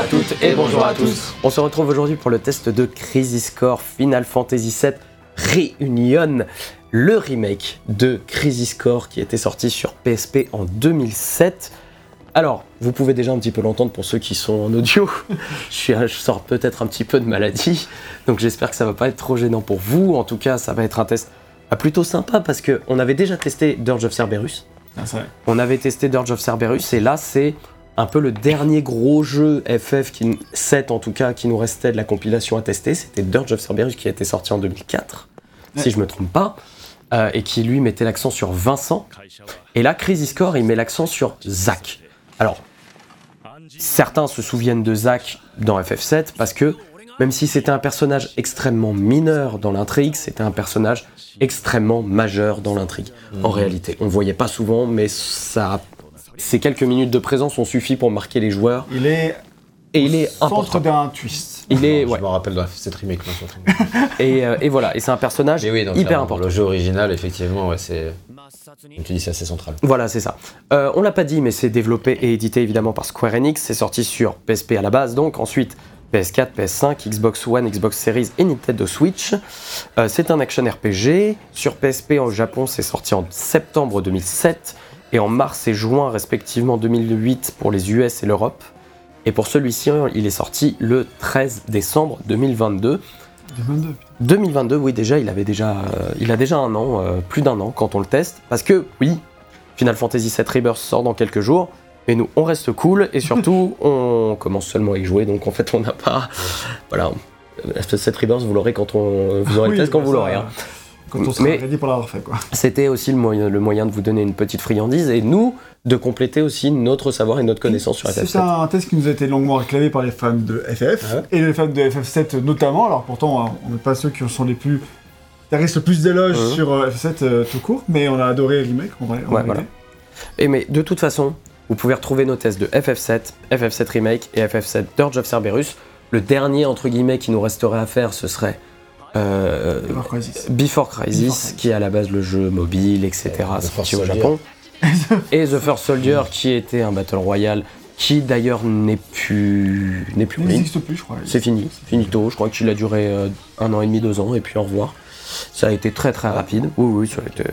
à toutes et bonjour à tous. On se retrouve aujourd'hui pour le test de Crisis Core Final Fantasy VII Reunion, le remake de Crisis Core qui était sorti sur PSP en 2007. Alors, vous pouvez déjà un petit peu l'entendre pour ceux qui sont en audio. je, suis, je sors peut-être un petit peu de maladie, donc j'espère que ça va pas être trop gênant pour vous. En tout cas, ça va être un test ah, plutôt sympa parce qu'on avait déjà testé Dirge of Cerberus. Ah, c'est vrai. On avait testé Dirge of Cerberus et là c'est un peu le dernier gros jeu FF qui, 7 en tout cas qui nous restait de la compilation à tester. C'était Dirge of Cerberus qui a été sorti en 2004, si je me trompe pas, euh, et qui lui mettait l'accent sur Vincent. Et là Crisis Core il met l'accent sur Zack. Alors certains se souviennent de Zack dans FF7 parce que même si c'était un personnage extrêmement mineur dans l'intrigue, c'était un personnage extrêmement majeur dans l'intrigue. En réalité, on le voyait pas souvent, mais ça, ces quelques minutes de présence ont suffi pour marquer les joueurs. Il est Et il est centre important. d'un twist. Il est, Je ouais. me rappelle dans cette remake. Et, euh, et voilà. Et c'est un personnage Mais oui, donc, hyper clairement, important. Le jeu original, effectivement, ouais, c'est. Comme tu dis, c'est assez central. Voilà, c'est ça. Euh, on l'a pas dit, mais c'est développé et édité évidemment par Square Enix. C'est sorti sur PSP à la base, donc ensuite PS4, PS5, Xbox One, Xbox Series et Nintendo Switch. Euh, c'est un action RPG. Sur PSP au Japon, c'est sorti en septembre 2007 et en mars et juin respectivement 2008 pour les US et l'Europe. Et pour celui-ci, il est sorti le 13 décembre 2022. 22. 2022, oui, déjà, il avait déjà, euh, il a déjà un an, euh, plus d'un an quand on le teste, parce que oui, Final Fantasy VII Rebirth sort dans quelques jours, mais nous, on reste cool et surtout, on commence seulement à y jouer, donc en fait, on n'a pas, voilà, cette Rebirth, vous l'aurez quand on, vous aurez Oui, le test quand bah, vous l'aurez. hein. Quand on sera Mais- pour l'avoir fait. C'était aussi le moyen, le moyen de vous donner une petite friandise et nous de compléter aussi notre savoir et notre connaissance sur C'est FF7. un test qui nous a été longuement réclamé par les fans de FF, Ah ouais et les fans de FF7 notamment. Alors pourtant, hein, on n'est pas ceux qui sont les plus... qui risquent le plus d'éloges Mhm. sur euh, FF7 euh, tout court, mais on a adoré le remake, en vrai. en Ouais, voilà. Et mais de toute façon, vous pouvez retrouver nos tests de FF7, FF7 Remake et FF7 Dirge of Cerberus. Le dernier entre guillemets qui nous resterait à faire, ce serait euh, Crisis. Before Crisis, Before Crisis. qui est à la base le jeu mobile, etc. Sorti au. Japon. et The First Soldier, qui était un battle royale, qui d'ailleurs n'est plus n'est plus Il n'existe plus, je crois. C'est fini, finito. Je crois qu'il a duré euh, un an et demi, deux ans, et puis au revoir. Ça a été très très rapide. Oui, oui, ça a été.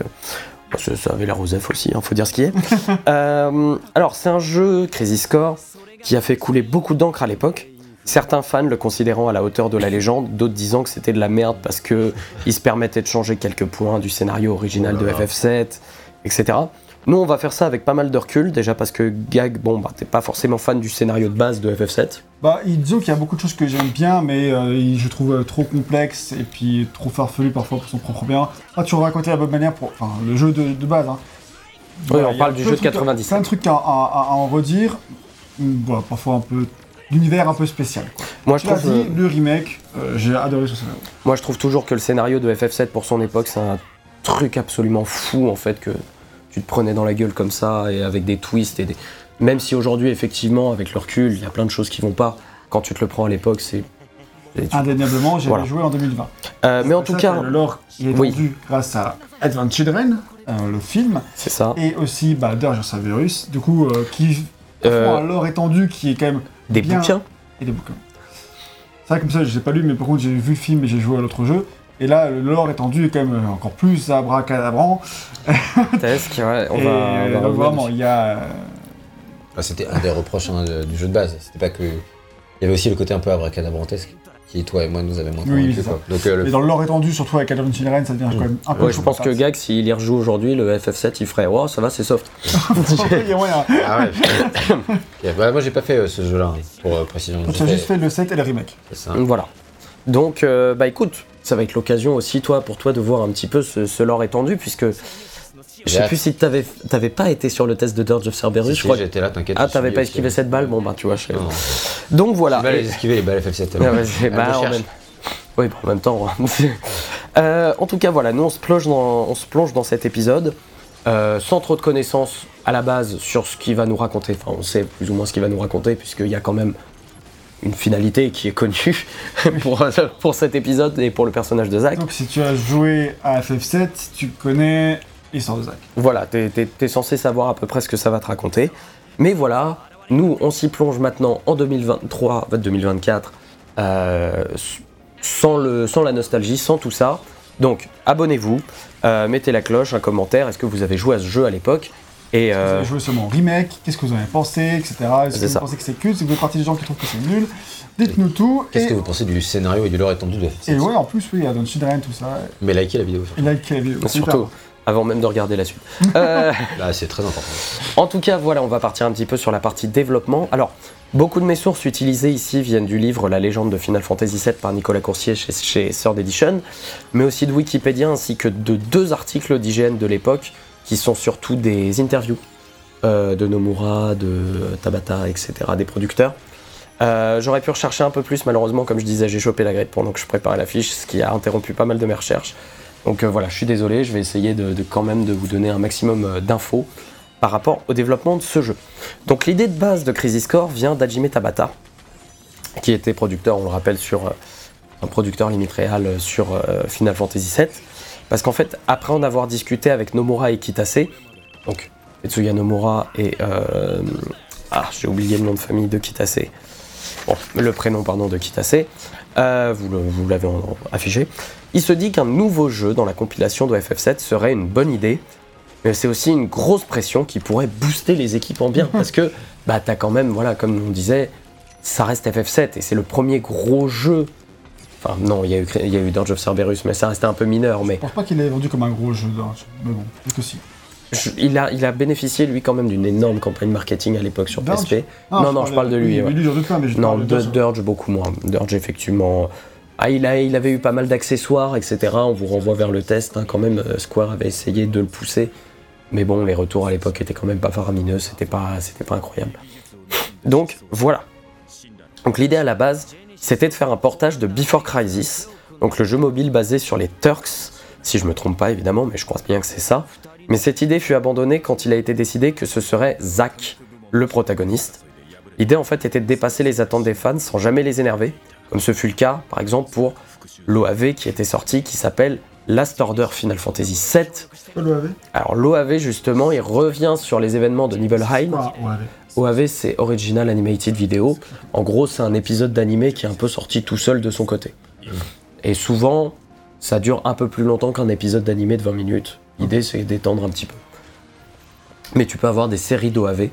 Ça, ça avait l'air Osef aussi, il faut dire ce qui est. Euh, alors, c'est un jeu, Crisis Core, qui a fait couler beaucoup d'encre à l'époque. Certains fans le considérant à la hauteur de la légende, d'autres disant que c'était de la merde parce que il se permettait de changer quelques points du scénario original de FF7, etc. Nous, on va faire ça avec pas mal de recul, déjà parce que Gag, bon, bah, t'es pas forcément fan du scénario de base de FF7. Bah, il disons qu'il y a beaucoup de choses que j'aime bien, mais euh, je trouve euh, trop complexe et puis trop farfelu parfois pour son propre bien. Ah, tu raconté la bonne manière pour. Enfin, le jeu de, de base, hein. Oui, on parle du jeu de trucs- 97. Plein de trucs à, à- en redire. Voilà, parfois un peu. L'univers un peu spécial. Quoi. Moi, je trouve. dit, euh, le remake, euh, j'ai adoré ce scénario. Moi, je trouve toujours que le scénario de FF7 pour son époque, c'est un truc absolument fou en fait que tu te prenais dans la gueule comme ça et avec des twists et des. Même si aujourd'hui, effectivement, avec le recul, il y a plein de choses qui vont pas. Quand tu te le prends à l'époque, c'est. Indéniablement, j'ai Voilà. joué en 2020. Euh, mais en tout Ça, cas, Le lore, il est Oui. vendu grâce à Advent Children, euh, le film, c'est ça. et aussi bah, Dirge Cerberus, du coup, euh, qui font un lore étendu qui est quand même des bien- bouquins. et des bouquins. C'est vrai comme ça, je l'ai pas lu, mais par contre j'ai vu le film et j'ai joué à l'autre jeu. Et là, le lore étendu est quand même euh, encore plus abracadabrant. Presque, ouais, on et va. on va vraiment, il y a. Ah, C'était un des reproches hein, du jeu de base. C'était pas que. Il y avait aussi le côté un peu abracadabrantesque qui, toi et moi, nous avait moins Oui, convaincus, c'est ça. quoi. Donc, euh, le- Mais dans le lore étendu, surtout avec Advent Children, ça devient quand même un peu Ouais, je pense que. Gag, s'il y rejoue aujourd'hui, le FF7, il ferait Oh, ça va, c'est soft. Il y a moyen. Ah ouais, je- Ok, bah, moi, j'ai pas fait euh, ce jeu-là, hein, pour euh, précision. Tu J'ai as juste fait le 7 et le remake. c'est ça. Voilà. Donc, euh, bah écoute, ça va être l'occasion aussi, toi, pour toi, de voir un petit peu ce, ce lore étendu, puisque je sais plus si t'avais t'avais pas été sur le test de Dirge of Cerberus. Si, je si, crois que- j'étais là, t'inquiète. Ah, t'avais pas esquivé cette balle Bon, bah, tu vois, je sais. Non. Donc voilà. Tu vas Et- les esquiver les balles FF7. Ah bah, en même- Oui, bon, en même temps. Euh, en tout cas, voilà, nous on se plonge dans, on se plonge dans cet épisode euh, sans trop de connaissances à la base sur ce qu'il va nous raconter. Enfin, on sait plus ou moins ce qu'il va nous raconter, puisqu'il y a quand même une finalité qui est connue pour, pour cet épisode et pour le personnage de Zack. Donc si tu as joué à FF7, tu connais l'histoire de Zack. Voilà, t'es es, censé savoir à peu près ce que ça va te raconter. Mais voilà, Nous, on s'y plonge maintenant en 2023, 2024, euh, sans, le, sans la nostalgie, sans tout ça. Donc, abonnez-vous, euh, mettez la cloche, un commentaire. Est-ce que vous avez joué à ce jeu à l'époque Et Vous euh, avez joué seulement au remake, qu'est-ce que vous en avez pensé, etc. Est-ce C'est que vous ça. pensez que c'est culte, si vous faites partie des gens qui trouvent que c'est nul, dites-nous tout. Qu'est-ce et, que vous pensez du scénario et du lore étendu de FF7 et ouais, en plus, oui, il y a Children, tout ça. Mais likez la vidéo. surtout. Et like la vidéo. surtout, avant même de regarder la suite. Euh, Là, c'est très important. En tout cas, voilà, on va partir un petit peu sur la partie développement. Alors, beaucoup de mes sources utilisées ici viennent du livre La légende de Final Fantasy VII par Nicolas Coursier chez, chez Third Edition, mais aussi de Wikipédia ainsi que de deux articles d'IGN de l'époque qui sont surtout des interviews euh, de Nomura, de Tabata, etc., des producteurs. Euh, J'aurais pu rechercher un peu plus, malheureusement, comme je disais, j'ai chopé la grippe pendant que je préparais la fiche, ce qui a interrompu pas mal de mes recherches. Donc euh, voilà, je suis désolé, je vais essayer de, quand même de vous donner un maximum euh, d'infos par rapport au développement de ce jeu. Donc l'idée de base de Crisis Core vient d'Hajime Tabata, qui était producteur, on le rappelle, sur euh, un producteur limite réel sur Final Fantasy VII. Parce qu'en fait, après en avoir discuté avec Nomura et Kitase, donc Tetsuya Nomura et ah j'ai oublié le nom de famille de Kitase, bon le prénom pardon de Kitase, euh, vous l'avez affiché. Il se dit qu'un nouveau jeu dans la compilation de FF7 serait une bonne idée, mais c'est aussi une grosse pression qui pourrait booster les équipes en bien parce que bah t'as quand même voilà comme on disait ça reste FF7 et c'est le premier gros jeu enfin non il y a eu il y a eu Dirge of Cerberus mais ça restait un peu mineur mais Je pense pas qu'il est vendu comme un gros jeu, mais bon, peut-être que si. Je- il a il a bénéficié lui quand même d'une énorme campagne marketing à l'époque sur PSP non non je parle de lui Oui, ouais. lui, j'en doute pas, mais je non de Dirge. Beaucoup moins Dirge effectivement ah, il, a, il avait eu pas mal d'accessoires, etc. On vous renvoie vers le test. hein, Quand même, euh, Square avait essayé de le pousser. Mais bon, les retours à l'époque étaient quand même pas faramineux. C'était pas, c'était pas incroyable. Donc, voilà. Donc, l'idée à la base, c'était de faire un portage de Before Crisis. Donc, le jeu mobile basé sur les Turks. Si je me trompe pas, évidemment, mais je crois bien que c'est ça. Mais cette idée fut abandonnée quand il a été décidé que ce serait Zack, le protagoniste. L'idée en fait était de dépasser les attentes des fans sans jamais les énerver, comme ce fut le cas par exemple pour l'OAV qui était sorti qui s'appelle Last Order Final Fantasy VII. L'OAV Alors l'OAV justement il revient sur les événements de Nibelheim. Ah, OAV. OAV c'est Original Animated Video. En gros c'est un épisode d'animé qui est un peu sorti tout seul de son côté. Et souvent ça dure un peu plus longtemps qu'un épisode d'animé de 20 minutes. L'idée c'est d'étendre un petit peu. Mais tu peux avoir des séries d'OAV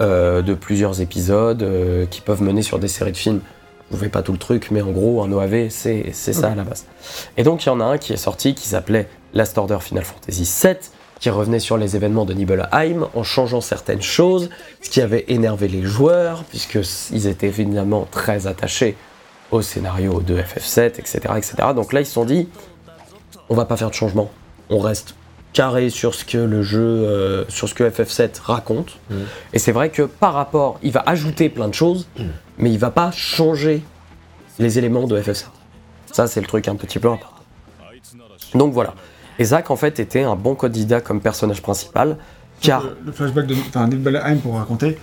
euh, de plusieurs épisodes euh, qui peuvent mener sur des séries de films. Je vous fais pas tout le truc, mais en gros, un OAV, c'est ça à la base. Et donc, il y en a un qui est sorti qui s'appelait Last Order Final Fantasy VII, qui revenait sur les événements de Nibelheim en changeant certaines choses, ce qui avait énervé les joueurs, puisqu'ils étaient évidemment très attachés au scénario de FF7, etc., etc. Donc là, ils se sont dit, on va pas faire de changement, on reste carré sur ce que le jeu, euh, sur ce que FF7 raconte. Mhm. Et c'est vrai que par rapport, il va ajouter plein de choses, mais il va pas changer les éléments de FF7. Ça, c'est le truc un petit peu important. Donc voilà. Et Zack, en fait, était un bon candidat comme personnage principal, car Le, le flashback de enfin, Nibelheim pour raconter,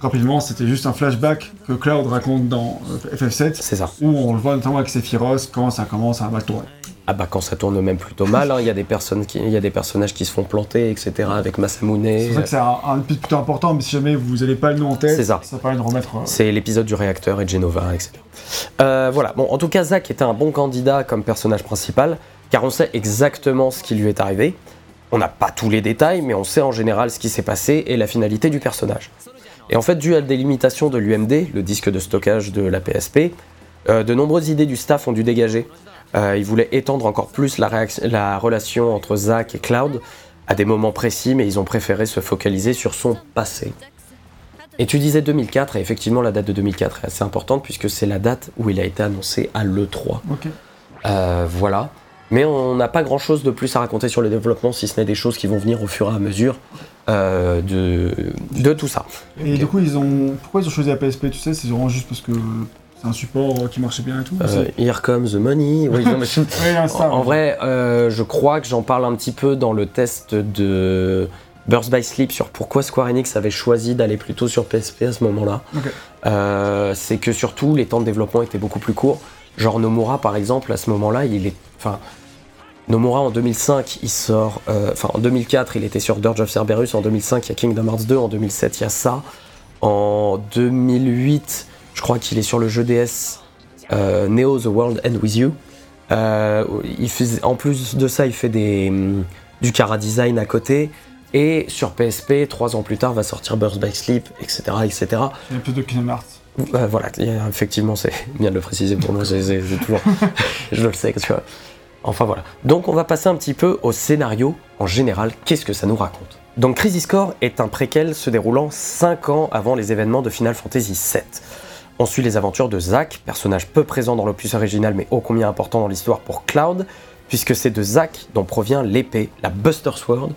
rapidement, c'était juste un flashback que Cloud raconte dans euh, FF7, c'est ça. où on le voit notamment avec Sephiroth quand ça commence à mal tourner. Ah bah quand ça tourne même plutôt mal, hein, il y a des personnes qui, il y a des personnages qui se font planter, etc. Avec Masamune. C'est ça que c'est un, un épisode plutôt important, mais si jamais vous n'avez pas le nom en tête, C'est ça. permet de remettre. euh, C'est l'épisode du réacteur et de Genova, etc. Euh, voilà, bon, en tout cas, Zack était un bon candidat comme personnage principal, car on sait exactement ce qui lui est arrivé. On n'a pas tous les détails, mais on sait en général ce qui s'est passé et la finalité du personnage. Et en fait, dû à des limitations de l'UMD, le disque de stockage de la PSP, euh, de nombreuses idées du staff ont dû dégager. Euh, ils voulaient étendre encore plus la, relation entre Zack et Cloud à des moments précis, mais ils ont préféré se focaliser sur son passé. Et tu disais 2004, et effectivement la date de 2004 est assez importante puisque c'est la date où il a été annoncé à l'E3. Ok. Euh, voilà. Mais on n'a pas grand chose de plus à raconter sur le développement, si ce n'est des choses qui vont venir au fur et à mesure euh, de, de tout ça. Et du coup, ils ont. Pourquoi ils ont choisi la PSP Tu sais, c'est vraiment juste parce que c'est un support euh, qui marchait bien et tout Euh, here comes the money. Oui, non, mais je- Ouais, non, ça, en, vrai, euh, je crois que j'en parle un petit peu dans le test de Burst by Sleep sur pourquoi Square Enix avait choisi d'aller plutôt sur PSP à ce moment-là. Euh, c'est que surtout les temps de développement étaient beaucoup plus courts. Genre Nomura par exemple, à ce moment-là, il est. Enfin. Nomura en 2005, il sort. Enfin, en 2004, il était sur Dirge of Cerberus. En 2005, il y a Kingdom Hearts 2. En 2007, il y a ça. En 2008, je crois qu'il est sur le jeu DS euh, Neo The World End With You. Euh, il faisait- en plus de ça, il fait des, hum, du Cara Design à côté. Et sur PSP, trois ans plus tard, va sortir Burst by Sleep, etc. etc. Il y a plus de Kingdom Hearts. Euh, voilà, effectivement, c'est bien de le préciser pour c'est toujours. je le sais, tu vois. Enfin voilà. Donc on va passer un petit peu au scénario en général. Qu'est-ce que ça nous raconte? Donc Crisis Core est un préquel se déroulant 5 ans avant les événements de Final Fantasy VII. On suit les aventures de Zack, personnage peu présent dans l'opus original mais ô combien important dans l'histoire pour Cloud, puisque c'est de Zack dont provient l'épée, la Buster Sword,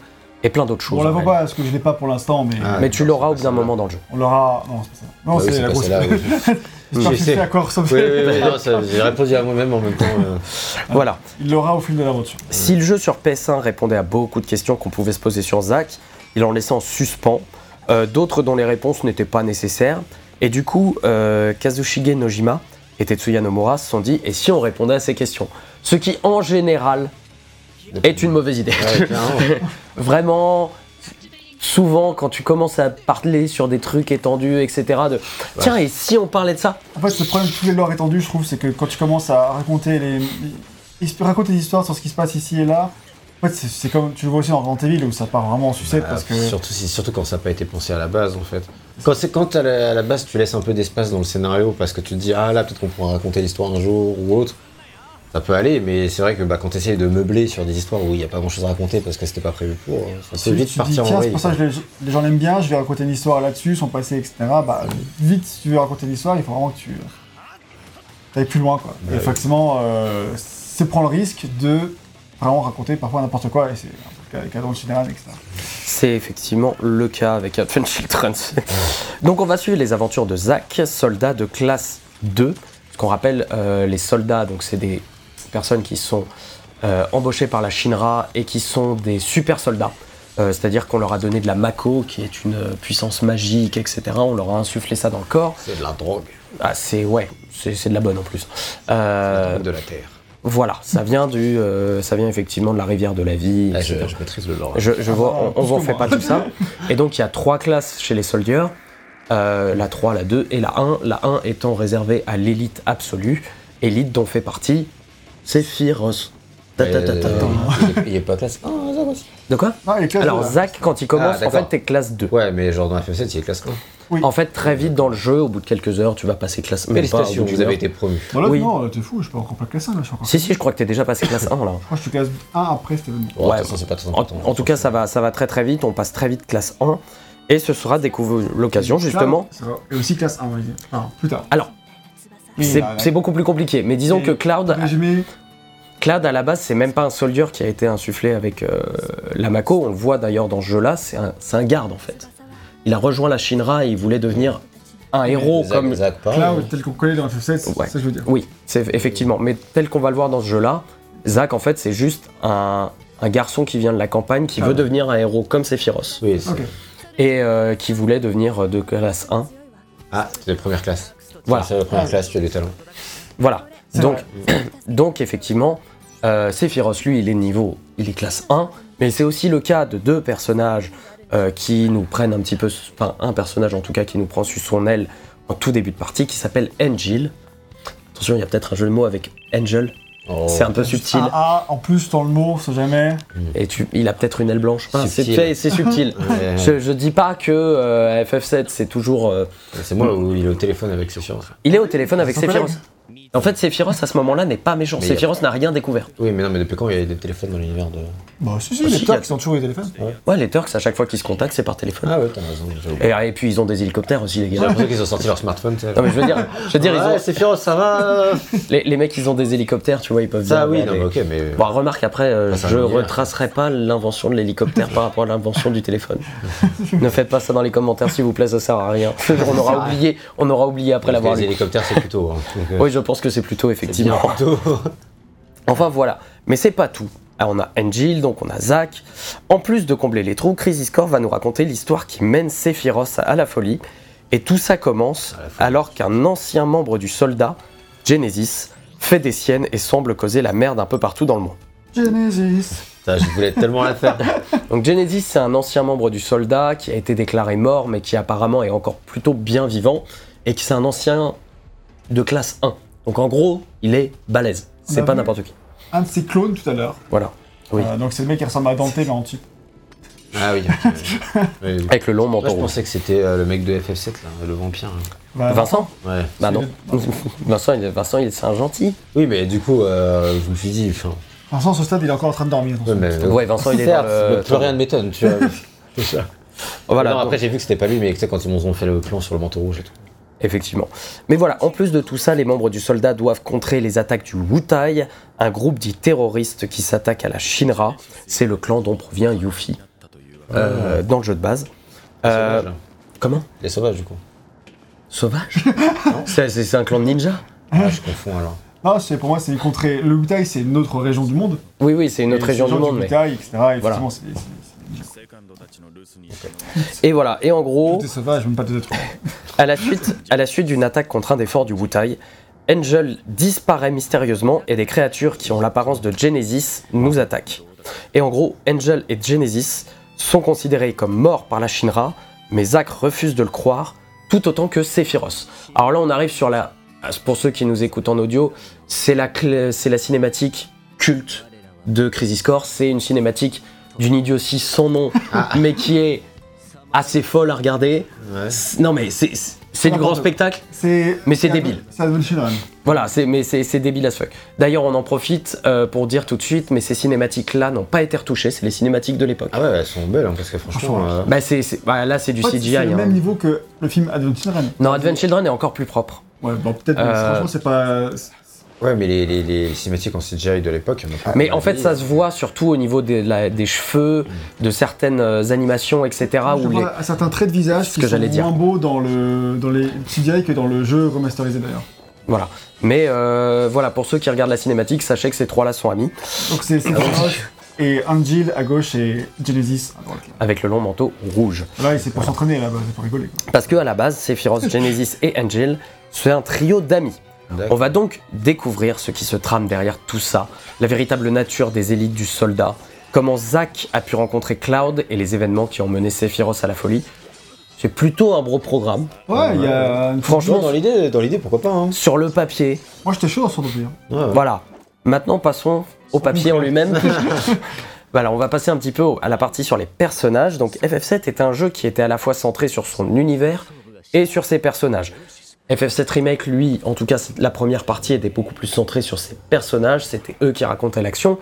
et plein d'autres choses. On la voit pas parce que je l'ai pas pour l'instant, mais Ah, Mais tu l'auras au bout d'un moment dans le jeu. on l'aura. Non, c'est pas ça. Non, Bah oui, c'est c'est la grosse. Je sais. à quoi. Oui, oui, oui, j'ai répondu à moi-même en même temps. euh. Voilà. Il l'aura au fil de l'aventure. Si le jeu sur PS1 répondait à beaucoup de questions qu'on pouvait se poser sur Zack, il en laissait en suspens, euh, d'autres dont les réponses n'étaient pas nécessaires, et du coup, euh, Kazushige Nojima et Tetsuya Nomura se sont dit, et si on répondait à ces questions? Ce qui, en général, est une mauvaise idée. Ouais. Vraiment, souvent, quand tu commences à parler sur des trucs étendus, etc., de tiens, et si on parlait de ça? En fait, le problème de tous les lores étendus, je trouve, c'est que quand tu commences à raconter les. raconter des histoires sur ce qui se passe ici et là, en fait, c'est- comme tu le vois aussi dans Resident Evil où ça part vraiment en sucette Bah, parce que. surtout, si- surtout quand ça n'a pas été pensé à la base, en fait. Quand, à, la, à la base, tu laisses un peu d'espace dans le scénario parce que tu te dis, ah là, peut-être qu'on pourra raconter l'histoire un jour ou autre, ça peut aller, mais c'est vrai que bah, quand tu essayes de meubler sur des histoires où il n'y a pas grand-chose à raconter parce que c'était pas prévu pour, hein, ça peut vite partir en c'est pour ça que les, gens l'aiment bien, je vais raconter une histoire là-dessus, son passé, etc. Bah, vite, si tu veux raconter une histoire, il faut vraiment que tu ailles plus loin, quoi. Bah et oui. forcément, euh, c'est prendre le risque de vraiment raconter parfois n'importe quoi, et c'est général, etc. C'est effectivement le cas avec Advent Children. Donc on va suivre les aventures de Zack, soldat de classe 2. Ce qu'on rappelle, euh, les soldats, donc c'est des personnes qui sont euh, embauchées par la Shinra et qui sont des super soldats. Euh, C'est-à-dire qu'on leur a donné de la Mako, qui est une euh, puissance magique, etc. On leur a insufflé ça dans le corps. C'est de la drogue, Ah, c'est ouais, c'est c'est de la bonne en plus. Euh, de la terre. Voilà, ça vient du, euh, ça vient effectivement de la rivière de la vie. Là, je, maîtrise le lore. Je, je vois, on, on vous en plus fait pas tout ça. Et donc il y a trois classes chez les soldiers, euh, la 3, la 2 et la 1. La 1 étant réservée à l'élite absolue, élite dont fait partie Sephiroth. Ta, ta, ta, ta. Euh, il est- il est pas classe. Ah, ça aussi. De quoi? Ah, les classes, Alors. Zach, quand il commence, Ah, en fait t'es classe 2. Ouais, mais genre dans FF7, il est classe 1. En fait, très vite dans le jeu, au bout de quelques heures, tu vas passer classe 1. Félicitations, vous avez été promu. Bon, là, oui. non, t'es fou, je suis pas encore pas classe 1, là, je. Si, si, je crois que t'es déjà passé classe 1 là. Je crois que je suis classe 1 après. Bon, Ouais, de toute façon, c'est pas très En, important. en tout cas, ça va, ça va très très vite, on passe très vite classe 1. Et ce sera découvrir l'occasion justement. Ça. Et aussi classe 1, on va dire. Enfin, plus tard. Alors, Oui, c'est beaucoup plus compliqué, mais disons Et- que Cloud, Résumé, Cloud, à la base, c'est même pas un soldier qui a été insufflé avec euh, la Mako. On le voit d'ailleurs dans ce jeu-là, c'est un, c'est un garde en fait. Il a rejoint la Shinra et il voulait devenir un héros comme. Cloud, tel qu'on connaît dans FF7, c'est Ouais. ça que je veux dire. Oui, c'est effectivement. Mais tel qu'on va le voir dans ce jeu-là, Zack en fait, c'est juste un, un garçon qui vient de la campagne qui Ah veut ouais. devenir un héros comme Sephiroth Oui, c'est- Ok. et euh, qui voulait devenir de classe 1. Ah, c'est la première classe. Voilà. C'est la première Ah. classe, tu as des talents. Voilà. Donc effectivement, euh, Sephiroth, lui, il est niveau, il est classe 1, mais c'est aussi le cas de deux personnages euh, qui nous prennent un petit peu, enfin un personnage en tout cas qui nous prend sous son aile en tout début de partie, qui s'appelle Angel. Attention, il y a peut-être un jeu de mots avec Angel, Oh. c'est un peu subtil, Un A, en plus, dans le mot, on sait jamais. et tu, il a peut-être une aile blanche. Enfin, c'est Subtil. fait, c'est subtil. Ouais. Je, je dis pas que euh, FF7 c'est toujours. euh, C'est moi où il est au téléphone avec ses chiens. Il est au téléphone avec Son Sephiroth. En fait, Sephiroth à ce moment-là n'est pas méchant. Mais Sephiroth n'a rien découvert. Oui, mais non, mais depuis quand il y a des téléphones dans l'univers de. Bah, si, si, Ah, les si, tocs y a- qui sont toujours les téléphones. Ouais, les Turks, à chaque fois qu'ils se contactent, c'est par téléphone. Ah ouais, t'as raison. j'ai oublié. Et, et puis ils ont des hélicoptères aussi, les J'ai gars. l'impression qu'ils ont sorti leur smartphone. tu sais. Non mais je veux dire, je veux dire, ils Ouais, ont, c'est ça va les, les mecs, ils ont des hélicoptères, tu vois, ils peuvent Ça, dire, oui, ouais, non, mais ok, mais. Bon, remarque après, euh, c'est un je univers. retracerai pas l'invention de l'hélicoptère par rapport à l'invention du téléphone. ne faites pas ça dans les commentaires, s'il vous plaît, ça sert à rien. on aura oublié, on aura oublié après l'avoir les lu. hélicoptères, c'est plutôt. hein. Donc, euh, Oui, je pense que c'est plutôt effectivement. bien plutôt. Enfin voilà, mais c'est pas tout. Ah, on a Angel, donc on a Zack. En plus de combler les trous, Crisis Core va nous raconter l'histoire qui mène Sephiroth à la folie. Et tout ça commence alors qu'un ancien membre du soldat, Genesis, fait des siennes et semble causer la merde un peu partout dans le monde. Genesis. Putain, je voulais tellement la faire. Donc Genesis, c'est un ancien membre du soldat qui a été déclaré mort, mais qui apparemment est encore plutôt bien vivant, et qui c'est un ancien de classe 1. Donc en gros, il est balèze. C'est pas n'importe qui. Un de ses clones tout à l'heure. Voilà. Oui. Euh, donc c'est le mec qui ressemble à Dante mais en type. Ah oui, ok. Oui, oui. Avec le long Moi, manteau je rouge. pensais que c'était euh, le mec de FF7, là, le vampire. hein. Bah, Vincent Ouais. Bah non. Vincent, il est, Vincent, il est, c'est un gentil. Oui, mais du coup, euh, je me suis dit, enfin. Vincent, à ce stade, il est encore en train de dormir. Ouais, mais, Ouais, Vincent, il est Certes, dans le- plus rien ne m'étonne, tu vois. C'est ça. Voilà. Non, après, j'ai vu que c'était pas lui, mais tu sais, quand ils nous ont fait le plan sur le manteau rouge et tout. Effectivement. Mais voilà, en plus de tout ça, les membres du soldat doivent contrer les attaques du Wutai, un groupe dit terroriste qui s'attaque à la Shinra. C'est le clan dont provient Yuffie euh, dans le jeu de base. Les Euh, sauvages, là. comment Les sauvages, du coup. Sauvage C'est un clan de ninja Ah, je confonds alors. Non, c'est pour moi, c'est une contrée. Le Wutai, c'est une autre région du monde. Oui, oui, c'est une autre Et région du monde. Mais... Wutai, etc. Effectivement, c'est- c'est- Et voilà, et en gros, tout est sauvage, même pas des êtres humains. à la suite, à la suite d'une attaque contre un des forts du Wutai, Angel disparaît mystérieusement et des créatures qui ont l'apparence de Genesis nous attaquent. Et en gros, Angel et Genesis sont considérés comme morts par la Shinra, mais Zack refuse de le croire, tout autant que Sephiroth. Alors là, on arrive sur la. Pour ceux qui nous écoutent en audio, c'est la, la cinématique culte de Crisis Core. C'est une cinématique d'une idiotie sans nom, mais qui est assez folle à regarder. Ouais. Non mais c'est c'est du grand spectacle. C'est. Mais c'est débile. C'est Advent Children. Voilà, c'est mais c'est c'est débile as fuck. D'ailleurs, on en profite euh, pour dire tout de suite, mais ces cinématiques-là n'ont pas été retouchées. C'est les cinématiques de l'époque. Ah ouais, elles sont belles, hein, parce que franchement. Franchement, euh, Bah c'est c'est- bah, là c'est du CGI. C'est le hein. même niveau que le film Advent Children. Non, Advent Children est encore plus propre. Ouais, bon, peut-être, mais Euh, franchement, c'est pas. Ouais, mais les, les, les cinématiques en CGI de l'époque, Mais en fait, ça se voit surtout au niveau des, la- des cheveux, de certaines euh, animations, etc. Je Où les... vois certains traits de visage Ce qui que sont j'allais dire. moins beaux dans, le, dans les CGI que dans le jeu remasterisé d'ailleurs. Voilà. Mais euh, voilà, pour ceux qui regardent la cinématique, sachez que ces trois-là sont amis, Donc c'est Sephiroth et Angel à gauche et Genesis à droite. avec le long manteau rouge. Là, c'est pour s'entraîner là-bas, c'est pour rigoler. Quoi. Parce que à la base, Sephiroth, Genesis et Angel, c'est un trio d'amis. On va donc découvrir ce qui se trame derrière tout ça, la véritable nature des élites du soldat, comment Zack a pu rencontrer Cloud et les événements qui ont mené Sephiroth à la folie. C'est plutôt un gros programme. Ouais, il y a. une- Franchement, dans l'idée, dans l'idée, pourquoi pas, hein. sur le papier, Moi, j'étais chaud hein. Ouais, ouais. voilà. Maintenant, passons au papier en lui-même. voilà, on va passer un petit peu à la partie sur les personnages. Donc, FF7 est un jeu qui était à la fois centré sur son univers et sur ses personnages. FF7 Remake, lui, en tout cas, la première partie était beaucoup plus centrée sur ses personnages, c'était eux qui racontaient l'action.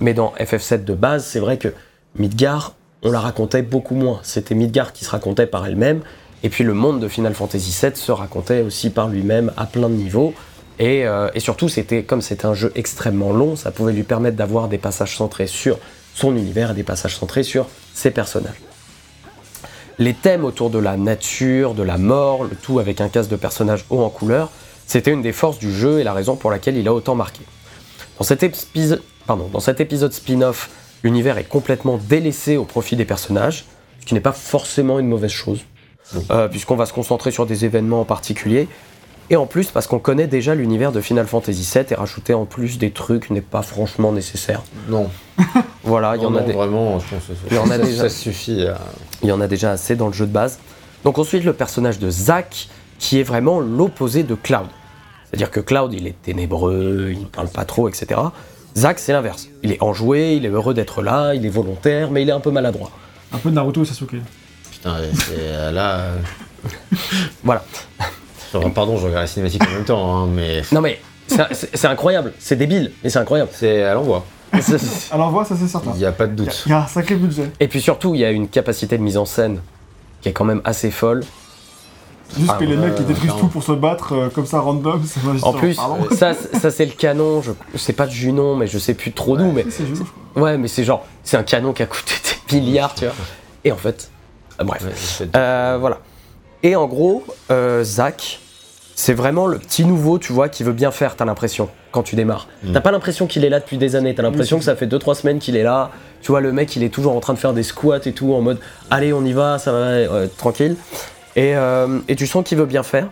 Mais dans FF7 de base, c'est vrai que Midgar, on la racontait beaucoup moins. C'était Midgar qui se racontait par elle-même, et puis le monde de Final Fantasy VII se racontait aussi par lui-même à plein de niveaux. Et, euh, et surtout, c'était comme c'était un jeu extrêmement long, ça pouvait lui permettre d'avoir des passages centrés sur son univers et des passages centrés sur ses personnages. Les thèmes autour de la nature, de la mort, le tout avec un casque de personnage haut en couleur, c'était une des forces du jeu et la raison pour laquelle il a autant marqué. Dans cet épisode, pardon, dans cet épisode spin-off, l'univers est complètement délaissé au profit des personnages, ce qui n'est pas forcément une mauvaise chose, euh, puisqu'on va se concentrer sur des événements en particulier. Et en plus, parce qu'on connaît déjà l'univers de Final Fantasy VII et rajouter en plus des trucs n'est pas franchement nécessaire. Non, Voilà, il y en Non, a des, vraiment, je pense que ça, Il y en a ça- déjà. ça suffit. à- Il y en a déjà assez dans le jeu de base. Donc ensuite le personnage de Zack, qui est vraiment l'opposé de Cloud. C'est-à-dire que Cloud, il est ténébreux, il parle pas trop, etc. Zack, c'est l'inverse. Il est enjoué, il est heureux d'être là, il est volontaire, mais il est un peu maladroit. Un peu de Naruto et Sasuke. Putain, c'est euh, là. euh, Voilà. Pardon, je regarde la cinématique en même temps, hein, mais Non mais, c'est incroyable, c'est débile, mais c'est incroyable. c'est à l'envoi. Alors, voilà, ça c'est certain. Il n'y a pas de doute. il y, a un sacré budget. Et puis surtout, il y a une capacité de mise en scène qui est quand même assez folle. Juste Ah, que les ouais, mecs qui détruisent tout pour se battre euh, comme ça random, c'est En plus, ça, ça c'est le canon, je, c'est pas de Junon, mais je sais plus trop d'où, mais Si, c'est. Ouais, mais c'est genre, c'est un canon qui a coûté des milliards, tu vois. Et en fait, euh, bref. Ouais, c'est- Euh, voilà. Et en gros, euh, Zach, c'est vraiment le petit nouveau, tu vois, qui veut bien faire, t'as l'impression, quand tu démarres. Mm. T'as pas l'impression qu'il est là depuis des années, t'as l'impression Oui, que ça fait 2-3 semaines qu'il est là. Tu vois, le mec, il est toujours en train de faire des squats et tout, en mode, allez, on y va, ça va, ouais, tranquille. Et, euh, et tu sens qu'il veut bien faire.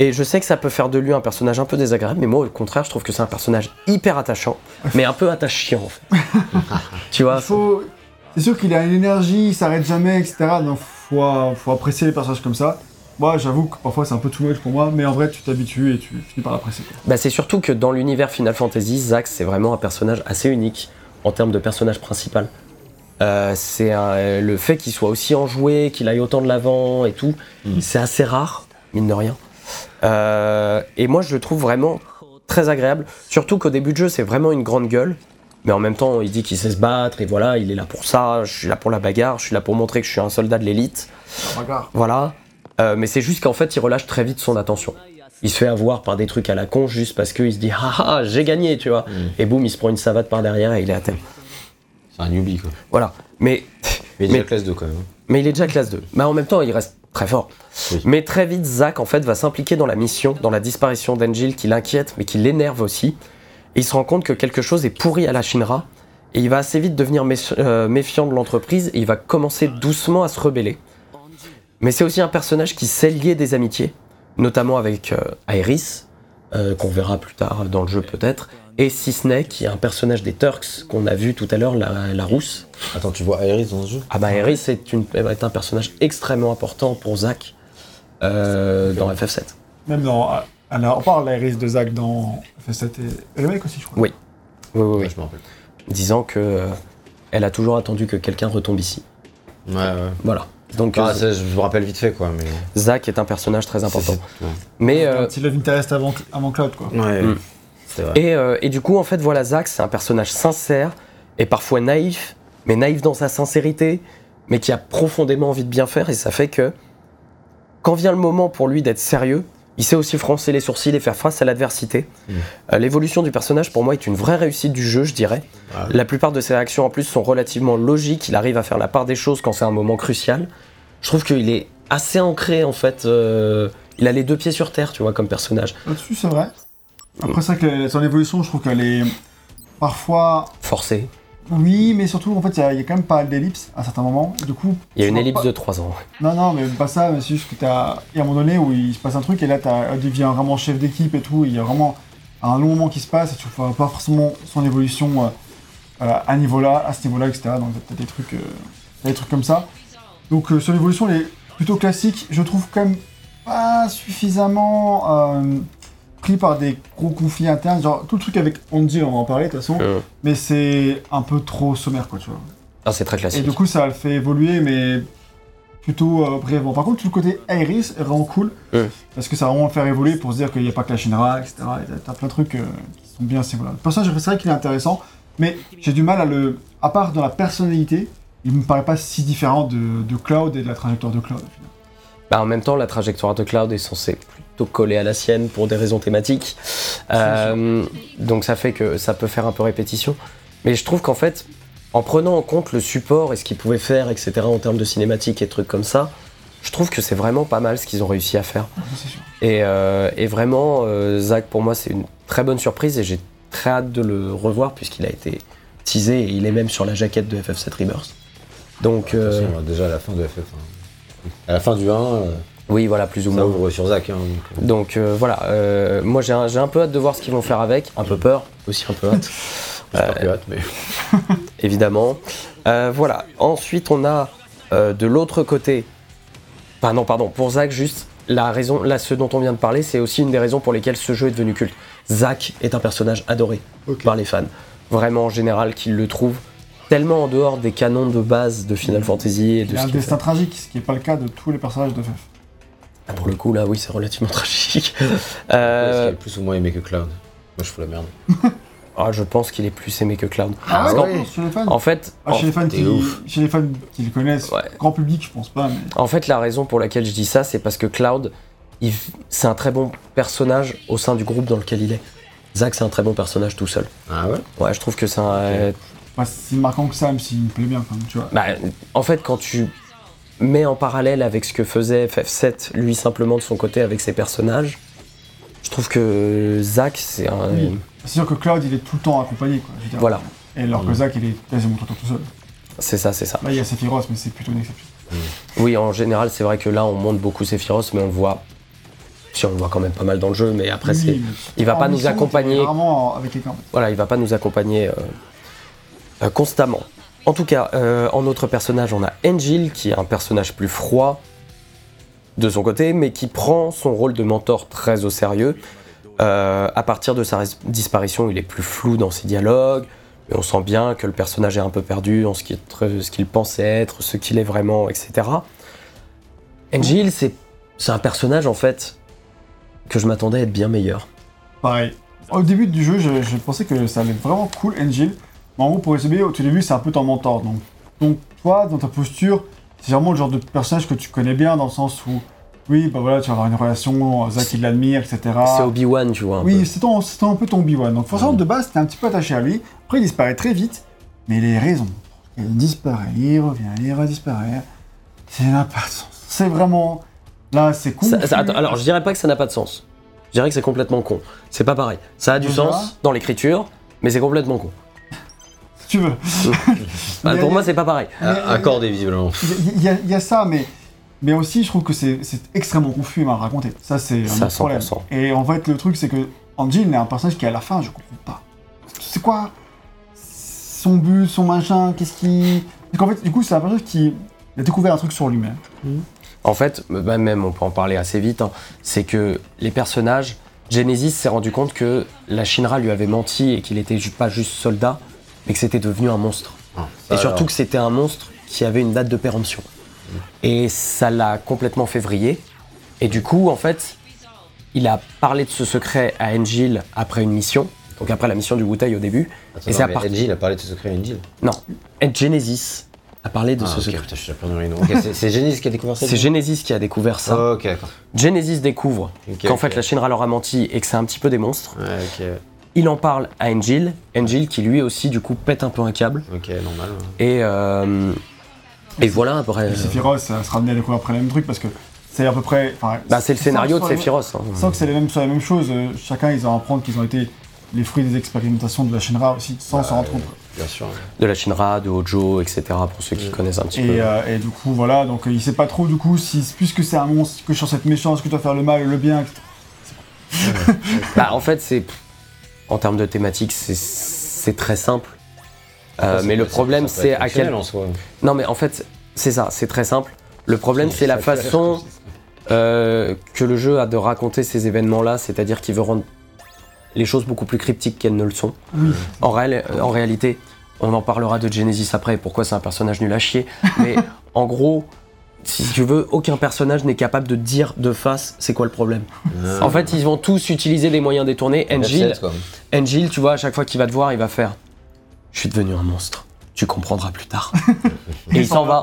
Et je sais que ça peut faire de lui un personnage un peu désagréable, mais moi au contraire, je trouve que c'est un personnage hyper attachant, mais un peu attachant en fait. tu vois Il faut... C'est sûr qu'il a une énergie, il s'arrête jamais, etc. Donc faut, faut apprécier les personnages comme ça. Moi, j'avoue que parfois c'est un peu too much pour moi, mais en vrai, tu t'habitues et tu finis par l'apprécier. Bah, c'est surtout que dans l'univers Final Fantasy, Zack c'est vraiment un personnage assez unique en termes de personnage principal. Euh, c'est un- le fait qu'il soit aussi enjoué, qu'il aille autant de l'avant et tout, Mm. c'est assez rare, mine de rien. Euh, et moi je le trouve vraiment très agréable, surtout qu'au début de jeu c'est vraiment une grande gueule, mais en même temps il dit qu'il sait se battre et voilà, il est là pour ça, je suis là pour la bagarre, je suis là pour montrer que je suis un soldat de l'élite. Bagarre. Voilà. Euh, mais c'est juste qu'en fait, il relâche très vite son attention. Il se fait avoir par des trucs à la con juste parce qu'il se dit ah ah j'ai gagné tu vois Mm. et boum il se prend une savate par derrière et il est à terre C'est un newbie quoi. voilà mais Mais il est Mais- déjà classe 2 quand même. mais il est déjà classe 2 mais en même temps il reste très fort Oui. mais très vite Zack en fait va s'impliquer dans la mission dans la disparition d'Angel qui l'inquiète mais qui l'énerve aussi et il se rend compte que quelque chose est pourri à la Shinra et il va assez vite devenir euh, méfiant de l'entreprise et il va commencer doucement à se rebeller mais c'est aussi un personnage qui sait lier des amitiés, notamment avec euh, Aerys, euh, qu'on verra plus tard dans le jeu peut-être, et Cisney, qui est un personnage des Turks qu'on a vu tout à l'heure, la, la rousse. Attends, tu vois Aerys dans ce jeu? Ah bah Aerys est, une- est un personnage extrêmement important pour Zack euh, dans FF7. Même dans. Alors, on parle de l'Iris de Zack dans FF7 et Remake aussi, je crois. Oui. Oui, oui, Ouais, oui. je me rappelle. Disant que euh, elle a toujours attendu que quelqu'un retombe ici. Ouais, ouais. Voilà. Donc Ah, euh, ça, je me rappelle vite fait quoi, mais. Zack est un personnage très important. C'est- c'est- Mais Un euh, petit love interest avant, avant Cloud, quoi. Ouais, Mm. c'est vrai. Et, euh, et du coup, en fait, voilà, Zack, c'est un personnage sincère et parfois naïf, mais naïf dans sa sincérité, mais qui a profondément envie de bien faire. Et ça fait que, quand vient le moment pour lui d'être sérieux, il sait aussi froncer les sourcils et faire face à l'adversité. Mm. Euh, L'évolution du personnage, pour moi, est une vraie réussite du jeu, je dirais. Ah, La plupart de ses réactions, en plus, sont relativement logiques. Il arrive à faire la part des choses quand c'est un moment crucial. Je trouve qu'il est assez ancré, en fait. euh, il a les deux pieds sur terre, tu vois, comme personnage. Là-dessus, c'est vrai. Après, c'est vrai que son évolution, je trouve qu'elle est parfois. Forcé. Oui, mais surtout, en fait, il y, a- il y a quand même pas mal d'ellipses à certains moments. Du coup. Il y a tu une ellipse pas- de 3 ans. Non, non, mais pas ça, mais c'est juste que t'as. Il y a un moment donné où il se passe un truc et là, t'as- elle devient vraiment chef d'équipe et tout. Il y a vraiment un long moment qui se passe et tu vois pas forcément son évolution euh, euh, à, niveau -là, à ce niveau-là, etc. Donc, t'as des trucs, euh, t'as des trucs comme ça. Donc, euh, son évolution, elle est plutôt classique. Je trouve quand même pas suffisamment euh, pris par des gros conflits internes. Genre, tout le truc avec Andy, on va en parler de toute façon. Euh, Mais c'est un peu trop sommaire, quoi, tu vois. ah, c'est très Et classique. du coup, ça le fait évoluer, mais plutôt euh, brièvement. Par contre, tout le côté Iris est vraiment cool, parce que ça va vraiment le faire évoluer pour se dire qu'il n'y a pas que la Shinra, etc. Et t'as- plein de trucs euh, qui sont bien, c'est voilà. Le personnage, c'est vrai qu'il est intéressant, mais j'ai du mal à le. À part dans la personnalité, il me paraît pas si différent de, de Cloud et de la trajectoire de Cloud, au final. Bah, en même temps, la trajectoire de Cloud est censée plutôt coller à la sienne pour des raisons thématiques. Euh, donc ça fait que ça peut faire un peu répétition. Mais je trouve qu'en fait, en prenant en compte le support et ce qu'ils pouvaient faire, etc., en termes de cinématiques et de trucs comme ça, je trouve que c'est vraiment pas mal ce qu'ils ont réussi à faire. Et, euh, et vraiment, euh, Zach, pour moi, c'est une très bonne surprise et j'ai très hâte de le revoir puisqu'il a été teasé et il est même sur la jaquette de FF7 Rebirth. Donc, De toute euh, façon, déjà à la fin de FF. hein. À la fin du 1, euh, oui, voilà, plus ou ça moins. ouvre sur Zach. Hein, donc, euh, Donc euh, voilà, euh, moi j'ai un, j'ai un peu hâte de voir ce qu'ils vont faire avec, un peu peur, aussi un peu hâte, j'ai pas plus hâte, mais. évidemment. Euh, voilà, ensuite on a euh, de l'autre côté, enfin non pardon, pour Zach juste, la raison, là ce dont on vient de parler, c'est aussi une des raisons pour lesquelles ce jeu est devenu culte. Zach est un personnage adoré par les fans, vraiment en général qu'ils le trouvent tellement en dehors des canons de base de Final Fantasy et de Il a ce un destin tragique, ce qui n'est pas le cas de tous les personnages de FF. Ah, pour le coup là oui c'est relativement tragique. Est-ce Euh, qu'il est plus ou moins aimé que Cloud Moi, je fous la merde. ah, je pense qu'il est plus aimé que Cloud. Ah, ouais, qu'en- chez les fans En fait, Ah, chez, les fans qui, ouf. chez les fans qui le connaissent, Ouais. grand public, je pense pas, mais. En fait, la raison pour laquelle je dis ça, c'est parce que Cloud, il- c'est un très bon personnage au sein du groupe dans lequel il est. Zack, c'est un très bon personnage tout seul. Ah ouais? Ouais, je trouve que c'est un. euh, pas si marquant que ça, même s'il me plaît bien, quand même, tu vois. bah, en fait, quand tu mets en parallèle avec ce que faisait FF7, lui simplement de son côté avec ses personnages, je trouve que Zack, c'est un. Oui. C'est sûr que Cloud, il est tout le temps accompagné, quoi. je veux dire. Voilà. Et alors que Mm. Zack, il est quasiment tout le temps tout seul. C'est ça, c'est ça. Là, il y a Sephiroth, mais c'est plutôt une exception. Oui, en général, c'est vrai que là, on monte beaucoup Sephiroth, mais on le voit si on le voit quand même pas mal dans le jeu, mais après Oui, c'est, mais- il va en pas nous accompagner. Vraiment avec quelqu'un. voilà, il va pas nous accompagner euh, euh, constamment. En tout cas, euh, en autre personnage, on a Angel, qui est un personnage plus froid de son côté, mais qui prend son rôle de mentor très au sérieux. Euh, à partir de sa disparition, il est plus flou dans ses dialogues, et on sent bien que le personnage est un peu perdu en ce qu'il pensait être, ce qu'il est vraiment, etc. Angel, c'est c'est un personnage en fait que je m'attendais à être bien meilleur. Pareil. Au début du jeu, je, je pensais que ça allait être vraiment cool, Angel. En gros, pour résumer, au tout début, c'est un peu ton mentor. Donc, donc, toi, dans ta posture, c'est vraiment le genre de personnage que tu connais bien, dans le sens où, oui, bah voilà, tu vas avoir une relation, Zach il l'admire, etc. C'est Obi-Wan, tu vois. un Oui, c'est c'est un peu ton Obi-Wan. Donc forcément, de base, t'es un petit peu attaché à lui. Après, il disparaît très vite. Mais les raisons. Il disparaît, il revient, il redisparaît. Ça n'a pas de sens. C'est vraiment... Là, c'est attends, alors, je dirais pas que ça n'a pas de sens. Je dirais que c'est complètement con. C'est pas pareil. Ça a du sens dans l'écriture, mais c'est complètement con. Si tu veux. Bah, pour moi, c'est pas pareil. Accordé, visiblement. Il y, a- il y a ça, mais, mais aussi, je trouve que c'est extrêmement confus à raconter. Ça, c'est un autre problème. 100%. Et en fait, le truc, c'est que Angel est un personnage qui, à la fin, je comprends pas. C'est quoi son but, son machin, qu'est-ce qui. Donc en fait, du coup, c'est un personnage qui a découvert un truc sur lui-même. En fait, bah, même on peut en parler assez vite, hein, c'est que les personnages, Genesis s'est rendu compte que la Shinra lui avait menti et qu'il était pas juste soldat, mais que c'était devenu un monstre. Ça, et surtout alors. que c'était un monstre qui avait une date de péremption. Et ça l'a complètement fait vriller. Et du coup, en fait, il a parlé de ce secret à Angel après une mission. Donc après la mission du Wutai au début. Attends, et c'est à part- il a parlé de ce secret à Angel. Non, Genesis a parlé de Ah, ce ok, secret. putain, je suis déjà perdu Ok, c'est- Genesis qui a découvert ça C'est Genesis qui a découvert ça. Oh. Genesis découvre qu'en fait la Shinra leur a menti et que c'est un petit peu des monstres. Ouais, Il en parle à Angel. Angel qui lui aussi du coup pète un peu un câble. ok, normal. ouais. Et, euh, et voilà après. Sephiroth, ça sera amené à découvrir après le même truc parce que c'est à peu près. Bah, c'est le scénario de Sephiroth. hein. Sans que c'est les mêmes, soit la même chose, euh, chacun ils ont à apprendre qu'ils ont été les fruits des expérimentations de la Shinra aussi, sans s'en rendre compte. Bien sûr. De la Shinra, de Hojo, etc. Pour ceux qui Mm. connaissent un petit Et, peu. euh, et du coup, voilà, donc euh, il sait pas trop du coup si, puisque c'est un monstre, que je suis censé être méchant, est-ce que tu dois faire le mal, le bien, etc. Bah, en fait, c'est. En termes de thématique, c'est- très simple. Euh, mais le problème, c'est à quel. en soi. Non, mais en fait, c'est ça, c'est très simple. Le problème, c'est la façon euh, que le jeu a de raconter ces événements-là, c'est-à-dire qu'il veut rendre les choses beaucoup plus cryptiques qu'elles ne le sont. Oui. En, réel- euh, en réalité, on en parlera de Genesis après, pourquoi c'est un personnage nul à chier, mais en gros, si tu veux, aucun personnage n'est capable de dire de face c'est quoi le problème. En fait, ils vont tous utiliser des moyens détournés. Angel, F7, quoi. Angel, tu vois, à chaque fois qu'il va te voir, il va faire Je suis devenu un monstre. Tu comprendras plus tard. et il s'en va.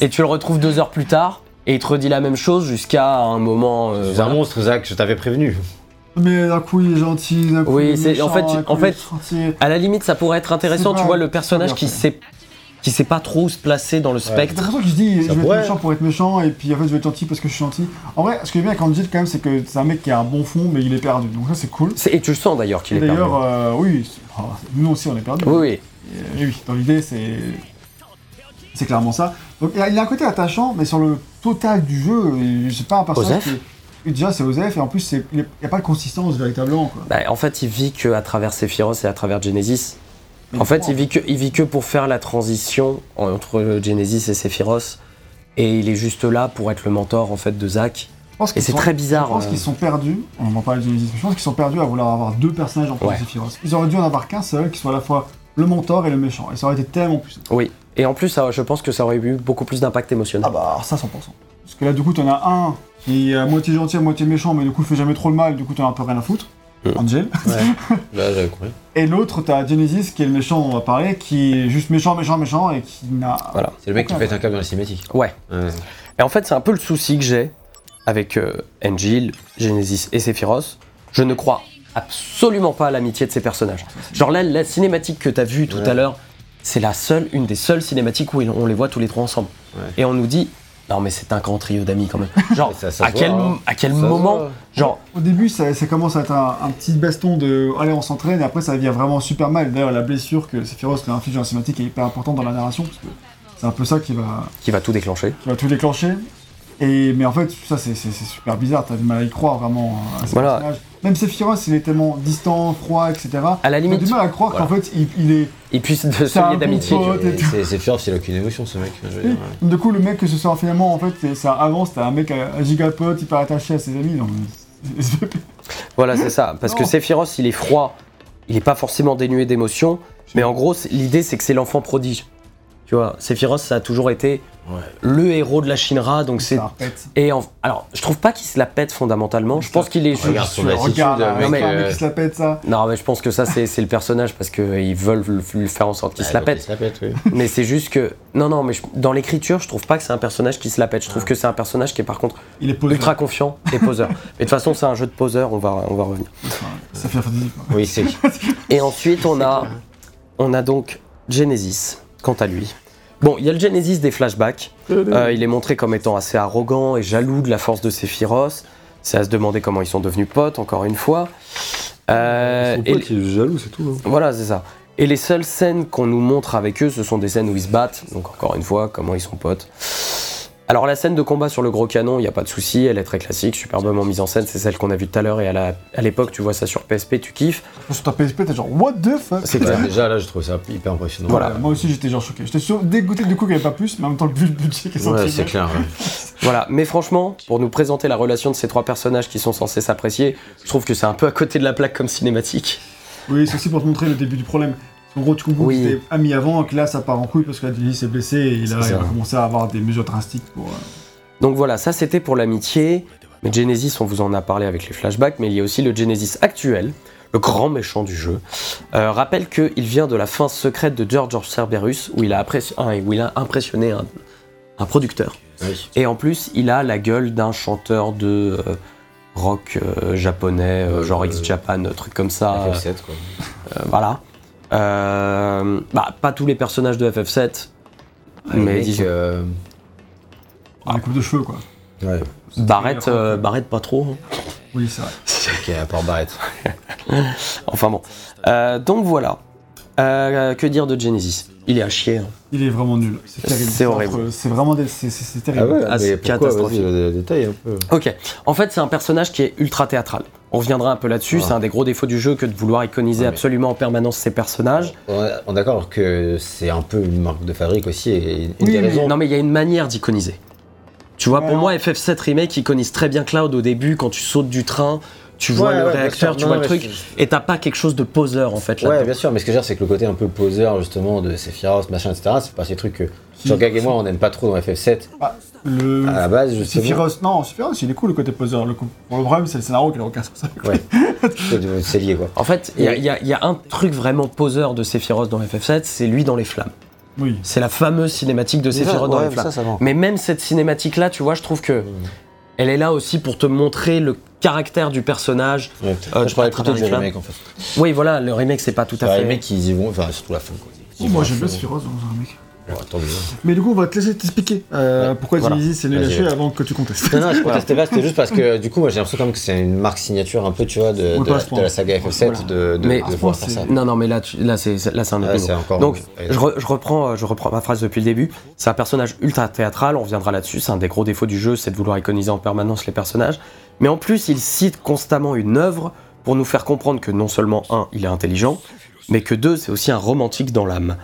Et tu le retrouves deux heures plus tard, et il te redit la même chose jusqu'à un moment. euh, C'est un monstre, Zach, je t'avais prévenu. Mais d'un coup il est gentil, d'un coup Oui, il est c'est- méchant, en fait, en fait. À la limite, ça pourrait être intéressant, tu vois, le personnage qui sait, qui sait pas trop où se placer dans le spectre. l'impression qu'il se dit, je vais pourrait. être méchant pour être méchant, et puis en fait je vais être gentil parce que je suis gentil. En vrai, ce que j'aime bien avec Angel quand même, c'est que c'est un mec qui a un bon fond, mais il est perdu. Donc ça c'est cool. C'est- Et tu le sens d'ailleurs qu'il Et est perdu. D'ailleurs, euh, oui, c'est- oh, nous aussi on est perdu. Oui, oui. Et, et oui, dans l'idée, c'est. C'est clairement ça. Donc il y, a- un côté attachant, mais sur le total du jeu, c'est pas un personnage Osef qui. Déjà, c'est Osef, et en plus, c'est- il n'y a pas de consistance véritablement. Quoi. Bah, en fait, il vit que à travers Sephiroth et à travers Genesis. En fait, il vit, que, il vit que pour faire la transition entre Genesis et Sephiroth. Et il est juste là pour être le mentor en fait de Zack. Et c'est très bizarre. Je pense euh. qu'ils sont perdus, on va parler de Genesis, mais je pense qu'ils sont perdus à vouloir avoir deux personnages en plus Ouais. de Sephiroth. Ils auraient dû en avoir qu'un seul, qui soit à la fois le mentor et le méchant, et ça aurait été tellement plus simple. Oui. Et en plus, ça, je pense que ça aurait eu beaucoup plus d'impact émotionnel. Ah bah, ça 100%. Parce que là, du coup, t'en as un qui est à moitié gentil, à moitié méchant, mais du coup, il fait jamais trop le mal, du coup, t'en as un peu rien à foutre. Mm. Angel. Ouais. Là, j'avais compris. Et l'autre, t'as Genesis, qui est le méchant, on va parler, qui est juste méchant, méchant, méchant, et qui n'a. Voilà. C'est le mec qui pète un câble dans la cinématique. Ouais. Ouais. Et en fait, c'est un peu le souci que j'ai avec euh, Angel, Genesis et Sephiroth. Je ne crois absolument pas à l'amitié de ces personnages. Genre là, la cinématique que t'as vue tout Ouais. à l'heure, c'est la seule, une des seules cinématiques où on les voit tous les trois ensemble. Ouais. Et on nous dit, non mais c'est un grand trio d'amis quand même. Genre, Et ça- ça à, se quel, voit, hein. à quel Ça moment, genre, Au début, ça, ça commence à être un, un petit baston de allez, on s'entraîne, et après, ça devient vraiment super mal. D'ailleurs, la blessure que Sephiroth lui inflige dans la cinématique est hyper importante dans la narration, parce que c'est un peu ça qui va, qui va tout déclencher. qui va tout déclencher. Et, mais en fait, ça c'est super bizarre, t'as du mal à y croire vraiment à ce Voilà. personnage. Même Sephiroth, il est tellement distant, froid, etc. À la T'as limite, du mal à croire voilà. qu'en fait, il, il est. il puisse de se lier d'amitié. Sephiroth, il a aucune émotion ce mec. je veux dire, ouais. Du coup, le mec que ce soit finalement, en fait, un- avant c'était un mec à, à gigapote, hyper attaché à ses amis. Donc, Voilà, c'est ça. Parce que. Sephiroth, il est froid, il est pas forcément dénué d'émotions, mais en gros, l'idée, c'est que c'est l'enfant prodige. Tu vois, Sephiroth, ça a toujours été Ouais. le héros de la Shinra, donc c'est. Et en- alors, je trouve pas qu'il se la pète fondamentalement. Je pense qu'il est. juste- Regarde son Tu attitude, un mec. mec euh, se la pète ça. Non, mais je pense que ça, c'est c'est le personnage parce qu'ils veulent le- lui faire en sorte qu'il se la pète. Il se la pète, oui. Mais c'est juste que. Non, non, mais je- dans l'écriture, je trouve pas que c'est un personnage qui se la pète. Je Ah. trouve que c'est un personnage qui est par contre Il est ultra confiant et poseur. mais de toute façon, c'est un jeu de poseur, on va, on va revenir. Ça fait. Oui, c'est. Et ensuite, on a, on a donc Genesis, quant à lui. Bon, il y a le Genesis des flashbacks. Euh, il est montré comme étant assez arrogant et jaloux de la force de Sephiroth. C'est à se demander comment ils sont devenus potes, encore une fois. Euh, Son et pote, il est jaloux, c'est tout. hein. voilà, c'est ça. Et les seules scènes qu'on nous montre avec eux, ce sont des scènes où ils se battent. Donc encore une fois, comment ils sont potes. Alors la scène de combat sur le gros canon, il n'y a pas de souci, elle est très classique, superbement mise en scène, c'est celle qu'on a vue tout à l'heure et à l'époque tu vois ça sur PSP, tu kiffes. Sur ta PSP, t'es genre, what the fuck? C'est Ouais, déjà là, je trouve ça hyper impressionnant. Voilà. Ouais, Moi aussi, j'étais genre choqué. J'étais dégoûté du coup qu'il n'y avait pas plus, mais en même temps, vu le budget qui est sorti. Ouais, c'est clair. ouais. Voilà, mais franchement, pour nous présenter la relation de ces trois personnages qui sont censés s'apprécier, je trouve que c'est un peu à côté de la plaque comme cinématique. Oui, c'est aussi pour te montrer le début du problème. En gros, tu comprends Oui. qu'ils étaient amis avant, et que là, ça part en couille parce que Lily s'est blessé et là, il ça. va commencer à avoir des mesures drastiques pour. euh, Donc voilà, ça c'était pour l'amitié. Mais Genesis, on vous en a parlé avec les flashbacks, mais il y a aussi le Genesis actuel, le grand méchant du jeu. Euh, rappelle qu'il vient de la fin secrète de George Cerberus, où il a, appréci- ah, où il a impressionné un, un producteur. Oui. Et en plus, il a la gueule d'un chanteur de euh, rock euh, japonais, euh, genre Euh, X-Japan, truc comme ça. FF7, quoi. Euh, voilà. Euh, bah, pas tous les personnages de FF7, Les mais mecs, disons. euh, coupe de cheveux, quoi. Ouais, Barrett, euh, pas trop. hein. Oui, c'est vrai. ok, à part Barrett. Enfin bon. Euh, donc voilà. Euh, que dire de Genesis? Il est à chier. hein. Il est vraiment nul. C'est terrible. C'est horrible. C'est vraiment des- c'est- c'est Ah terrible. ouais, Ah, c'est catastrophique. Un peu. Ok. En fait, c'est un personnage qui est ultra théâtral. On reviendra un peu là-dessus. Ah. C'est un des gros défauts du jeu que de vouloir iconiser Ouais, mais- absolument en permanence ses personnages. On est- d'accord que c'est un peu une marque de fabrique aussi et une Oui, des mais- raisons. Non, mais il y a une manière d'iconiser. Tu vois, Ouais, pour non. moi, FF7 Remake iconise très bien Cloud au début quand tu sautes du train. Tu vois Ouais, le ouais, réacteur, tu Non, vois le truc, je- et t'as pas quelque chose de poseur en fait là. Ouais, bien sûr, mais ce que je veux dire, c'est que le côté un peu poseur, justement, de Sephiroth, machin, etc., c'est pas ces trucs que sur Gag et moi, on n'aime pas trop dans FF7. Ah, le. À la base, justement. Sephiroth, non, Sephiroth, il est cool le côté poseur. Le, coup- bon, le problème, c'est le scénario qui n'a aucun sens. avec Ouais. lui. C'est lié, quoi. En fait, il y, a- y y un truc vraiment poseur de Sephiroth dans FF7, c'est lui dans les flammes. Oui. C'est la fameuse cinématique de Sephiroth dans les flammes. ça. Mais même cette cinématique-là, tu vois, je trouve que elle est là aussi pour te montrer le caractère du personnage. Ouais. Euh, je parlais plutôt du remake, en fait. Oui, voilà, le remake, c'est pas tout à fait. les mecs, ils y vont, enfin, surtout la fin, quoi. Y Moi, j'aime bien. Sephiroth dans un mec. Ouais, tant mieux. Mais du coup, on va te laisser t'expliquer euh, Ouais, pourquoi voilà. Genesis c'est nul à chier avant que tu contestes. Non, non, je contestais pas, c'était juste parce que du coup, moi j'ai l'impression quand même que c'est une marque signature un peu, tu vois, de, la, de saga FF7 Voilà. de, de, Mais- de pouvoir faire ça. Non, non, mais là, tu- là, c'est là, c'est un autre c'est encore. Donc, je, re- je reprends, je reprends ma phrase depuis le début. C'est un personnage ultra théâtral, on reviendra là-dessus. C'est un des gros défauts du jeu, c'est de vouloir iconiser en permanence les personnages. Mais en plus, il cite constamment une œuvre pour nous faire comprendre que non seulement, un, il est intelligent, mais que deux, c'est aussi un romantique dans l'âme.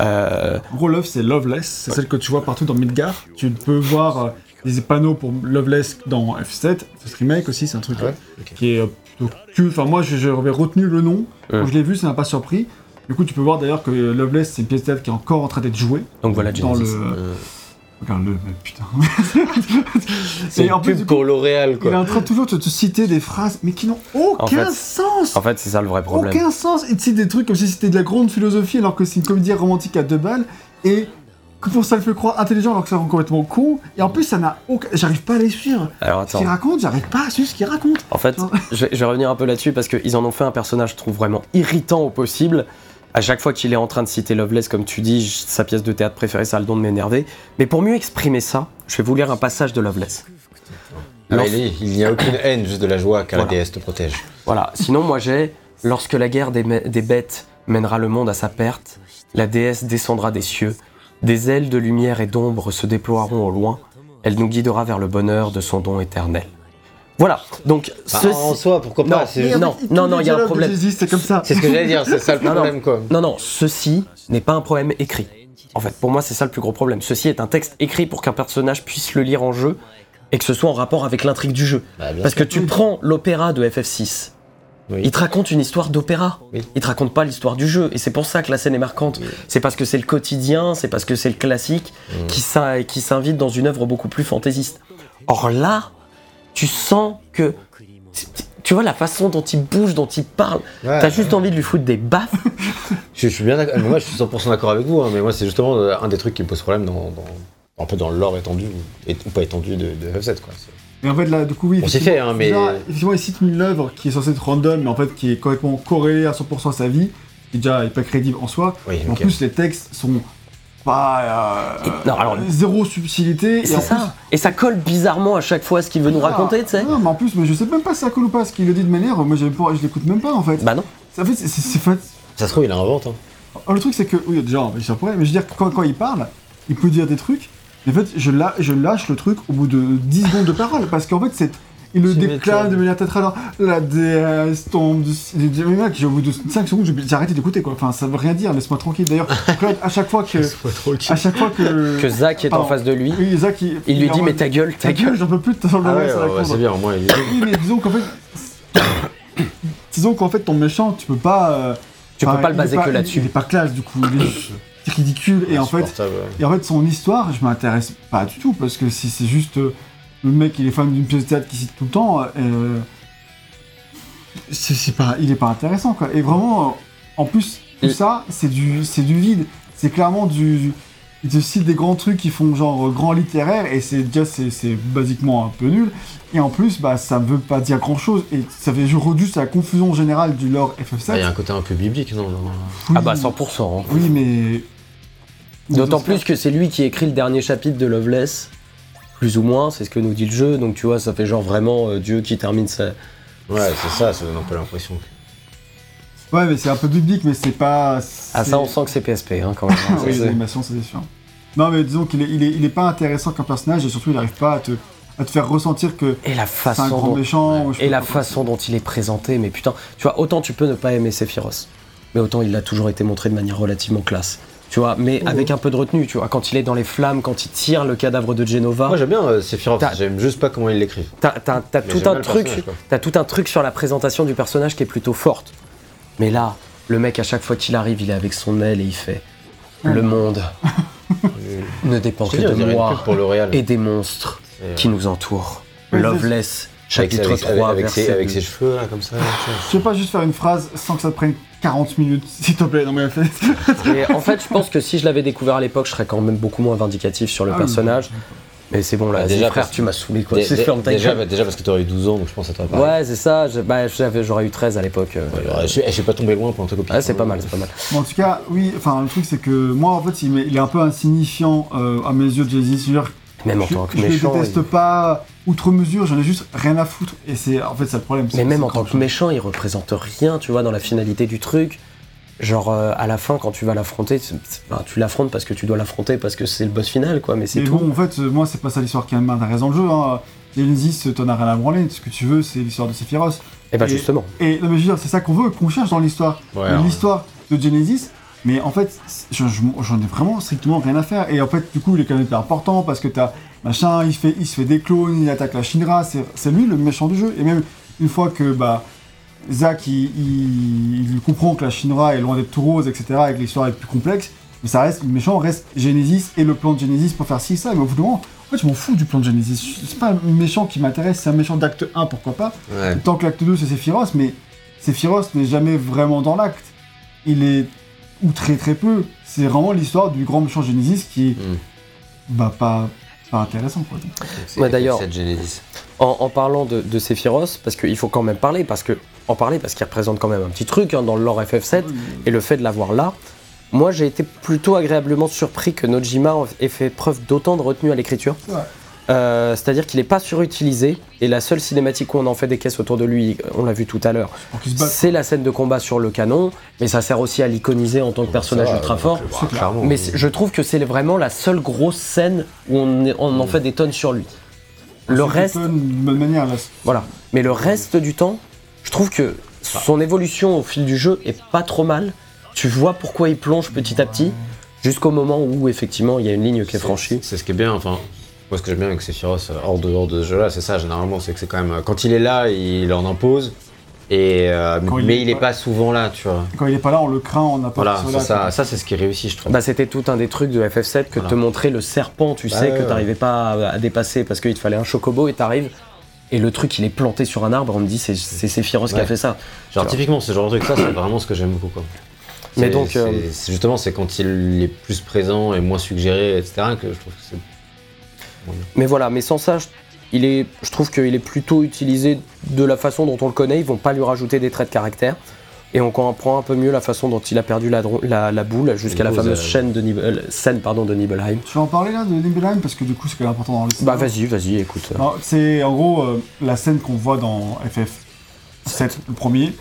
Euh, En gros, l'œuvre, c'est Loveless. C'est celle que tu vois partout dans Midgar. Tu peux voir euh, des panneaux pour Loveless dans F7. Ce remake aussi, c'est un truc Ouais, euh, qui est euh, plutôt cul. Enfin, moi, j'avais retenu le nom. Quand je l'ai vu, ça m'a pas surpris. Du coup, tu peux voir d'ailleurs que Loveless, c'est une pièce de théâtre qui est encore en train d'être jouée. donc voilà, Dans Genesis. le. Euh, Regarde-le, mais putain. C'est en plus, pub pour L'Oréal, il est quoi. en train toujours de te citer des phrases, mais qui n'ont aucun fait- sens En fait, c'est ça le vrai problème. Aucun sens Il te cite des trucs comme si c'était de la grande philosophie alors que c'est une comédie romantique à deux balles. Et que pour ça le fait croire intelligent alors que ça rend complètement con. Et en plus, ça n'a aucun. J'arrive pas à les suivre. Alors Ce attends. qu'il raconte, j'arrive pas à suivre ce qu'il raconte. En fait, Non. je vais, je vais revenir un peu là-dessus parce qu'ils en ont fait un personnage, je trouve, vraiment irritant au possible. À chaque fois qu'il est en train de citer Loveless, comme tu dis, sa pièce de théâtre préférée, ça a le don de m'énerver. Mais pour mieux exprimer ça, je vais vous lire un passage de Loveless. Ah, mais il il n'y a aucune haine, juste de la joie car la déesse te protège. Voilà. Sinon, moi j'ai Lorsque la guerre des bêtes mènera le monde à sa perte, la déesse descendra des cieux, des ailes de lumière et d'ombre se déploieront au loin, Elle nous guidera vers le bonheur de son don éternel. Voilà, donc Bah, ceci- En soi, pourquoi Non, pas non, non, non, il y a un problème. C'est comme ça. C'est ce que j'allais dire, c'est ça le Non, non. problème quoi. Non, non, ceci n'est pas un problème écrit. En fait, pour moi, c'est ça le plus gros problème. Ceci est un texte écrit pour qu'un personnage puisse le lire en jeu et que ce soit en rapport avec l'intrigue du jeu. Bah, Parce que tu prends l'opéra de FF6, Oui. il te raconte une histoire d'opéra. Oui. Il te raconte pas l'histoire du jeu. Et c'est pour ça que la scène est marquante. C'est parce que c'est le quotidien, c'est parce que c'est le classique Mm. qui s'in- qui s'invite dans une œuvre beaucoup plus fantaisiste. Or là, tu sens que. Tu vois la façon dont il bouge, dont il parle. Ouais. T'as juste envie de lui foutre des baffes. Je, je suis bien d'accord. Moi, je suis 100% d'accord avec vous, hein, mais moi, c'est justement euh, un des trucs qui me pose problème dans, dans- un peu dans le lore étendu, ou, et- ou pas étendu de, de FF7, quoi. Et en fait, là, du coup, oui. On s'y effectivement- fait, hein, mais- Là, effectivement, il cite une œuvre qui est censée être random, mais en fait, qui est complètement corrélée à 100% à sa vie, qui déjà est pas crédible en soi. Oui, En plus, les textes sont pas. euh, Et- non, alors- zéro subtilité. et C'est en ça. Et ça colle bizarrement à chaque fois ce qu'il veut nous plus- raconter, tu sais. Non, mais en plus, mais je sais même pas si ça colle ou pas, ce qu'il le dit de manière. Moi, je l'écoute même pas, en fait. Bah non. En fait, c'est fait. Ça se trouve, il invente. Hein. Oh, Le truc, c'est que. Oui, déjà, ça pourrait, mais je veux dire, quand, quand il parle, il peut dire des trucs. Mais en fait, je, la- je lâche le truc au bout de 10 secondes de parole. Parce qu'en fait, c'est. Il le m'étonnes. de manière théâtrale. genre, La déesse tombe. du- mec, j'ai- au bout de 5 secondes, j'ai arrêté d'écouter quoi. Enfin, ça veut rien dire, laisse-moi tranquille. D'ailleurs, Claude, à chaque fois que. À chaque fois que. Que Zach est en face de lui, Oui, Zach, il, il lui dit mais ta gueule, ta gueule, j'en peux plus de ta Ah ouais, ouais, c'est bien, au moins, il. Oui, mais disons qu'en fait. disons qu'en fait, ton méchant, tu peux pas. euh, Tu enfin, peux pas le baser pas- que là-dessus. Il est pas classe, du coup. Il est ridicule. Et en fait, et en fait, son histoire, je m'intéresse pas du tout parce que si c'est juste euh, le mec, il est fan d'une pièce de théâtre qui cite tout le temps, euh, c'est c'est pas, il est pas intéressant quoi. Et vraiment, euh, en plus, tout ça, c'est du, c'est du vide. C'est clairement du, il te cite des grands trucs qui font genre euh, grand littéraire et c'est déjà c'est, c'est basiquement un peu nul. Et en plus, bah ça veut pas dire grand chose et ça fait juste à la confusion générale du lore FF7. Ah, Il y a un côté un peu biblique, non, non, non. Oui, Ah bah 100%. hein. Oui, mais D'autant plus que c'est lui qui écrit le dernier chapitre de Loveless, plus ou moins, c'est ce que nous dit le jeu, donc tu vois, ça fait genre vraiment euh, Dieu qui termine sa... Ouais, c'est ça, ça donne un peu l'impression. Ouais, mais c'est un peu biblique, mais c'est pas. Ah ça on sent que c'est PSP hein, quand même. hein, oui, c'est- les animations, c'est sûr. Non, mais disons qu'il est, il est, il est pas intéressant comme personnage et surtout il arrive pas à te, à te faire ressentir que Et la c'est un façon grand dont... méchant. Et la quoi. façon dont il est présenté, mais putain, tu vois, autant tu peux ne pas aimer Sephiroth, mais autant il a toujours été montré de manière relativement classe. Tu vois, mais Oh. avec un peu de retenue, tu vois, quand il est dans les flammes, quand il tire le cadavre de Genova, Moi, j'aime bien euh, Sephiroth, j'aime juste pas comment il l'écrit. T'as, tout un truc, tout un truc sur la présentation du personnage qui est plutôt forte. Mais là, le mec à chaque fois qu'il arrive, il est avec son aile et il fait le monde ne dépend que de moi pour et des monstres Et, euh, qui nous entourent. Loveless, chapitre avec, 3, avec, ses, avec 2. ses cheveux, là, comme ça. Je sais pas juste faire une phrase sans que ça te prenne 40 minutes, s'il te plaît, non mais. Et en fait, je pense que si je l'avais découvert à l'époque, je serais quand même beaucoup moins vindicatif sur le Ah oui. personnage. Mais c'est bon là, Ah, déjà frère, parce- tu m'as saoulé quoi. C'est ferme ta déjà, bah, déjà parce que t'aurais eu 12 ans, donc je pense que ça t'aurait pas. Ouais, c'est ça. je- bah, j'avais- j'aurais eu 13 à l'époque. euh, Ouais, je, suis- je suis pas tombé loin pour un truc c'est pas mal, c'est pas mal. Bon, en tout cas, oui, enfin, le truc c'est que moi en fait, il, est un peu insignifiant euh, à mes yeux de Jay-Z. C'est-à-dire, Même en je, tant que je le méchant. déteste pas outre mesure, j'en ai juste rien à foutre. Et c'est en fait, c'est le problème. Mais c'est- même en tant que méchant, il représente rien, tu vois, dans la finalité du truc. Genre, euh, à la fin, quand tu vas l'affronter, ben, tu l'affrontes parce que tu dois l'affronter, parce que c'est le boss final, quoi, mais c'est tout. bon, en fait, euh, moi, c'est pas ça l'histoire qui m'intéresse dans le jeu. Hein. Genesis, t'en as rien à branler. Ce que tu veux, c'est l'histoire de Sephiroth. Et bah, et- justement. Et non, mais je veux dire, c'est ça qu'on veut, qu'on cherche dans l'histoire. Ouais, Mais ouais. L'histoire de Genesis, mais en fait, j'en ai vraiment strictement rien à faire. Et en fait, du coup, il est quand même hyper important parce que t'as machin, il, fait, il se fait des clones, il attaque la Shinra, c'est lui le méchant du jeu. Et même une fois que bah, Zack, il, il- il comprend que la Shinra est loin d'être tout rose, etc., et que l'histoire est plus complexe, mais ça reste, le méchant reste Genesis et le plan de Genesis pour faire ci et ça. Mais au bout d'un moment, en fait, je m'en fous du plan de Genesis. C'est pas un méchant qui m'intéresse, c'est un méchant d'acte 1, pourquoi pas. Ouais. Tant que l'acte 2 c'est Sephiroth, mais Sephiroth n'est jamais vraiment dans l'acte. Il est, ou très très peu, c'est vraiment l'histoire du grand méchant Genesis qui est, Mm. bah pas, pas intéressant quoi. C'est Ouais, d'ailleurs-. En, en parlant de, de Sephiroth, parce qu'il faut quand même parler, parce que en parler parce qu'il représente quand même un petit truc hein, dans le lore FF7, et le fait de l'avoir là, moi j'ai été plutôt agréablement surpris que Nojima ait fait preuve d'autant de retenue à l'écriture. Vrai. Euh, C'est-à-dire qu'il n'est pas surutilisé et la seule cinématique où on en fait des caisses autour de lui, on l'a vu tout à l'heure, c'est la scène de combat sur le canon, mais ça sert aussi à l'iconiser en tant que personnage ultra donc, fort. bah. Mais je trouve que c'est vraiment la seule grosse scène où on, est- on en fait des tonnes sur lui. Le C'est reste, bonne manière, là. voilà. Mais le reste du temps, je trouve que son évolution au fil du jeu est pas trop mal. Tu vois pourquoi il plonge petit à petit, jusqu'au moment où effectivement il y a une ligne qui est franchie. C'est ce qui est bien, enfin. Moi, ce que j'aime bien avec Sephiroth, euh, hors de, hors de ce jeu-là, c'est ça, généralement, c'est que c'est quand même. euh, Quand il est là, il en impose. Et, euh, il mais est il est pas- pas souvent là, tu vois. Quand il est pas là, on le craint, on n'a pas Voilà, ce c'est là, ça, ça c'est ce qui réussit, je trouve. Bah, c'était tout un des trucs de FF7 que Voilà. te montrer le serpent, tu Bah sais, que ouais. t'arrivais pas à, dépasser parce qu'il te fallait un chocobo et t'arrives. Et le truc, il est planté sur un arbre, on me dit c'est Sephiroth qui a fait ça. Genre, tu typiquement, ce genre de truc, ça, c'est vraiment ce que j'aime beaucoup, quoi. Mais donc, euh, justement, c'est quand il est plus présent et moins suggéré, etc., que je trouve que c'est. Mais voilà, mais sans ça, je, il est, je trouve qu'il est plutôt utilisé de la façon dont on le connaît. Ils vont pas lui rajouter des traits de caractère. Et on comprend un peu mieux la façon dont il a perdu la, dro- la, la boule jusqu'à la fameuse euh, chaîne de Nibel- scène pardon, de Nibelheim. Tu vas en parler là de Nibelheim? Parce que du coup c'est quand même important dans l'histoire. Bah vas-y, vas-y, écoute. C'est en gros euh, la scène qu'on voit dans FF7, le premier,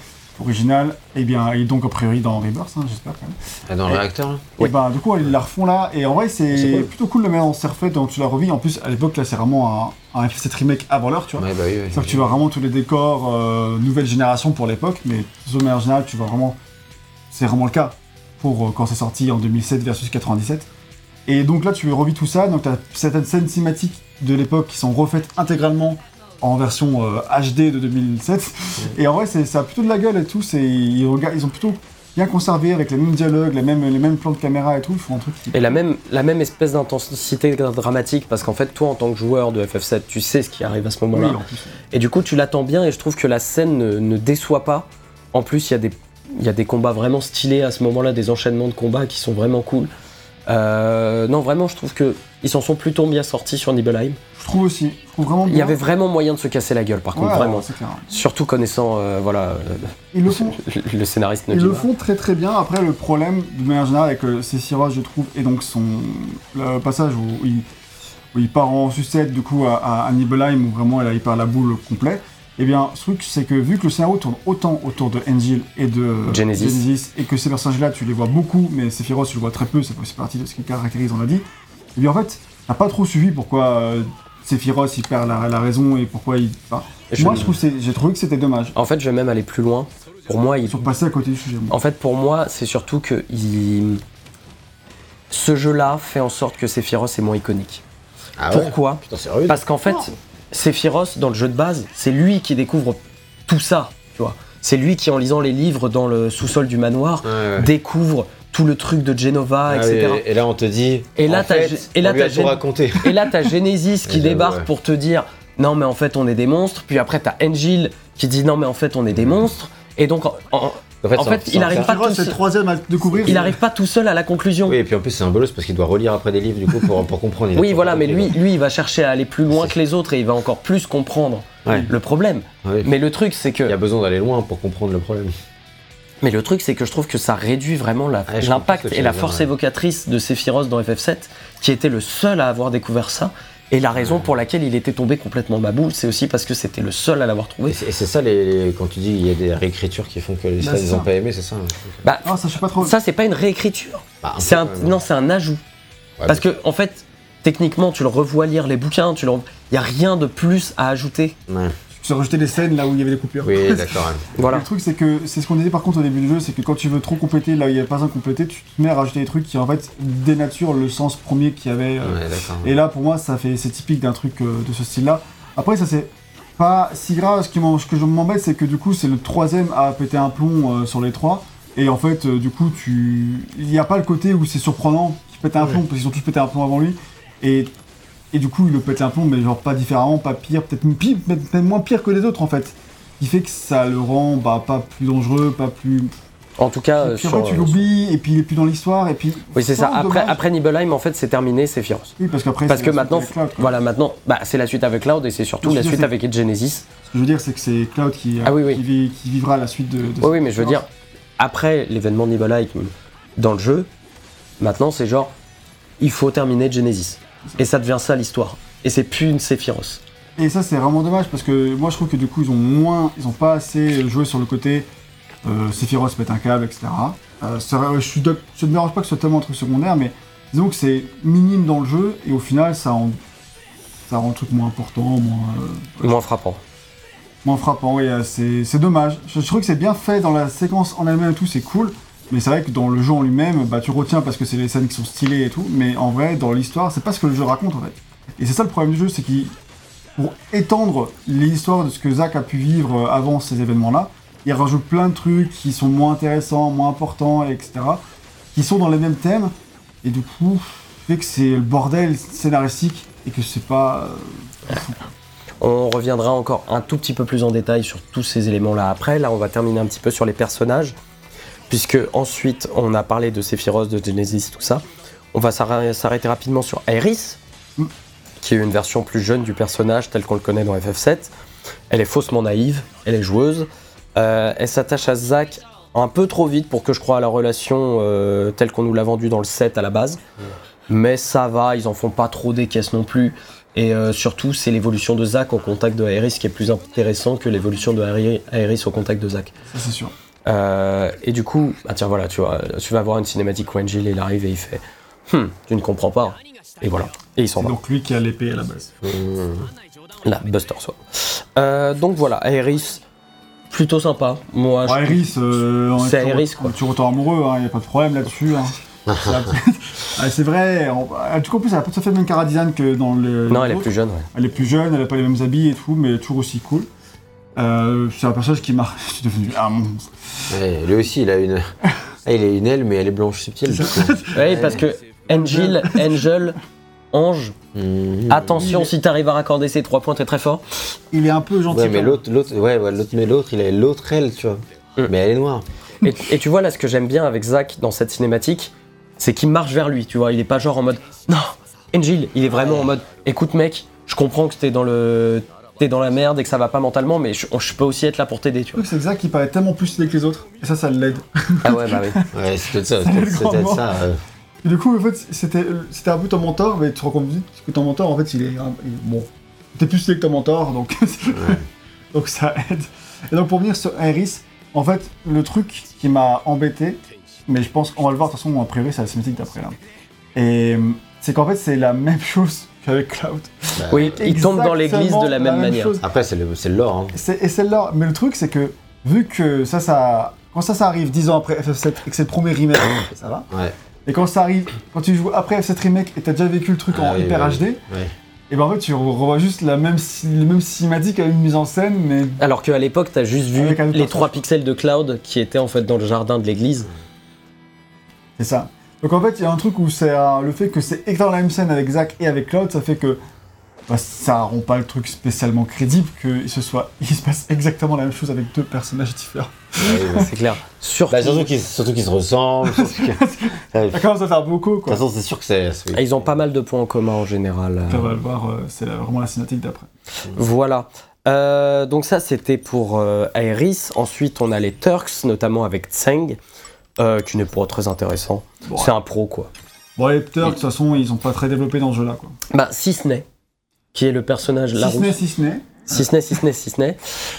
original, et bien, et donc a priori dans Rebirth, hein, j'espère quand même. Ah, dans le Et- réacteur, là Oui. Et ben du coup ils la refont là, et en vrai C'est cool. plutôt cool de manière dont c'est refait, donc tu la revis. En plus à l'époque là c'est vraiment un, un FF7 remake avant l'heure, tu vois. Ouais, bah oui, oui. C'est-à-dire que tu vois vraiment tous les décors, euh, nouvelle génération pour l'époque, mais de manière générale, tu vois vraiment. C'est vraiment le cas pour euh, quand c'est sorti en 2007 versus 97. Et donc là, tu revis tout ça, donc tu as certaines scènes cinématiques de l'époque qui sont refaites intégralement en version euh, HD de 2007. Et en vrai, c'est- ça a plutôt de la gueule et tout. c'est- Ils, regardent- ils ont plutôt bien conservé avec les mêmes dialogues, les mêmes, les mêmes plans de caméra et tout. Ils font un truc qui. Et la même, la même espèce d'intensité dramatique, parce qu'en fait, toi, en tant que joueur de FF7, tu sais ce qui arrive à ce moment-là. Et du coup, tu l'attends bien, et je trouve que la scène ne, ne déçoit pas. En plus, il y, a des- il y a des combats vraiment stylés à ce moment-là, des enchaînements de combats qui sont vraiment cool. Euh, non, vraiment, je trouve que ils s'en sont plutôt bien sortis sur Nibelheim. Je trouve aussi. Je trouve vraiment Il y avait vraiment moyen de se casser la gueule, par contre, Ouais, vraiment. clair. Surtout connaissant, euh, voilà, euh, Ils le font. le, scénariste Ils le font très très bien. Après, le problème, de manière générale, avec euh, je trouve, et donc son le passage où il, où il part en sucette du coup à, Nibelheim, où vraiment là, il part la boule complet. Eh bien, ce truc, c'est que vu que le scénario tourne autant autour de Angel et de Genesis. et que ces personnages-là, tu les vois beaucoup, mais Sephiroth, tu le vois très peu, ça fait aussi partie de ce qui caractérise, on l'a dit. Eh bien, en fait, t'as pas trop suivi pourquoi euh, Sephiroth, il perd la, la raison et pourquoi il... enfin, Et je- moi, je trouve j'ai trouvé que c'était dommage. En fait, je vais même aller plus loin. Pour moi, il, Ils sont passés à côté du sujet. moi. En fait, pour moi, c'est surtout que il- ce jeu-là fait en sorte que Sephiroth est moins iconique. Ah ouais Pourquoi? Putain. Parce qu'en fait, Sephiroth, dans le jeu de base, c'est lui qui découvre tout ça, tu vois. C'est lui qui, en lisant les livres dans le sous-sol du manoir, Ouais, ouais. découvre tout le truc de Genova, Ah etc. oui, et là, on te dit. Et là, t'as- et là, on lui a t'as tout Gen- raconté. Et là, t'as Genesis qui débarque ouais. pour te dire non, mais en fait, on est des monstres. Puis après, t'as Angel qui dit non, mais en fait, on est des monstres. Et donc, en, en- En fait, En il c'est un arrive faire. pas pas tout seul à la conclusion. Oui, et puis en plus, c'est un bolos parce qu'il doit relire après des livres du coup pour, pour comprendre. Oui, voilà, mais lui, lui, il va chercher à aller plus loin que les autres et il va encore plus comprendre Ouais. le problème. Ouais. Mais le truc, c'est Il y a que, besoin d'aller loin pour comprendre le problème. Mais le truc, c'est que je trouve que ça réduit vraiment Ouais, l'impact et la dire, force ouais. évocatrice de Sephiroth dans FF7, qui était le seul à avoir découvert ça. Et la raison pour laquelle il était tombé complètement baboule, c'est aussi parce que c'était le seul à l'avoir trouvé. c'est et c'est ça, les, les- quand tu dis qu'il y a des réécritures qui font que les Bah, stades c'est ils ont ça. pas aimé, c'est ça. hein. Bah, Ah, ça, pas trop. ça, c'est pas une réécriture. Bah, un non, c'est un ajout. Ouais, Parce que, en fait, techniquement, tu le revois lire les bouquins, tu le, il y a rien de plus à ajouter. Tu as rejeté les scènes là où il y avait des coupures. Oui, d'accord. Voilà. Le truc, c'est que c'est ce qu'on disait par contre au début du jeu, c'est que quand tu veux trop compléter là où il n'y avait pas un complété, tu te mets à rajouter des trucs qui en fait dénaturent le sens premier qu'il y avait. euh, Ouais, d'accord. Et là, pour moi, ça fait, c'est typique d'un truc euh, de ce style-là. Après, ça c'est pas si grave. Ce, qui m'en- ce que je m'embête, c'est que du coup, c'est le troisième à péter un plomb euh, sur les trois. Et en fait, euh, du coup, tu, il n'y a pas le côté où c'est surprenant qu'il pète un plomb parce qu'ils ont tous pété un plomb avant lui. Et et du coup, il le pète un plomb, mais genre pas différemment, pas pire, peut-être pire, même moins pire que les autres en fait. Il fait que ça le rend bah, pas plus dangereux, pas plus. En tout cas, euh, puis sur, tu euh, l'oublies, et puis il est plus dans l'histoire, et puis. Oui, c'est ça. Oh, Après, dommage. après Nibelheim, en fait, c'est terminé, c'est Sephiroth. Oui, parce qu'après. Parce c'est que la suite maintenant, avec Cloud, voilà, maintenant, bah, c'est la suite avec Cloud et c'est surtout la suite avec Genesis. Ce que je veux dire, c'est que c'est Cloud qui, Ah oui, oui. qui, vit- qui vivra la suite de. de Oui, oui, mais je veux dire, après l'événement Nibelheim dans le jeu, maintenant c'est genre, il faut terminer Genesis. Et ça devient ça l'histoire. et c'est plus une Sephiroth. Et ça, c'est vraiment dommage parce que moi, je trouve que du coup, ils ont moins, ils ont pas assez joué sur le côté euh, Sephiroth pète un câble, etc. Euh, ça- je ne me dérange pas que ce soit tellement un truc secondaire, mais disons que c'est minime dans le jeu et au final, ça rend, ça rend le truc moins important, moins, euh, Moins frappant. moins frappant. Oui, c'est c'est dommage. Je, je trouve que c'est bien fait dans la séquence en elle-même et tout, c'est cool. Mais c'est vrai que dans le jeu en lui-même, bah, tu retiens parce que c'est les scènes qui sont stylées et tout. Mais en vrai, dans l'histoire, c'est pas ce que le jeu raconte en fait. Et c'est ça le problème du jeu, c'est qu'il pour étendre l'histoire de ce que Zach a pu vivre euh, avant ces événements-là, il rajoute plein de trucs qui sont moins intéressants, moins importants, etc. Qui sont dans les mêmes thèmes. Et du coup, fait que c'est le bordel scénaristique et que c'est pas. euh, On reviendra encore un tout petit peu plus en détail sur tous ces éléments-là après. Là, on va terminer un petit peu sur les personnages, puisque ensuite, on a parlé de Sephiroth, de Genesis, tout ça. On va s'arrêter rapidement sur Aeris, Mm. qui est une version plus jeune du personnage tel qu'on le connaît dans FF7. Elle est faussement naïve, elle est joueuse. Euh, elle s'attache à Zack un peu trop vite pour que je croie à la relation euh, telle qu'on nous l'a vendue dans le 7 à la base. Mais ça va, ils en font pas trop des caisses non plus. Et euh, surtout, c'est l'évolution de Zack au contact de Aeris qui est plus intéressant que l'évolution de Aeris au contact de Zack. C'est sûr. Euh, et du coup, ah tiens voilà, tu vois, tu vas voir une cinématique où Angel il arrive et il fait Hum, tu ne comprends pas. Et voilà. Et il s'en va. donc lui qui a l'épée à la base. Là, Buster soit. Euh, donc voilà, Aeris, plutôt sympa. Moi, je- Bon, Iris, euh, C'est Iris, quoi. Tu retournes amoureux, il n'y a pas de problème là-dessus. hein. Ah, c'est vrai, on- ah, du coup en plus elle a pas tout à fait le même cara design que dans le. Non, elle est plus jeune, ouais. Elle est plus jeune, elle a pas les mêmes habits et tout, mais toujours aussi cool. Euh, c'est un personnage qui m'a. Je suis devenu un monstre. Ouais, lui aussi, il a une. Ah, il a une aile, mais elle est blanche subtile. du coup. Oui, parce que Angel, Angel, Ange, Mhm. attention, si t'arrives à raccorder ces trois points, t'es très fort. Il est un peu gentil. Ouais, mais l'autre, l'autre, ouais, ouais, l'autre, mais l'autre, il a l'autre aile, tu vois. Mm. Mais elle est noire. Et, et tu vois là ce que j'aime bien avec Zack dans cette cinématique, c'est qu'il marche vers lui, tu vois, il est pas genre en mode non, Angel, il est vraiment en mode écoute mec, je comprends que t'es dans le t'es dans la merde et que ça va pas mentalement, mais je, je peux aussi être là pour t'aider, tu vois. c'est Zach il paraît tellement plus stylé que les autres, et ça ça l'aide. Ah ouais bah oui. Ouais, c'est peut-être ça, c'est peut-être ça. euh. Et du coup en fait c'était c'était un peu ton mentor, mais tu te rends compte vite que ton mentor en fait il est. il- bon. T'es plus stylé que ton mentor, donc. donc ça aide. Et donc pour venir sur Iris, en fait le truc qui m'a embêté, mais je pense qu'on va le voir de toute façon a priori c'est la cinématique d'après là. Et euh, c'est qu'en fait c'est la même chose qu'avec Cloud. Bah, Oui, il tombe dans l'église de la même manière. chose. Après, c'est le, c'est le lore. Hein. C'est- Et celle-là, mais le truc c'est que vu que ça, ça, quand ça, ça arrive 10 ans après FF7 et que c'est le premier remake, ça va. Ouais. Et quand ça arrive, quand tu joues après F7 remake et t'as déjà vécu le truc Ah en oui, hyper oui, HD, et ben en fait tu re- revois juste la même, ci- les mêmes cinématiques avec une mise en scène, mais Alors qu'à l'époque, t'as juste vu Avec les personnage. 3 pixels de Cloud qui étaient en fait dans le jardin de l'église. c'est ça. Donc en fait il y a un truc où c'est euh, le fait que c'est exactement la même scène avec Zack et avec Cloud, ça fait que bah, ça rend pas le truc spécialement crédible que ce soit, il se passe exactement la même chose avec deux personnages différents. Ouais. C'est clair. Surtout, Bah, surtout qu'ils se ressemblent. que- De Ça commence à faire beaucoup toute quoi. façon, c'est sûr que c'est. Ah, ils ont pas mal de points en commun en général. Donc, on va le voir, euh, c'est vraiment la cinématique d'après. Voilà. Euh, donc ça, c'était pour euh, Aeris. Ensuite, on a les Turks, notamment avec Tseng, euh, qui n'est pas très intéressant. Bon, C'est un pro, quoi. Bon, les Turks, de toute façon, ils sont pas très développés dans ce jeu-là, quoi. Bah, si ce n'est, qui est le personnage Si ce Larousse. n'est, si ce n'est. Si ce n'est, si ce n'est, si ce n'est.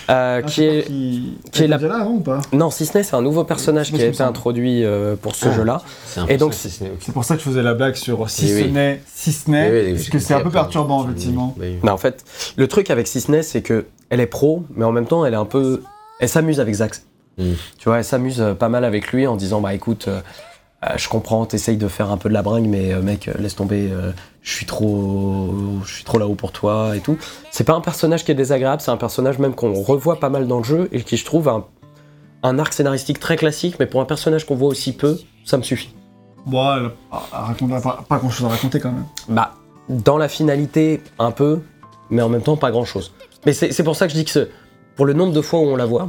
euh, Ah, je qui est... qui... qui est la- déjà là avant ou pas Non, si ce n'est, c'est un nouveau personnage qui a été introduit euh, pour ce Ah. jeu-là. c'est un Et donc, si. C'est pour ça que je faisais la blague sur si Oui, ce oui. n'est, si ce n'est, Oui, oui, parce que c'est un peu perturbant, effectivement. Mais en fait, le truc avec si ce n'est, c'est que elle est pro, mais en même temps, elle est un peu. Elle s'amuse avec Zax. Mm. Tu vois, elle s'amuse euh, pas mal avec lui en disant Bah écoute, euh, euh, je comprends, t'essayes de faire un peu de la bringue, mais euh, mec, laisse tomber, euh, je suis trop. Je suis trop là-haut pour toi et tout. C'est pas un personnage qui est désagréable, c'est un personnage même qu'on revoit pas mal dans le jeu et qui, je trouve, a un, un arc scénaristique très classique, mais pour un personnage qu'on voit aussi peu, ça me suffit. Bon, elle a- elle raconte elle a pas, pas grand chose à raconter quand même. Bah, dans la finalité, un peu, mais en même temps, pas grand chose. Mais c'est c'est pour ça que je dis que ce- pour le nombre de fois où on la voit,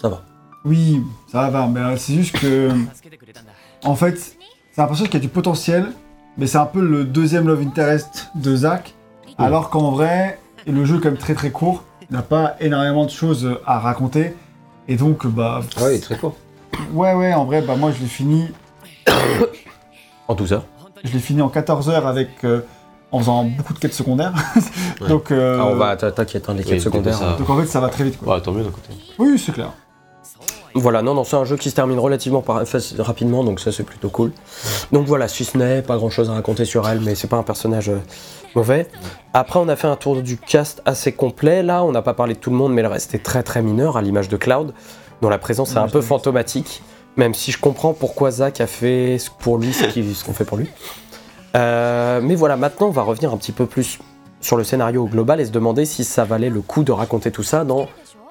ça va. Oui, ça va, mais c'est juste que. En fait, c'est un personnage qui a du potentiel, mais c'est un peu le deuxième love interest de Zack, alors qu'en vrai, le jeu est quand même très très court, il n'a pas énormément de choses à raconter, et donc, bah. Ah oui, très court. Ouais, ouais, en vrai, bah moi je l'ai fini En 12 heures. Je l'ai fini en 14 heures avec euh, en faisant beaucoup de quêtes secondaires. donc, euh, Ah, on va, t'inquiète, hein, les quêtes oui, secondaires. ça. donc en fait, ça va très vite. Quoi. Ouais, tant mieux d'un côté. Oui, c'est clair. Voilà, non, non, c'est un jeu qui se termine relativement par- rapidement, donc ça c'est plutôt cool. Donc voilà, si ce n'est pas grand chose à raconter sur elle, mais c'est pas un personnage euh, mauvais. Après, on a fait un tour du cast assez complet. Là, on n'a pas parlé de tout le monde, mais le reste est très très mineur, à l'image de Cloud, dont la présence est un peu fantomatique, même si je comprends pourquoi Zach a fait ce- pour lui ce qu'on fait pour lui. Euh, mais voilà, maintenant, on va revenir un petit peu plus sur le scénario global et se demander si ça valait le coup de raconter tout ça dans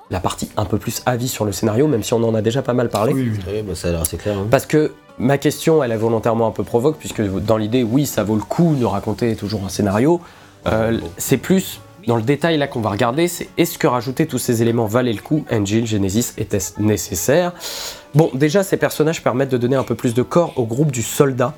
la partie un peu plus avis sur le scénario, même si on en a déjà pas mal parlé. Oui, oui. Oui, bah, ça a l'air assez clair. hein. Parce que ma question, elle est volontairement un peu provoque, puisque dans l'idée, oui, ça vaut le coup de raconter toujours un scénario. Euh, c'est plus dans le détail là qu'on va regarder, c'est est-ce que rajouter tous ces éléments valait le coup Angel, Genesis était-ce nécessaire? Bon, déjà, ces personnages permettent de donner un peu plus de corps au groupe du soldat.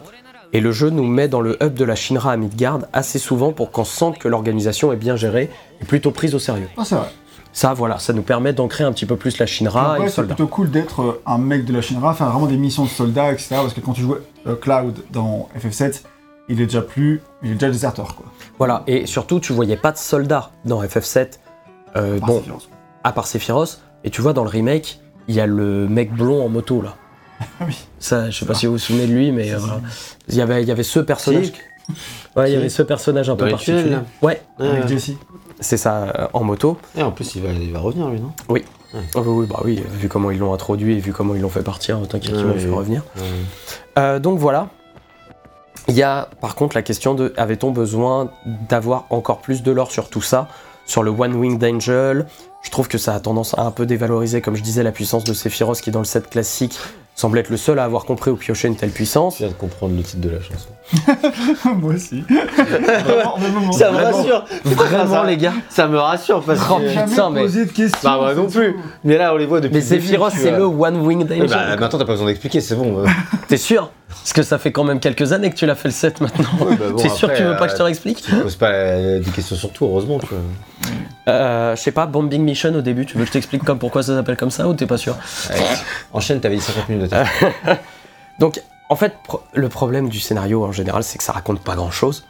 Et le jeu nous met dans le hub de la Shinra à Midgard assez souvent pour qu'on sente que l'organisation est bien gérée et plutôt prise au sérieux. Ah, c'est vrai. Ça, voilà, ça nous permet d'ancrer un petit peu plus la Shinra le c'est plutôt cool d'être euh, un mec de la Shinra, faire vraiment des missions de soldats, etc. Parce que quand tu jouais euh, Cloud dans FF7, il est déjà plus. Il est déjà déserteur, quoi. Voilà, et surtout, tu voyais pas de soldats dans FF7. Euh, Par bon, Sephiroth. à part Sephiroth, et tu vois dans le remake, il y a le mec blond en moto là. Ah oui. Ça, je sais pas si vous vous souvenez de lui, mais euh, il y avait, il y avait ce personnage. Ouais, il y avait ce personnage un peu Dans particulier. là. Ouais, Avec Ouais. Jesse. C'est ça, euh, en moto. Et en plus, il va, il va revenir, lui, non? Oh, oui, oui, bah oui, vu comment ils l'ont introduit et vu comment ils l'ont fait partir, t'inquiète, ils Ouais, vont le faire oui. revenir. Ouais. Euh, donc voilà. Il y a par contre la question de avait-on besoin d'avoir encore plus de lore sur tout ça Sur le One Winged Angel, je trouve que ça a tendance à un peu dévaloriser, comme je disais, la puissance de Sephiroth qui, dans le set classique, semble être le seul à avoir compris ou pioché une telle puissance. Je viens de comprendre le titre de la chanson. Moi aussi. Vraiment, vraiment, Ça me rassure Vraiment, Ça- les gars Ça me rassure parce Oh, que... Jamais Putain, mais- posé de questions. Bah, moi non plus. tout. Mais là, on les voit depuis Mais Sephiroth, c'est le One Winged Oui, Angel. bah, maintenant, t'as pas besoin d'expliquer, c'est bon. euh. T'es sûr Parce que ça fait quand même quelques années que tu l'as fait le set maintenant. Ouais, bah bon, T'es sûr que tu veux pas que je te euh, réexplique Tu poses pas euh, des questions sur tout, heureusement. Euh, Je sais pas, Bombing Mission au début, tu veux que je t'explique comme pourquoi ça s'appelle comme ça ou t'es pas sûr Allez, enchaîne, t'avais dit 50 minutes de temps. Donc, en fait, pro- le problème du scénario en général, c'est que ça raconte pas grand chose.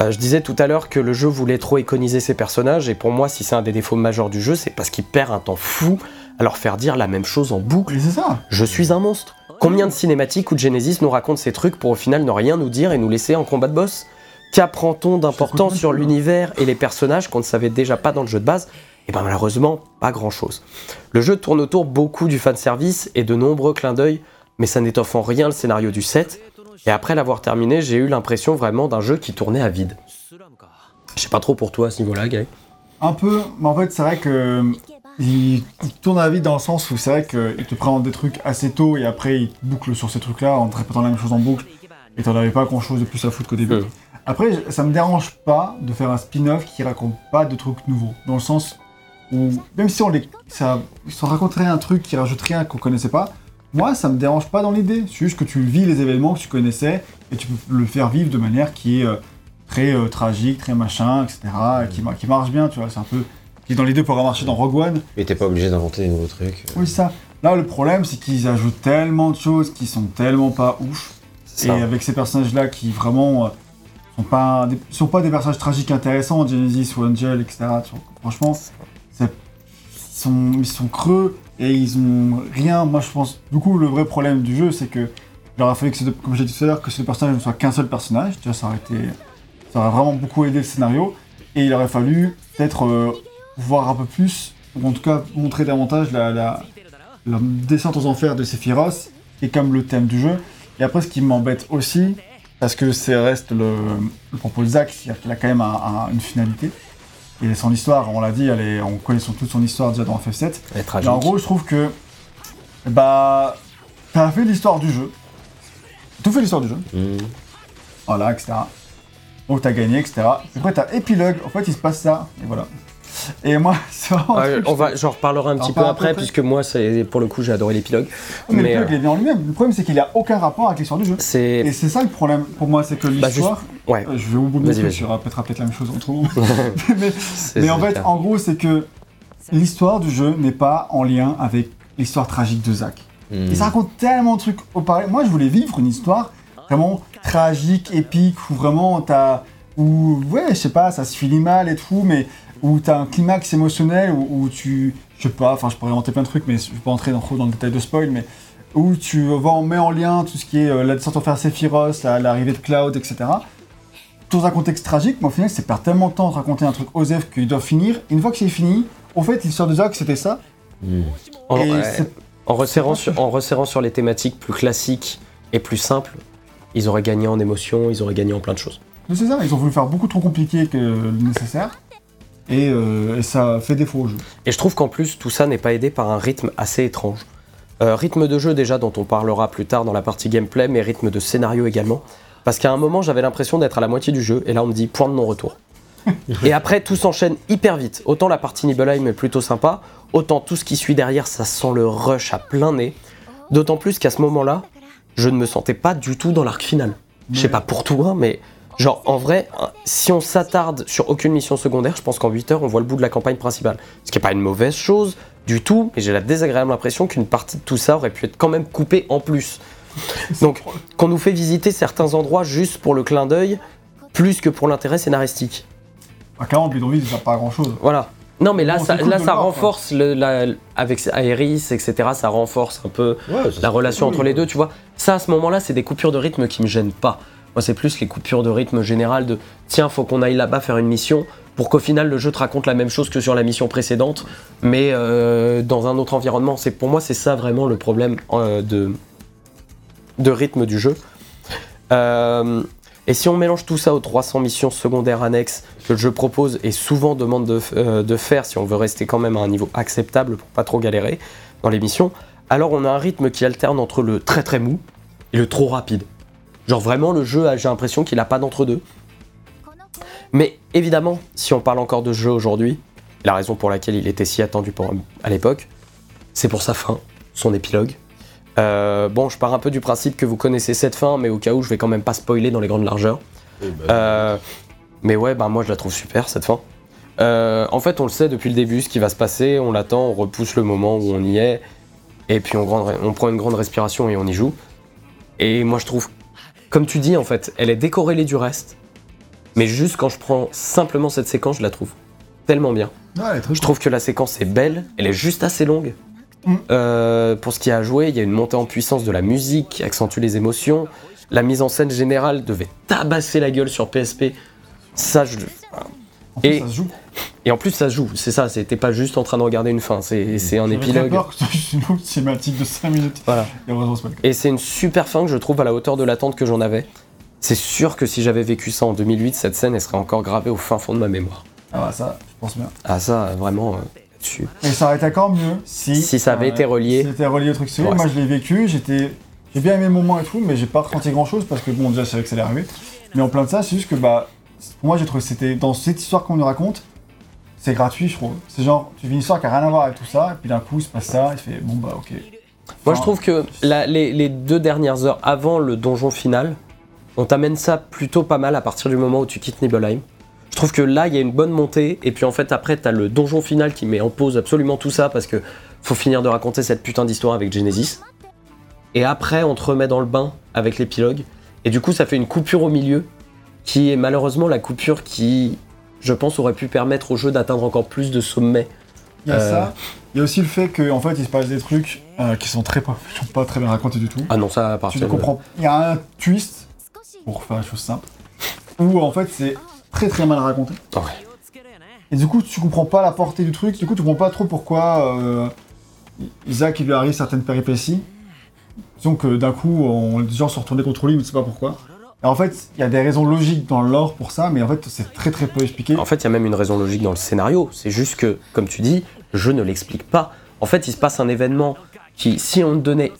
je disais tout à l'heure que le jeu voulait trop iconiser ses personnages, et pour moi, si c'est un des défauts majeurs du jeu, c'est parce qu'il perd un temps fou à leur faire dire la même chose en boucle. C'est ça. Je suis un monstre. Combien de cinématiques ou de Genesis nous racontent ces trucs pour au final ne rien nous dire et nous laisser en combat de boss Qu'apprend-on d'important sur l'univers et les personnages qu'on ne savait déjà pas dans le jeu de base? Et ben malheureusement, pas grand chose. Le jeu tourne autour beaucoup du fanservice et de nombreux clins d'œil, mais ça n'étoffe en rien le scénario du set. Et après l'avoir terminé, j'ai eu l'impression vraiment d'un jeu qui tournait à vide. Je sais pas trop pour toi à ce niveau-là, Gay. Un peu, mais en fait, c'est vrai que. Il, il tourne à vide dans le sens où c'est vrai qu'il te présente des trucs assez tôt et après il boucle sur ces trucs-là en te répétant la même chose en boucle et t'en avais pas grand chose de plus à foutre qu'au début. Après, ça me dérange pas de faire un spin-off qui raconte pas de trucs nouveaux. Dans le sens où, même si on les, ça, ça raconterait un truc qui rajoute rien qu'on connaissait pas, moi ça me dérange pas dans l'idée. C'est juste que tu vis les événements que tu connaissais et tu peux le faire vivre de manière qui est euh, très euh, tragique, très machin, etc. et qui, qui marche bien, tu vois. C'est un peu. Qui dans l'idée pourrait marcher dans Rogue One. Mais t'es pas obligé d'inventer des nouveaux trucs. Oui, ça. Là, le problème, c'est qu'ils ajoutent tellement de choses qui sont tellement pas ouf. Et avec ces personnages-là qui vraiment euh, sont pas des, sont pas des personnages tragiques intéressants, Genesis ou Angel, etc. Franchement, ils sont, ils sont creux et ils ont rien. Moi, je pense, du coup, le vrai problème du jeu, c'est que il aurait fallu que, deux- comme j'ai dit tout à l'heure, que ces deux personnages ne soient qu'un seul personnage. Déjà, ça aurait été, ça aurait vraiment beaucoup aidé le scénario. Et il aurait fallu peut-être euh, voir un peu plus, ou en tout cas montrer davantage la, la, la descente aux enfers de Sephiroth, est comme le thème du jeu. Et après, ce qui m'embête aussi, parce que c'est reste le, le propos de Zach, c'est-à-dire qu'il a quand même un- un- une finalité. Et son histoire, on l'a dit, elle est, on connaît son, toute son histoire déjà dans FF7. Elle est en gros, je trouve que, bah, t'as fait l'histoire du jeu. Tout fait l'histoire du jeu. Mmh. Voilà, etc. Donc t'as gagné, etc. Et après t'as épilogue, en fait il se passe ça, et voilà. Et moi, c'est vraiment. un Ouais, truc, on va, j'en reparlerai un petit peu après, près. puisque moi, c'est pour le coup, j'ai adoré l'épilogue. mais, mais, l'épilogue euh, il est bien en lui-même. Le problème c'est qu'il a aucun rapport avec l'histoire du jeu. Et c'est ça le problème pour moi, c'est que Bah, l'histoire. Ouais. Euh, Je vais au bout de je répéterai peut-être la même chose en trop. mais mais en fait, clair. en gros, c'est que l'histoire du jeu n'est pas en lien avec l'histoire tragique de Zack. Mmh. Et ça raconte tellement de trucs au pareil. Moi, je voulais vivre une histoire vraiment tragique, épique, où vraiment t'as où, ouais, je sais pas, ça se finit mal et tout, mais où t'as un climax émotionnel, où, où tu, je sais pas, enfin je pourrais inventer plein de trucs, mais je vais pas entrer dans, trop dans le détail de spoil, mais où tu vas en met en lien tout ce qui est euh, la descente en faire Sephiroth, la- l'arrivée de Cloud, etc. Dans un contexte tragique, mais au final, c'est perdre tellement de temps de raconter un truc Osef qu'il doit finir. Une fois que c'est fini, au fait, il sort déjà que c'était ça. En, ouais. resserrant, sur, en resserrant sur les thématiques plus classiques et plus simples, ils auraient gagné en émotion, ils auraient gagné en plein de choses. C'est ça, ils ont voulu faire beaucoup trop compliqué que le nécessaire. Et, euh, et ça fait défaut au jeu. Et je trouve qu'en plus, tout ça n'est pas aidé par un rythme assez étrange. Euh, rythme de jeu déjà, dont on parlera plus tard dans la partie gameplay, mais rythme de scénario également. Parce qu'à un moment, j'avais l'impression d'être à la moitié du jeu, et là on me dit point de non-retour. et après, tout s'enchaîne hyper vite. Autant la partie Nibelheim est plutôt sympa, autant tout ce qui suit derrière, ça sent le rush à plein nez. D'autant plus qu'à ce moment-là, je ne me sentais pas du tout dans l'arc final. Je sais pas pour toi, mais genre en vrai, si on s'attarde sur aucune mission secondaire, je pense qu'en 8 heures, on voit le bout de la campagne principale. Ce qui n'est pas une mauvaise chose du tout, mais j'ai la désagréable impression qu'une partie de tout ça aurait pu être quand même coupée en plus. Donc, qu'on nous fait visiter certains endroits juste pour le clin d'œil, plus que pour l'intérêt scénaristique. À 40 bidonvilles, ça pas grand chose. Voilà. Non, mais là, Bon, ça, c'est cool là, de ça le voir, renforce, le, la- avec Aeris, etc., ça renforce un peu Ouais, la relation cool. entre les deux, tu vois. Ça, à ce moment-là, c'est des coupures de rythme qui me gênent pas. Moi, c'est plus les coupures de rythme générales de tiens, faut qu'on aille là-bas faire une mission pour qu'au final le jeu te raconte la même chose que sur la mission précédente, mais euh, dans un autre environnement. C'est pour moi, c'est ça vraiment le problème euh, de rythme du jeu. Euh, et si on mélange tout ça aux 300 missions secondaires annexes que le jeu propose et souvent demande de faire si on veut rester quand même à un niveau acceptable pour pas trop galérer dans les missions, alors on a un rythme qui alterne entre le très très mou et le trop rapide. Genre vraiment le jeu, j'ai l'impression qu'il a pas d'entre-deux. Mais évidemment, si on parle encore de jeu aujourd'hui, la raison pour laquelle il était si attendu pour- à l'époque, c'est pour sa fin, son épilogue. Euh, bon, je pars un peu du principe que vous connaissez cette fin, mais au cas où, je vais quand même pas spoiler dans les grandes largeurs. Bah, Euh, mais ouais, bah moi je la trouve super cette fin. Euh, en fait, on le sait depuis le début ce qui va se passer, on l'attend, on repousse le moment où on y est, et puis on prend une grande respiration et on y joue. Et moi je trouve, comme tu dis en fait, elle est décorrélée du reste, mais juste quand je prends simplement cette séquence, je la trouve tellement bien. Ouais, Je trouve que la séquence est belle, elle est juste assez longue. Mm. Euh, pour ce qui a à jouer, il y a une montée en puissance de la musique qui accentue les émotions. La mise en scène générale devait tabasser la gueule sur PSP. Ça, je... En plus, et- ça se joue. Et en plus, ça se joue. C'est ça, c'était pas juste en train de regarder une fin, c'est un épilogue. peur que cinématique de 5 minutes. Voilà. Et c'est. Et une super fin que je trouve à la hauteur de l'attente que j'en avais. C'est sûr que si j'avais vécu ça en 2008, cette scène, elle serait encore gravée au fin fond de ma mémoire. Ah bah ça, je pense bien. Ah ça, vraiment, euh, dessus. Et ça aurait été encore mieux si... Si ça avait été relié. Si c'était relié au truc sérieux. Ouais, Moi, je l'ai vécu, j'étais... J'ai bien aimé le moment et tout, mais j'ai pas ressenti grand-chose parce que, bon, déjà, c'est vrai que ça allait arriver. Mais en plein de ça, c'est juste que, bah... Pour moi, j'ai trouvé que c'était... Dans cette histoire qu'on nous raconte, c'est gratuit, je trouve. C'est genre, tu vis une histoire qui a rien à voir avec tout ça, et puis d'un coup, il se passe ça, il fait, bon, bah, ok. Moi, je trouve que la- les, les deux dernières heures avant le donjon final, on t'amène ça plutôt pas mal à partir du moment où tu quittes Nibelheim. Je trouve que là, il y a une bonne montée, et puis en fait, après, t'as le donjon final qui met en pause absolument tout ça parce que faut finir de raconter cette putain d'histoire avec Genesis. Et après, on te remet dans le bain avec l'épilogue, et du coup, ça fait une coupure au milieu qui est malheureusement la coupure qui, je pense, aurait pu permettre au jeu d'atteindre encore plus de sommets. Il y a Euh. ça. Il y a aussi le fait qu'en fait, il se passe des trucs euh, qui sont très pas, sont pas très bien racontés du tout. Ah non, ça à tu partir ne de- comprends. Il y a un twist, pour faire les choses simples, où en fait, c'est très très mal raconté. Ouais. Et du coup, tu comprends pas la portée du truc, du coup, tu comprends pas trop pourquoi euh, Isaac, il lui arrive certaines péripéties. Disons que d'un coup, on, les gens sont retournés contre lui, mais tu sais pas pourquoi. Et en fait, il y a des raisons logiques dans l'or pour ça, mais en fait, c'est très très peu expliqué. En fait, il y a même une raison logique dans le scénario. C'est juste que, comme tu dis, je ne l'explique pas. En fait, il se passe un événement qui, si on te donnait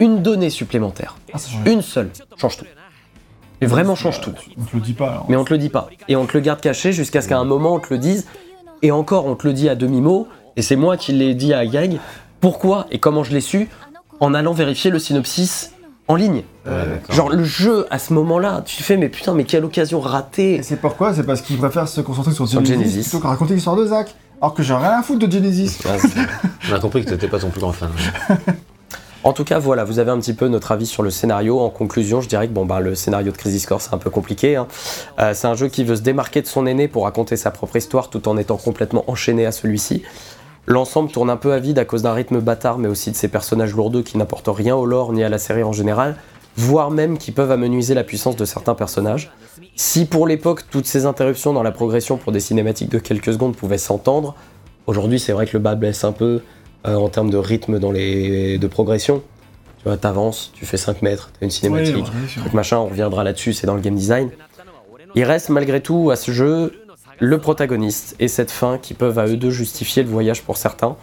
une donnée supplémentaire, Ah, une seule, change tout. Mais vraiment change tout. On te le dit pas alors. Mais on te le dit pas. Et on te le garde caché jusqu'à ce qu'à un moment on te le dise. Et encore, on te le dit à demi-mot. Et c'est moi qui l'ai dit à Gag. Pourquoi et comment je l'ai su En allant vérifier le synopsis en ligne. Ouais, d'accord. Genre le jeu à ce moment-là, tu fais mais putain mais quelle occasion ratée Et c'est pourquoi? C'est parce qu'il préfère se concentrer sur Sur Genesis, Genesis. plutôt que raconter l'histoire de Zach. Alors que j'ai rien à foutre de Genesis. C'est- On a compris que t'étais pas ton plus grand fan. En tout cas, voilà, vous avez un petit peu notre avis sur le scénario. En conclusion, je dirais que bon, bah, le scénario de Crisis Core, c'est un peu compliqué. hein. Euh, c'est un jeu qui veut se démarquer de son aîné pour raconter sa propre histoire tout en étant complètement enchaîné à celui-ci. L'ensemble tourne un peu à vide à cause d'un rythme bâtard, mais aussi de ses personnages lourdeux qui n'apportent rien au lore ni à la série en général, voire même qui peuvent amenuiser la puissance de certains personnages. Si pour l'époque, toutes ces interruptions dans la progression pour des cinématiques de quelques secondes pouvaient s'entendre, aujourd'hui c'est vrai que le bas blesse un peu euh, en termes de rythme dans les, de progression. Tu vois, t'avances, tu fais 5 mètres, t'as une cinématique, Oui, ouais, truc machin, on reviendra là-dessus, c'est dans le game design. Il reste malgré tout à ce jeu le protagoniste et cette fin qui peuvent à eux deux justifier le voyage pour certains.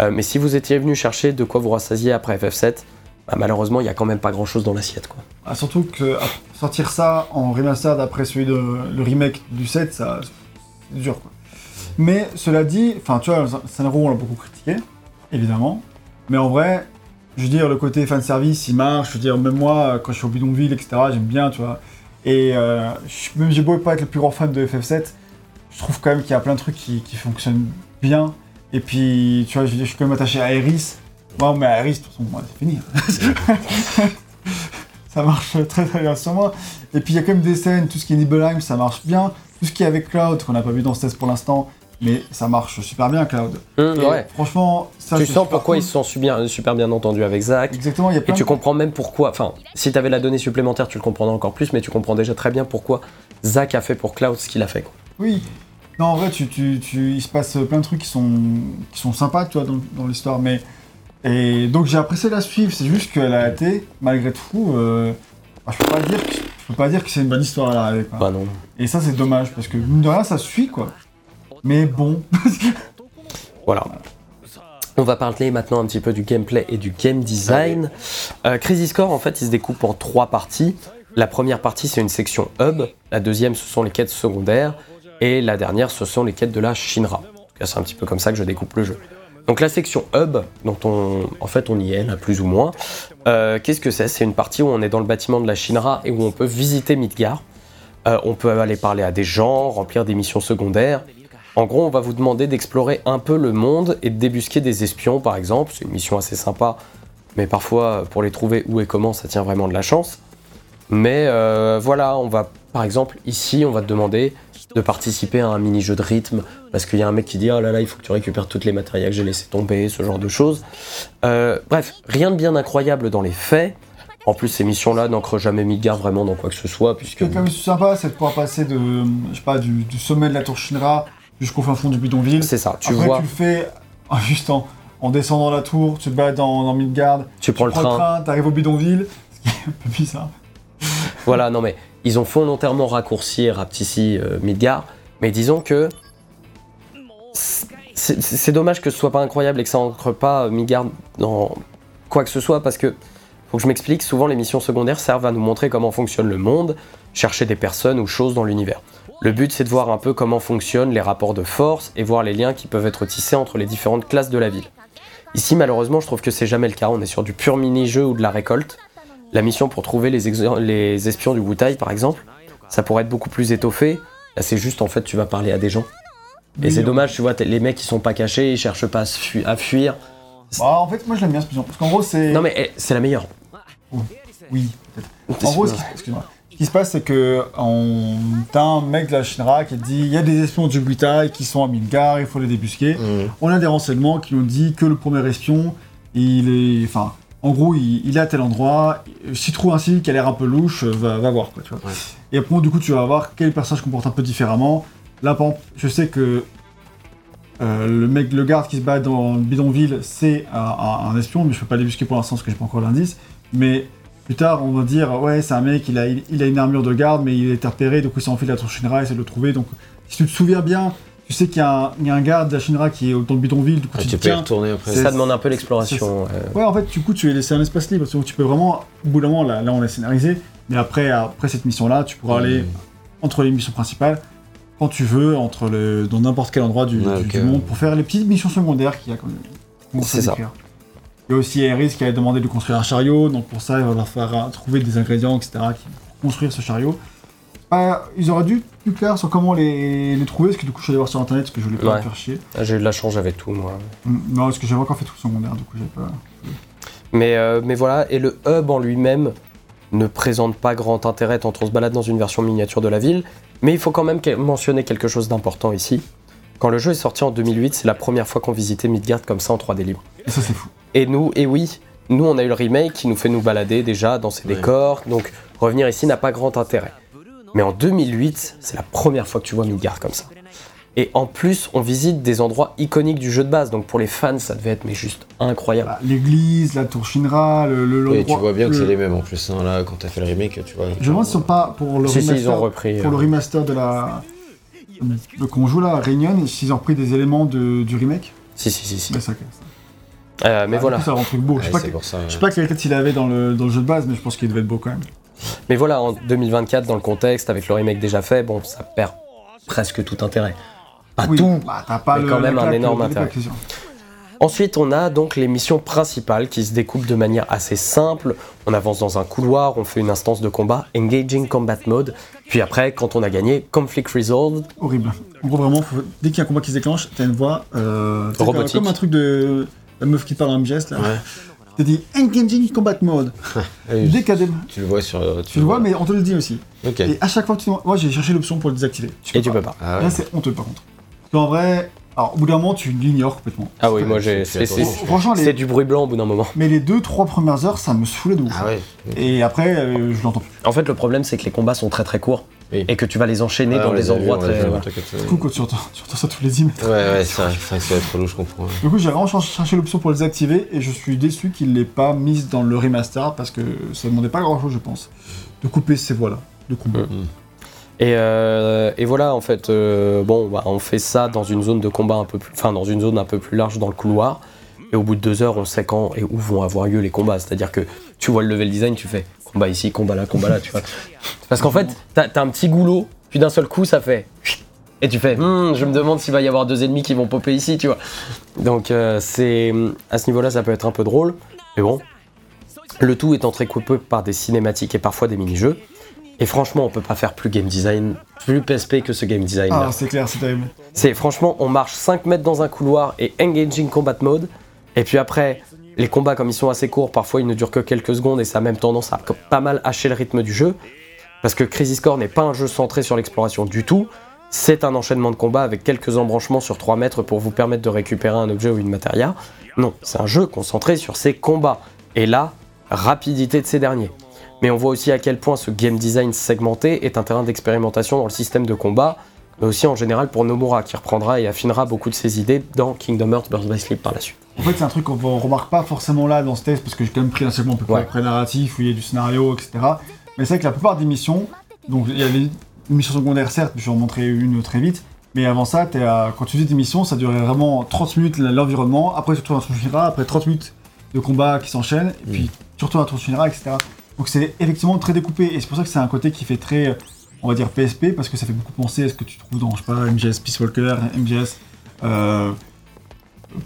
Euh, mais si vous étiez venu chercher de quoi vous rassasier après FF7, bah, malheureusement il y a quand même pas grand-chose dans l'assiette. quoi. Ah, surtout que à- sortir ça en remastered après celui de le remake du 7, ça c'est dur. Mais cela dit, enfin tu vois, scénario on l'a beaucoup critiqué, évidemment. Mais en vrai, je veux dire, le côté fanservice il marche, je veux dire, même moi quand je suis au bidonville, etc., j'aime bien, tu vois. Et euh, je- même j'ai beau pas être le plus grand fan de FF7, je trouve quand même qu'il y a plein de trucs qui, qui fonctionnent bien. Et puis, tu vois, je, suis quand même attaché à Eris. Moi, mais à Eris, de toute façon, moi, c'est fini. ça marche très très bien sur moi. Et puis il y a quand même des scènes, tout ce qui est Nibelheim, ça marche bien. Tout ce qui est avec Cloud, qu'on n'a pas vu dans ce test pour l'instant, mais ça marche super bien, Cloud. Et ouais. Franchement, ça Tu sens pourquoi cool. ils se sont super, super bien entendus avec Zach. Exactement, il y a Et tu comprends même pourquoi, enfin, si tu avais la donnée supplémentaire, tu le comprendrais encore plus, mais tu comprends déjà très bien pourquoi Zach a fait pour Cloud ce qu'il a fait. quoi. Oui. Non, en vrai, tu, tu, tu- il se passe plein de trucs qui sont, qui sont sympas, tu vois, dans, dans l'histoire. Mais et donc j'ai apprécié la suivre. C'est juste qu'elle a été, malgré tout, euh, bah, je peux pas dire, que, je peux pas dire que c'est une bonne histoire à l'arrivée. quoi. Bah non. Et ça, c'est dommage parce que mine de rien, ça suit quoi. Mais bon, Voilà. On va parler maintenant un petit peu du gameplay et du game design. Euh, Crisis Core, en fait, il se découpe en trois parties. La première partie, c'est une section hub. La deuxième, ce sont les quêtes secondaires. Et la dernière, ce sont les quêtes de la Shinra. C'est un petit peu comme ça que je découpe le jeu. Donc la section hub, dont on, en fait, on y est là, plus ou moins. Euh, Qu'est-ce que c'est? C'est une partie où on est dans le bâtiment de la Shinra et où on peut visiter Midgar. Euh, on peut aller parler à des gens, remplir des missions secondaires. En gros, on va vous demander d'explorer un peu le monde et de débusquer des espions, par exemple. C'est une mission assez sympa, mais parfois, pour les trouver où et comment, ça tient vraiment de la chance. Mais euh, voilà, on va, par exemple, ici, on va te demander de participer à un mini-jeu de rythme, parce qu'il y a un mec qui dit « Oh là là, il faut que tu récupères toutes les matériels que j'ai laissé tomber », ce genre de choses. Euh, bref, rien de bien incroyable dans les faits. En plus, ces missions-là n'ancrent jamais Midgard vraiment dans quoi que ce soit, puisque... qui est quand même sympa, c'est de pouvoir passer de, je sais pas, du, du sommet de la tour Shinra jusqu'au fin fond du bidonville. C'est ça, tu Après, vois, tu le fais en- juste en, en descendant la tour, tu te bats dans, dans Midgard, tu prends le train, t'arrives au bidonville, ce qui est un peu bizarre. Voilà, non mais ils ont volontairement raccourci rapetissé euh, Midgard, mais disons que c'est dommage que ce soit pas incroyable et que ça ancre pas euh, Midgard dans quoi que ce soit parce que faut que je m'explique, souvent les missions secondaires servent à nous montrer comment fonctionne le monde, chercher des personnes ou choses dans l'univers. Le but c'est de voir un peu comment fonctionnent les rapports de force et voir les liens qui peuvent être tissés entre les différentes classes de la ville. Ici malheureusement je trouve que c'est jamais le cas, on est sur du pur mini-jeu ou de la récolte. La mission pour trouver les, espions du Wutai, par exemple, ça pourrait être beaucoup plus étoffé. Là, c'est juste, en fait, tu vas parler à des gens. Et Oui, c'est dommage, tu vois, les mecs, ils sont pas cachés, ils cherchent pas à, se fu- à fuir. Bah, en fait, moi je l'aime bien cette mission. Parce qu'en gros, c'est. Non, mais eh, c'est la meilleure. Oui, peut-être. En gros, ce qui, excuse-moi. Ce qui se passe, c'est que on... t'as un mec de la Shinra qui dit il y a des espions du Butai qui sont à Midgar, il faut les débusquer. Mmh. On a des renseignements qui nous dit que le premier espion, il est. Enfin, en gros, il, il est à tel endroit. Si tu trouves un civil qui a l'air un peu louche, va, va voir, quoi, tu vois. Ouais. Et après, du coup, tu vas voir quel personnage comporte un peu différemment. Là, par exemple, je sais que euh, le mec, le garde qui se bat dans le bidonville, c'est un, un- un espion, mais je peux pas le débusquer pour l'instant parce que j'ai pas encore l'indice. Mais plus tard, on va dire, ouais, c'est un mec, il a, il, il a une armure de garde, mais il est repéré, coup, il s'enfile à la tour Shinra, essaie de le trouver. Donc, si tu te souviens bien, tu sais qu'il y, a un- il y a un garde de la Shinra qui est dans le bidonville, du coup, Ah, tu peux y retourner après. Ça demande un peu l'exploration. euh. Ouais, en fait, du coup, tu es laissé un espace libre, donc tu peux vraiment, au bout d'un moment, là, là on l'a scénarisé, mais après, après cette mission-là, tu pourras aller entre les missions principales quand tu veux, entre le, dans n'importe quel endroit du, monde, pour faire les petites missions secondaires qu'il y a quand même. C'est ça. Il y a aussi Eris qui a demandé de construire un chariot, donc pour ça, il va leur faire euh, trouver des ingrédients, etc., pour construire ce chariot. Ils auraient dû plus clairs sur comment les, les trouver, parce que du coup, je suis allé voir sur internet, parce que je voulais pas Ouais. me faire chier. Ah, J'ai eu de la chance avec tout, moi. Mm, Non, parce que j'avais encore fait tout le secondaire, du coup, j'avais pas. Mais, euh, mais voilà, et le hub en lui-même ne présente pas grand intérêt tant on se balade dans une version miniature de la ville. Mais il faut quand même que- mentionner quelque chose d'important ici. Quand le jeu est sorti en 2008, c'est la première fois qu'on visitait Midgard comme ça en 3D libre. Et ça, c'est fou. Et nous, et oui, nous on a eu le remake qui nous fait nous balader déjà dans ces Ouais. décors, donc revenir ici n'a pas grand intérêt. Mais en 2008, c'est la première fois que tu vois Midgard comme ça. Et en plus, on visite des endroits iconiques du jeu de base, donc pour les fans, ça devait être mais juste incroyable. Bah, L'église, la tour Shinra, le. le Et tu vois bien que le- c'est les mêmes en plus. hein, là, quand t'as fait le remake, tu vois. Je me demande s'ils sont pas pour le Si, si, remaster. ils ont repris. Pour le euh, remaster de la. qu'on joue là, Réunion, s'ils ont repris des éléments de, du remake. Si, si, si, si. Bah, ça. Euh, mais Ah, voilà. coup, Ça rend un truc beau. Je sais Ouais, pas, c'est que- pour ça. je sais pas quelle tête il avait dans le, dans le jeu de base, mais je pense qu'il devait être beau quand même. Mais voilà, en 2024, dans le contexte, avec le remake déjà fait, bon, ça perd presque tout intérêt. Pas oui, tout. bah, t'as pas mais le, quand même un énorme intérêt. Ensuite, on a donc les missions principales qui se découpent de manière assez simple. On avance dans un couloir, on fait une instance de combat, Engaging Combat Mode. Puis après, quand on a gagné, Conflict Resolved. Horrible. En gros, vraiment, faut- dès qu'il y a un combat qui se déclenche, t'as une voix. Euh, Robotique. Comme un truc de. La meuf qui parle en MGS là. Ouais. T'as dit Engaging Combat Mode. Dès des- Tu le vois sur. Tu le vois, mais on te le dit aussi. Ok. Et à chaque fois que tu. Moi, j'ai cherché l'option pour le désactiver. Et tu peux pas. Ah ouais. Là, c'est honteux par contre. Qu'en vrai, alors au bout d'un moment, tu l'ignores complètement. Ah oui, moi j'ai. c'est- Franchement, c'est les... du bruit blanc au bout d'un moment. mais les deux, trois premières heures, ça me saoulait de ouf. Ah ouais. Et après, euh, je l'entends plus. En fait, le problème, c'est que les combats sont très très courts. Oui. Et que tu vas les enchaîner Ah, dans des endroits très. Du coup, quand tu entends, tu entends ça tous les 10 mètres. Ouais, ouais, c'est vrai, c'est vrai que ça va être relou, je comprends. ouais. Du coup, j'ai vraiment ch- cherché l'option pour les activer et je suis déçu qu'il l'ait pas mise dans le remaster parce que ça demandait pas grand chose, je pense, de couper ces voies-là de combat. Mm. Et, euh, et voilà, en fait, euh, bon, bah, on fait ça dans une zone de combat un peu plus, enfin dans une zone un peu plus large dans le couloir. Et au bout de deux heures, on sait quand et où vont avoir lieu les combats. C'est-à-dire que tu vois le level design, tu fais combat ici, combat là, combat là, tu vois. Parce qu'en fait, t'as as un petit goulot, puis d'un seul coup, ça fait. Et tu fais, Hmm, je me demande s'il va y avoir deux ennemis qui vont popper ici, tu vois. Donc, euh, c'est à ce niveau-là, ça peut être un peu drôle. Mais bon, le tout est entrecoupé par des cinématiques et parfois des mini-jeux. Et franchement, on peut pas faire plus game design, plus PSP que ce game design là. Ah, c'est clair, c'est terrible. C'est franchement, on marche 5 mètres dans un couloir et engaging combat mode. Et puis après, les combats, comme ils sont assez courts, parfois ils ne durent que quelques secondes et ça a même tendance à pas mal hacher le rythme du jeu. Parce que Crisis Core n'est pas un jeu centré sur l'exploration du tout. C'est un enchaînement de combats avec quelques embranchements sur 3 mètres pour vous permettre de récupérer un objet ou une matéria. Non, c'est un jeu concentré sur ses combats. Et la rapidité de ces derniers. Mais on voit aussi à quel point ce game design segmenté est un terrain d'expérimentation dans le système de combat, mais aussi en général pour Nomura, qui reprendra et affinera beaucoup de ses idées dans Kingdom Hearts Birth by Sleep par la suite. En fait, c'est un truc qu'on ne remarque pas forcément là dans ce test parce que j'ai quand même pris un segment un peu Ouais. après narratif où il y a du scénario, etc. Mais c'est vrai que la plupart des missions, donc il y a les missions secondaires certes, je vais en montrer une très vite. Mais avant ça, à- quand tu dis tes missions, ça durait vraiment 30 minutes l'environnement. Après, tu retournes à ton Shinra, après 30 minutes de combat qui s'enchaînent, et puis tu retournes à ton Shinra, etc. Donc c'est effectivement très découpé, et c'est pour ça que c'est un côté qui fait très, on va dire PSP, parce que ça fait beaucoup penser à ce que tu trouves dans, je sais pas, MGS Peace Walker, MGS euh,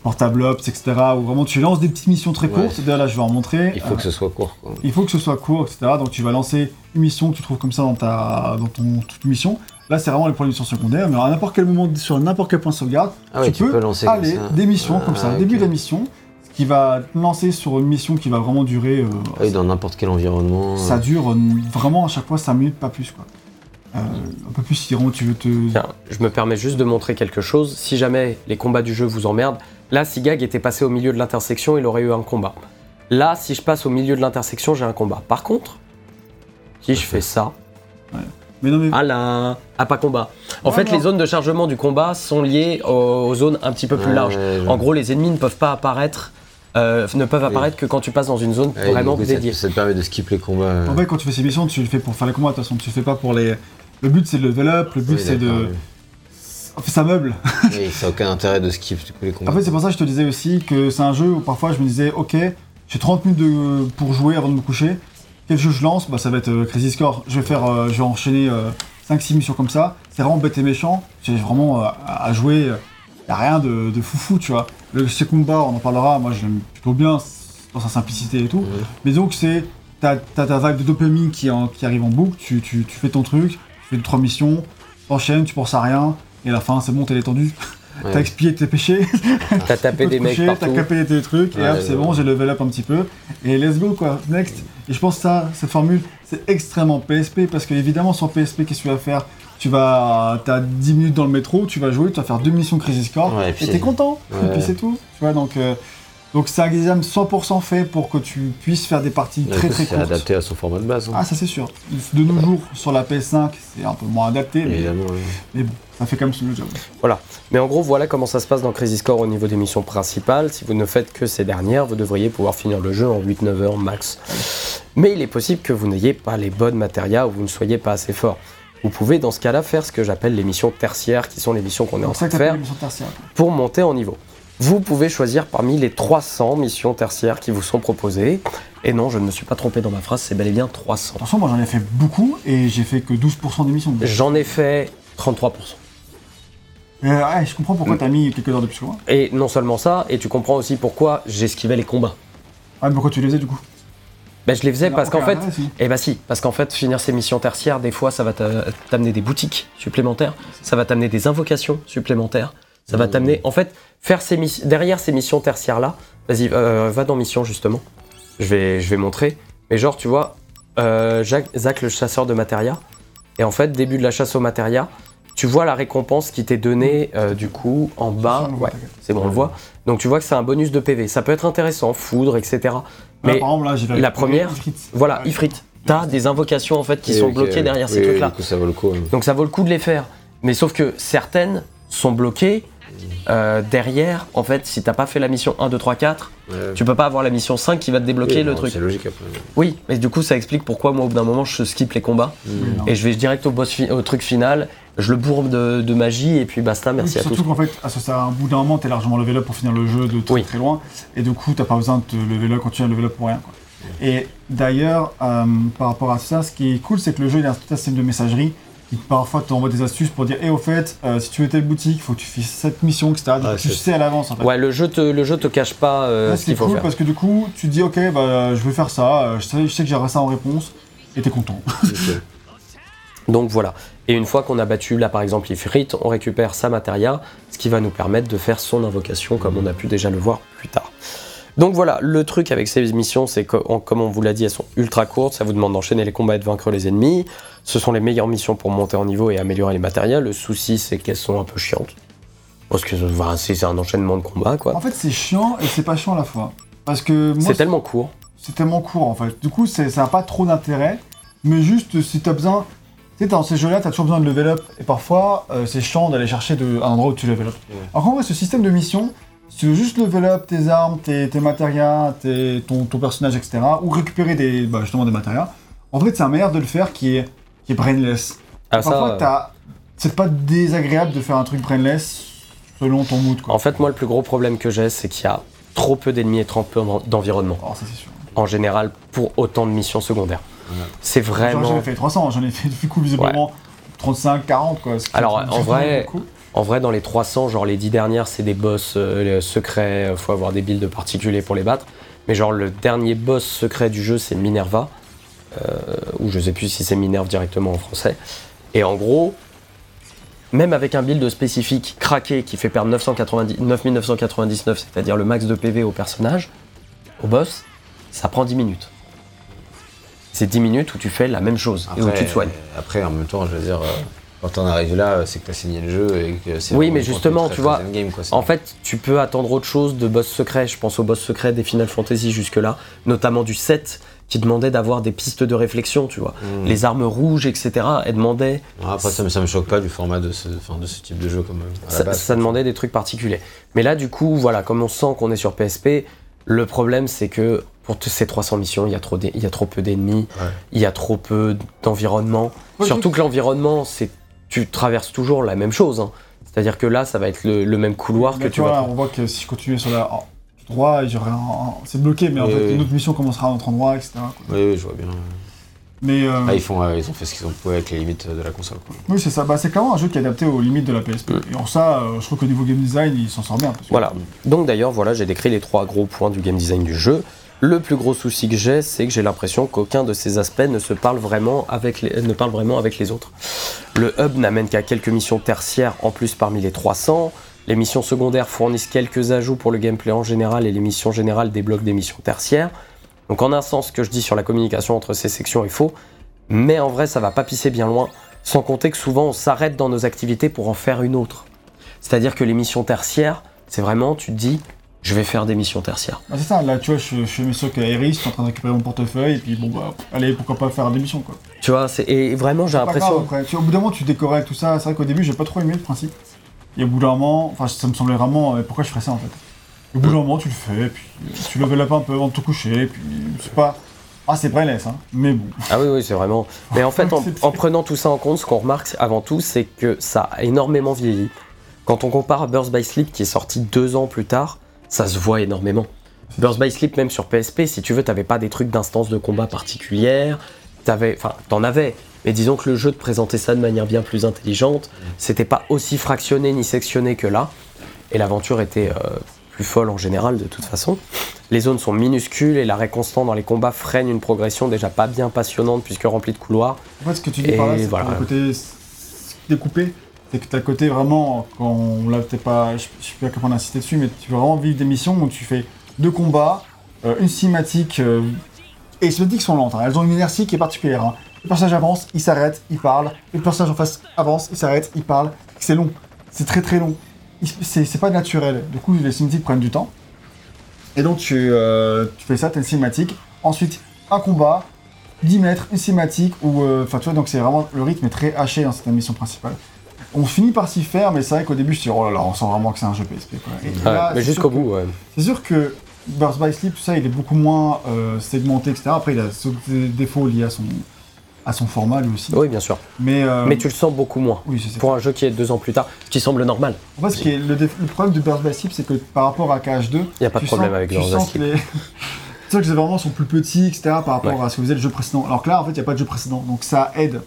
Portable Ops, etc. Où vraiment tu lances des petites missions très Ouais. courtes. D'ailleurs là, je vais en montrer. Il faut Euh, que ce soit court. Quoi. il faut que ce soit court, etc. Donc tu vas lancer une mission que tu trouves comme ça dans ta dans ton toute mission. Là, c'est vraiment les points de mission secondaires, mais à n'importe quel moment, sur n'importe quel point de sauvegarde, Ah ouais, tu peux lancer comme aller ça. des missions comme ça, Ah, début de la mission, ce qui va te lancer sur une mission qui va vraiment durer. euh, Ah oui, dans n'importe quel environnement. ça euh, dure euh, vraiment à chaque fois 5 minutes, pas plus quoi. Euh, un peu plus si vraiment tu veux te. Tiens, je me permets juste de montrer quelque chose. Si jamais les combats du jeu vous emmerdent, là, si Gag était passé au milieu de l'intersection, il aurait eu un combat. Là, si je passe au milieu de l'intersection, j'ai un combat. Par contre, si je fais ça, Mais non mais. ah là, ah pas combat. En Ouais, fait, non. les zones de chargement du combat sont liées aux, aux zones un petit peu plus ouais, larges. En gros, les ennemis ne peuvent pas apparaître, euh, ne peuvent apparaître que quand tu passes dans une zone ouais, vraiment coup, ça te- dédiée. Ça, te permet de skip les combats. euh. En fait, quand tu fais ces missions, tu le fais pour faire les combats. De toute façon, tu le fais pas pour les. Le but c'est de level up, le but Oui, c'est de. En fait, ça meuble. oui. Ça n'a aucun intérêt de skip du coup, les combats. En fait, c'est pour ça que je te disais aussi que c'est un jeu où parfois je me disais, ok, j'ai 30 minutes de- pour jouer avant de me coucher. Quel jeu je lance Bah, ça va être euh, Crazy Score. Je vais faire, euh, je vais enchaîner 5-6 missions comme ça. C'est vraiment bête et méchant. J'ai vraiment euh, à jouer. Il a rien de, de foufou, tu vois. Le ces combats, on en parlera. Moi, je l'aime plutôt bien dans sa simplicité et tout. Mais donc, c'est. T'as t'as ta vague de dopamine qui, en- qui arrive en boucle, tu, tu, tu fais ton truc, fais 2-3 missions, t'enchaînes, tu penses à rien, et à la fin, c'est bon, t'es détendu. Ouais. t'as expié tes péchés, T'as tapé des mecs t'as capé tes trucs, et hop, c'est bon, j'ai level up un petit peu, et let's go quoi, next. Et je pense que ça, cette formule, c'est extrêmement PSP, parce que évidemment, sur PSP, qu'est-ce que tu vas faire? Tu vas, t'as 10 minutes dans le métro, tu vas jouer, tu vas faire deux missions Crisis Core, Ouais, et t'es content, et puis c'est tout. Tu vois, donc, euh, donc c'est un examen 100% fait pour que tu puisses faire des parties très très c'est courtes. adapté à son format de base. hein. Ah, ça c'est sûr. De nos jours, sur la PS5, c'est un peu moins adapté, mais, bon, ça fait quand même le job. Mais en gros, voilà comment ça se passe dans Crisis Core au niveau des missions principales. Si vous ne faites que ces dernières, vous devriez pouvoir finir le jeu en 8-9 heures max. Mais il est possible que vous n'ayez pas les bonnes matérias ou vous ne soyez pas assez fort. Vous pouvez dans ce cas-là faire ce que j'appelle les missions tertiaires, qui sont les missions qu'on est en C'est train de faire pour monter en niveau. Vous pouvez choisir parmi les 300 missions tertiaires qui vous sont proposées. Et non, je ne me suis pas trompé dans ma phrase, c'est bel et bien 300. Attention, moi j'en ai fait beaucoup et j'ai fait que 12% d'émissions. J'en ai fait 33%. Euh, ouais, je comprends pourquoi t'as mis quelques heures de plus moi. Et non seulement ça, et tu comprends aussi pourquoi j'esquivais les combats. Ah, mais pourquoi tu les faisais du coup? Ben, je les faisais Non, parce qu'en fait, si. Eh bah si, parce qu'en fait, finir ces missions tertiaires, des fois, ça va t'a- t'amener des boutiques supplémentaires, ça va t'amener des invocations supplémentaires, ça va Mmh. t'amener, en fait, faire ces missions, derrière ces missions tertiaires-là, vas-y, euh, va dans mission justement, je vais, je vais montrer, mais genre, tu vois, euh, Jacques, Zach le chasseur de matéria, et en fait, début de la chasse au matéria, tu vois la récompense qui t'est donnée, euh, du coup, en bas, ouais, c'est bon, on le voit, donc tu vois que c'est un bonus de PV, ça peut être intéressant, foudre, etc. Là, Mais par exemple, là, j'ai la première, Ifrit. voilà. Ifrit. T'as des invocations en fait qui Oui, sont bloquées derrière ces Oui, trucs-là. Du coup, ça vaut le coup. hein. Donc ça vaut le coup de les faire. Mais sauf que certaines sont bloquées euh, derrière. En fait, si t'as pas fait la mission 1, 2, 3, 4, Ouais. tu peux pas avoir la mission 5 qui va te débloquer Oui, le non, truc. C'est logique après. Oui, mais du coup ça explique pourquoi moi au bout d'un moment je skip les combats Mm. Et je vais direct au, boss fi- au truc final, je le bourre de, de magie et puis basta, merci Oui, à tous. surtout qu'en fait, à ce à un bout d'un moment, t'es largement level up pour finir le jeu de très Oui. très loin, et du coup, t'as pas besoin de te level up, continuer à level up pour rien. quoi. Et d'ailleurs, euh, par rapport à ça, ce qui est cool, c'est que le jeu il a tout un système de messagerie qui parfois t'envoie des astuces pour dire, et au fait, euh, si tu veux telle boutique, il faut que tu fasses cette mission, etc. Ah, coup, tu c'est- sais à l'avance en fait. Ouais, le jeu te, le jeu te cache pas euh, Là, ce c'est qu'il faut cool faire. parce que du coup, tu te dis, ok, bah, je vais faire ça, euh, je sais, je sais que j'aurai ça en réponse, et t'es content. Donc voilà. Et une fois qu'on a battu là par exemple Ifrit, on récupère sa matéria, ce qui va nous permettre de faire son invocation comme on a pu déjà le voir plus tard. Donc voilà, le truc avec ces missions, c'est que, en- comme on vous l'a dit, elles sont ultra courtes, ça vous demande d'enchaîner les combats et de vaincre les ennemis. Ce sont les meilleures missions pour monter en niveau et améliorer les matériels. Le souci, c'est qu'elles sont un peu chiantes. Parce que voilà, c'est un enchaînement de combats, En quoi. fait, c'est chiant et c'est pas chiant à la fois. Parce que C'est tellement court. c'est tellement court en fait. Du coup, c'est- ça n'a pas trop d'intérêt. Mais juste si t'as besoin. Tu sais, dans ces jeux-là, t'as toujours besoin de level up. Et parfois, euh, c'est chiant d'aller chercher de, un endroit où tu level up. Ouais. Alors qu'en vrai, ce système de mission, si tu veux juste level up tes armes, tes, tes matérias, tes, ton, ton personnage, etc., ou récupérer des, bah, justement des matérias, en fait, c'est un meilleur de le faire qui est, qui est brainless. Ah, Parfois, ça, euh, t'as- c'est pas désagréable de faire un truc brainless selon ton mood. Quoi. en fait, moi, le plus gros problème que j'ai, c'est qu'il y a trop peu d'ennemis et trop peu d'environnement. Alors, ça, c'est sûr. En général, pour autant de missions secondaires. Ouais. C'est J'en vraiment. ai fait 300, j'en ai fait du coup visiblement 35, 40 quoi. ce qui Alors, est en vrai. En vrai, dans les 300, genre les 10 dernières, c'est des boss euh, secrets, euh, faut avoir des builds particuliers pour les battre. Mais genre le dernier boss secret du jeu, c'est Minerva, ou je sais plus si c'est Minerve directement en français. Et en gros, même avec un build spécifique craqué qui fait perdre 990 9999, c'est-à-dire le max de PV au personnage, au boss, ça prend 10 minutes. C'est 10 minutes où tu fais la même chose et où tu te soignes. Après, en même temps, je veux dire, euh, quand t'en arrives là, euh, c'est que t'as signé le jeu et que c'est. Oui, mais justement, tu vois, quoi, En fait, tu peux attendre autre chose de boss secrets. Je pense aux boss secrets des Final Fantasy jusque-là, notamment du 7, qui demandait d'avoir des pistes de réflexion, tu vois. Mm. Les armes rouges, etc. Elles demandaient, Après, ça me, ça me choque pas du format de ce, enfin, de ce type de jeu, comme à la ça, base. ça demandait des trucs particuliers. Mais là, du coup, voilà, comme on sent qu'on est sur PSP, le problème, c'est que pour toutes ces 300 missions, il y a trop, il y a trop peu d'ennemis, Ouais. il y a trop peu d'environnement. Ouais, Surtout que l'environnement, c'est tu traverses toujours la même chose. hein. C'est-à-dire que là, ça va être le, le même couloir que Mais tu vois, on voit que si je continuais sur la en droit, j'aurais un- c'est bloqué, mais en Oui, fait, oui. une autre mission commencera à un autre endroit, etc. quoi. Oui, oui, je vois bien. Mais euh, Ah, ils, font, euh, ils ont fait ce qu'ils ont pu avec les limites de la console. Quoi. oui, c'est ça. Bah, c'est clairement un jeu qui est adapté aux limites de la PSP. Mm. Et en ça, euh, je trouve qu'au niveau game design, il s'en sort bien. parce que- Voilà. Donc d'ailleurs, voilà, j'ai décrit les trois gros points du game design du jeu. Le plus gros souci que j'ai, c'est que j'ai l'impression qu'aucun de ces aspects ne se parle vraiment avec les, ne parle vraiment avec les autres. Le hub n'amène qu'à quelques missions tertiaires en plus parmi les 300. Les missions secondaires fournissent quelques ajouts pour le gameplay en général et les missions générales débloquent des missions tertiaires. Donc en un sens, ce que je dis sur la communication entre ces sections est faux, mais en vrai, ça va pas pisser bien loin, sans compter que souvent on s'arrête dans nos activités pour en faire une autre. C'est-à-dire que les missions tertiaires, c'est vraiment, tu te dis, je vais faire des missions tertiaires. Ah, c'est ça, là tu vois, je, je fais mes trucs à Iris, je suis en train de récupérer mon portefeuille, et puis bon bah, allez, pourquoi pas faire des missions quoi. Tu vois, c'est- et vraiment j'ai l'impression... au bout d'un moment, tu décorrèles tout ça. C'est vrai qu'au début, j'ai pas trop aimé le principe. Et au bout d'un moment, enfin, ça me semblait vraiment. euh, pourquoi je ferais ça en fait? Au bout d'un moment, tu le fais, puis euh, tu level up un peu avant de te coucher, puis c'est pas. Ah, c'est brainless, hein. Mais bon. Ah oui, oui, c'est vraiment. Mais en fait, en, prenant tout ça en compte, ce qu'on remarque avant tout, c'est que ça a énormément vieilli. Quand on compare à Burst by Sleep, qui est sorti deux ans plus tard, ça se voit énormément. Burst by Sleep, même sur PSP, si tu veux, t'avais pas des trucs d'instance de combat particulières. T'avais, enfin, t'en avais. Mais disons que le jeu te présentait ça de manière bien plus intelligente. C'était pas aussi fractionné ni sectionné que là. Et l'aventure était euh, plus folle en général, de toute façon. Les zones sont minuscules et l'arrêt constant dans les combats freine une progression déjà pas bien passionnante puisque remplie de couloirs. En fait, ce que tu dis par là, Et c'est voilà. le côté découpé, c'est que t'as le côté vraiment, quand on l'a peut-être pas, je, sais pas a insisté dessus, mais tu veux vraiment vivre des missions où tu fais deux combats, euh, une cinématique, euh, et les cinématiques sont lentes, hein, elles ont une inertie qui est particulière. hein. Le personnage avance, il s'arrête, il parle, le personnage en face avance, il s'arrête, il parle, c'est long, c'est très très long. C'est pas naturel, du coup les cinématiques prennent du temps. Et donc tu, euh, tu fais ça, t'as une cinématique, ensuite un combat, 10 mètres, une cinématique, ou euh, enfin tu vois, donc c'est vraiment, le rythme est très haché dans cette mission principale. On finit par s'y faire, mais c'est vrai qu'au début je suis oh là là, on sent vraiment que c'est un jeu PSP. Quoi. Et Ouais, là, mais jusqu'au que- bout, ouais. C'est sûr que Burst by Sleep, tout ça, il est beaucoup moins euh, segmenté, etc. Après, il a des défauts liés à son, à son format lui aussi. Oui, bien sûr. Mais, euh, Mais tu le sens beaucoup moins. Oui. Pour un jeu qui est deux ans plus tard, ce qui semble normal. En fait, ce qui est le, le problème de Burst by Sleep, c'est que par rapport à KH2, Y a pas de problème sens- avec Burst by sens que Sleep. sens que les environnements sont plus petits, etc. par rapport Ouais. à ce que faisait le jeu précédent. Alors que là, en fait, il n'y a pas de jeu précédent. Donc ça aide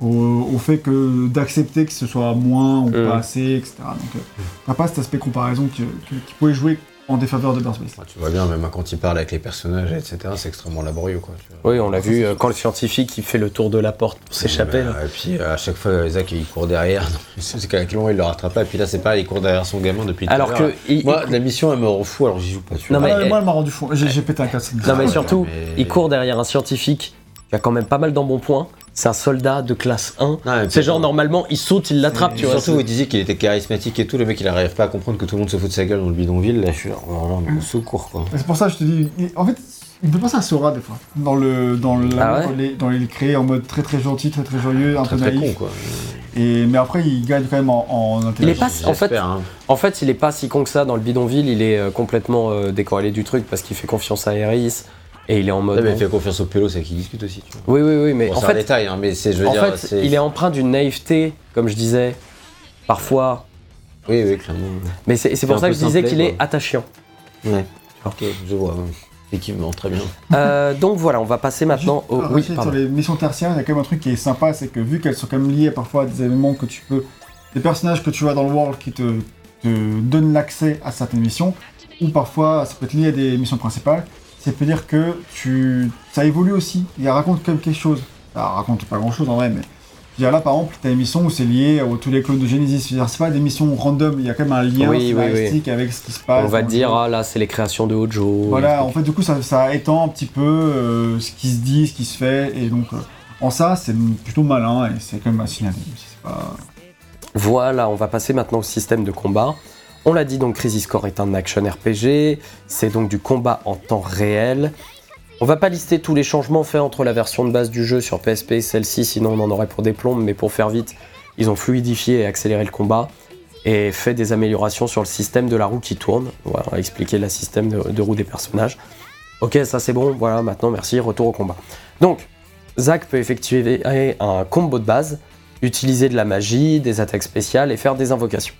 au, au fait que d'accepter que ce soit moins ou Mm. pas assez, etc. Donc euh, t'as pas cet aspect comparaison qui, qui, qui pouvait jouer en défaveur de. Ouais, tu vois bien, même quand il parle avec les personnages, etc., c'est extrêmement laborieux, quoi. tu vois. Oui, on l'a vu euh, quand le scientifique il fait le tour de la porte pour s'échapper. Bah, Et puis à chaque fois, Isaac il court derrière. C'est qu'à quel moment il le rattrape pas. Et puis là, c'est pareil, il court derrière son gamin depuis à Alors que. il- Moi, il- la mission, elle me rend fou, alors j'y joue pas. tu Non, vois. mais- Ah, moi, elle m'a rendu fou. J'ai pété un casque. Non, mais ouais, surtout, mais- il court derrière un scientifique qui a quand même pas mal d'embonpoint. C'est un soldat de classe 1. Non, et puis- C'est genre, normalement, il saute, il l'attrape, tu vois. Surtout, vous disiez qu'il était charismatique et tout, le mec il arrive pas à comprendre que tout le monde se fout de sa gueule dans le bidonville. Là, je suis là, oh là, au secours quoi. C'est pour ça que je te dis, il- en fait, il peut passer à Sora des fois. Dans le, dans la, Ah ouais dans les, dans les créés en mode très très gentil, très très joyeux, un Très peu très con quoi. Et, mais après, il gagne quand même en, en Il est intelligence. pas- en fait- hein. En fait, il est pas si con que ça dans le bidonville, il est euh, complètement euh, décorrélé du truc parce qu'il fait confiance à Eris et il est en mode. Mais fait confiance au pélo, c'est qu'il discute aussi. Tu vois. Oui, oui, oui, mais Bon, en un fait, détail, hein, mais c'est, je veux en dire, fait c'est- il est empreint d'une naïveté, comme je disais, parfois. Oui, oui, clairement. Mais c'est c'est pour ça que je disais qu'il est attachant. Ouais. Ok, je vois. ouais. Effectivement, très bien. Euh, donc voilà, on va passer maintenant Juste, au. alors, Oui, sur les missions tertiaires, il y a quand même un truc qui est sympa, c'est que vu qu'elles sont quand même liées parfois à des événements que tu peux. des personnages que tu as dans le world qui te, te donnent l'accès à certaines missions, ou parfois ça peut être lié à des missions principales, ça peut dire que tu. ça évolue aussi, il raconte quand même quelque chose. Ça raconte pas grand chose en vrai, mais. je veux dire, là par exemple, tu as une mission où c'est lié à tous les clones de Genesis. C'est pas des missions random, il y a quand même un lien Oui, oui, oui. scénaristique avec ce qui se passe. On va dire, ah là, c'est les créations de Hojo. Voilà, en fait, du coup, ça, ça étend un petit peu euh, ce qui se dit, ce qui se fait, et donc, euh, en ça, c'est plutôt malin, et c'est quand même assez signalé. C'est pas... Voilà, on va passer maintenant au système de combat. On l'a dit donc, Crisis Core est un action RPG, c'est donc du combat en temps réel. On va pas lister tous les changements faits entre la version de base du jeu sur PSP et celle-ci, sinon on en aurait pour des plombes, mais pour faire vite, ils ont fluidifié et accéléré le combat et fait des améliorations sur le système de la roue qui tourne. Voilà, on va expliquer le système de, de roue des personnages. Ok, ça c'est bon, voilà, maintenant merci, retour au combat. Donc, Zack peut effectuer un combo de base, utiliser de la magie, des attaques spéciales et faire des invocations.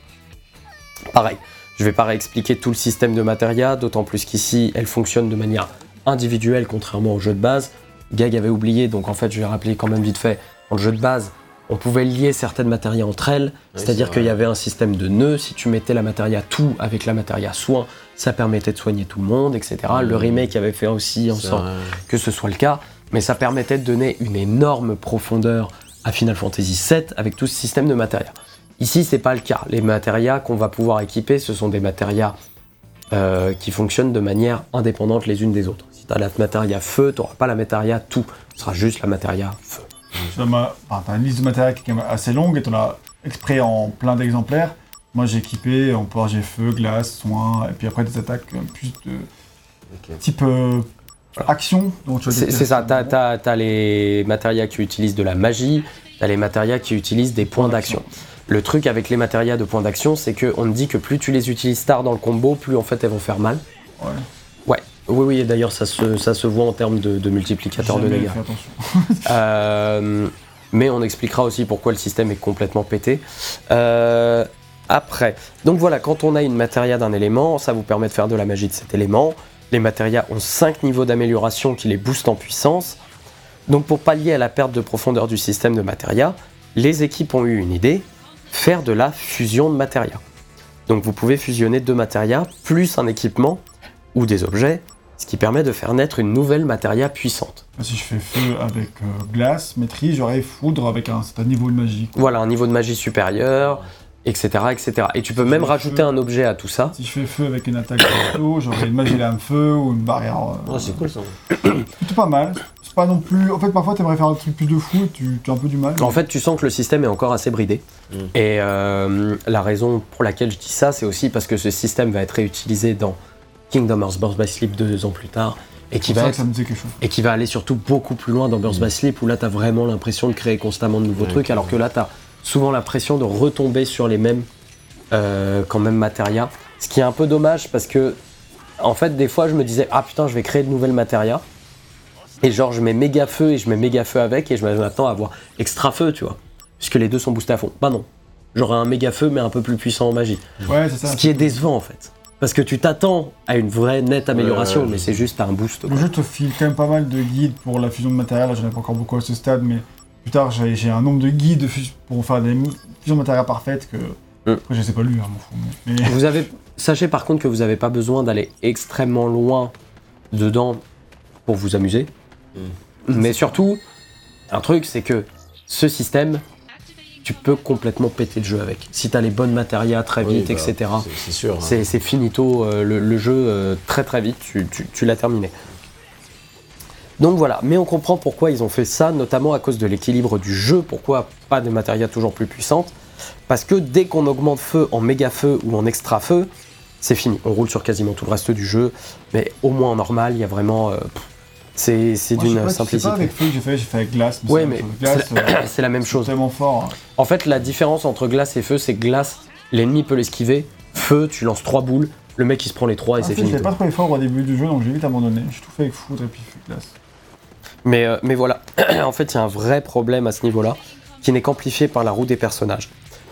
Pareil, je vais pas réexpliquer tout le système de matéria, d'autant plus qu'ici elle fonctionne de manière individuelle contrairement au jeu de base. Gag avait oublié, donc en fait je vais rappeler quand même vite fait. Dans le jeu de base, on pouvait lier certaines matérias entre elles, c'est-à-dire c'est qu'il y avait un système de nœuds, si tu mettais la matéria tout avec la matéria soin, ça permettait de soigner tout le monde, etc. Le remake avait fait aussi en sorte vrai. que ce soit le cas, mais ça permettait de donner une énorme profondeur à Final Fantasy VII avec tout ce système de matériel. Ici, c'est pas le cas. Les matérias qu'on va pouvoir équiper, ce sont des matérias euh, qui fonctionnent de manière indépendante les unes des autres. Si tu as la matéria feu, tu n'auras pas la matéria tout. Ce sera juste la matéria feu. Tu as, ma- enfin, t'as une liste de matériel qui est quand même assez longue et tu en as exprès en plein d'exemplaires. Moi j'ai équipé en pouvoir j'ai feu, glace, soin, et puis après des attaques euh, plus de type euh, action. C'est ça, tu as, les matérias qui utilisent de la magie, tu as les matérias qui utilisent des points d'action. Le truc avec les matérias de points d'action, c'est qu'on dit que plus tu les utilises tard dans le combo, plus en fait elles vont faire mal. Ouais. Ouais, oui, oui, et d'ailleurs ça se, ça se voit en termes de, de multiplicateur de dégâts. Euh, mais on expliquera aussi pourquoi le système est complètement pété. Euh, après, donc voilà, quand on a une matéria d'un élément, ça vous permet de faire de la magie de cet élément. Les matérias ont 5 niveaux d'amélioration qui les boostent en puissance. Donc pour pallier à la perte de profondeur du système de matéria, les équipes ont eu une idée, faire de la fusion de matéria. Donc vous pouvez fusionner deux matérias plus un équipement ou des objets, ce qui permet de faire naître une nouvelle matéria puissante. Si je fais feu avec euh, glace, maîtrise, j'aurai foudre avec un certain niveau de magie. quoi. Voilà, un niveau de magie supérieur, etc. etc. Et tu peux même rajouter un objet à tout ça. Si je fais feu avec une attaque de feu, j'aurai une magie lame feu ou une barrière. euh, Ah, c'est cool ça. plutôt pas mal. C'est pas non plus. En fait, parfois, t'aimerais faire un truc plus de fou et tu, tu as un peu du mal. En fait, tu sens que le système est encore assez bridé. Mm. Et euh, la raison pour laquelle je dis ça, c'est aussi parce que ce système va être réutilisé dans Kingdom Hearts Birth by Sleep deux ans plus tard. Et qui, c'est va ça être- que ça me disait quelque chose. et qui va aller surtout beaucoup plus loin dans Birth by Sleep, où là, tu as vraiment l'impression de créer constamment de nouveaux Ouais, trucs, alors que là, tu as souvent l'impression de retomber sur les mêmes, euh, quand même, matérias. Ce qui est un peu dommage, parce que, en fait, des fois, je me disais, ah putain, je vais créer de nouvelles matérias. Et genre, je mets méga feu et je mets méga feu avec, et je m'attends à avoir extra feu, tu vois. Puisque les deux sont boostés à fond. Bah non. J'aurais un méga feu, mais un peu plus puissant en magie. Ouais, c'est ça. Ce qui est décevant, en fait. Parce que tu t'attends à une vraie nette amélioration, ouais, mais je- c'est juste un boost. Le jeu te file quand même pas mal de guides pour la fusion de matériel. Là, j'en ai pas encore beaucoup à ce stade, mais plus tard, j'ai un nombre de guides pour faire des fusions de matériel parfaites que. Mm. Après, je sais pas lu, hein, m'en fous. Mais... mais- Vous avez, sachez par contre que vous n'avez pas besoin d'aller extrêmement loin dedans pour vous amuser. Mais surtout, un truc, c'est que ce système, tu peux complètement péter le jeu avec. Si tu as les bonnes matérias très Oui, vite, bah, etc. c'est- sûr. hein. C'est c'est finito, euh, le, le jeu euh, très très vite, tu, tu- tu l'as terminé. Donc voilà, mais on comprend pourquoi ils ont fait ça, notamment à cause de l'équilibre du jeu, pourquoi pas des matérias toujours plus puissantes? Parce que dès qu'on augmente feu en méga feu ou en extra feu, c'est fini. On roule sur quasiment tout le reste du jeu, mais au moins en normal, il y a vraiment. euh, pff, c'est d'une C'est pas simplicité. avec feu que j'ai fait, j'ai fait avec glace. Ouais, c'est mais la même chose. glace, c'est la- euh, c'est la même chose. tellement fort. hein. En fait, la différence entre glace et feu, c'est que glace, l'ennemi peut l'esquiver. Feu, tu lances trois boules, le mec il se prend les trois et En c'est fini. j'avais pas trop effort au début du jeu, donc j'ai vite abandonné. J'ai tout fait avec foudre et puis glace. Mais, euh, mais voilà, en fait, il y a un vrai problème à ce niveau-là, qui n'est qu'amplifié par la roue des personnages.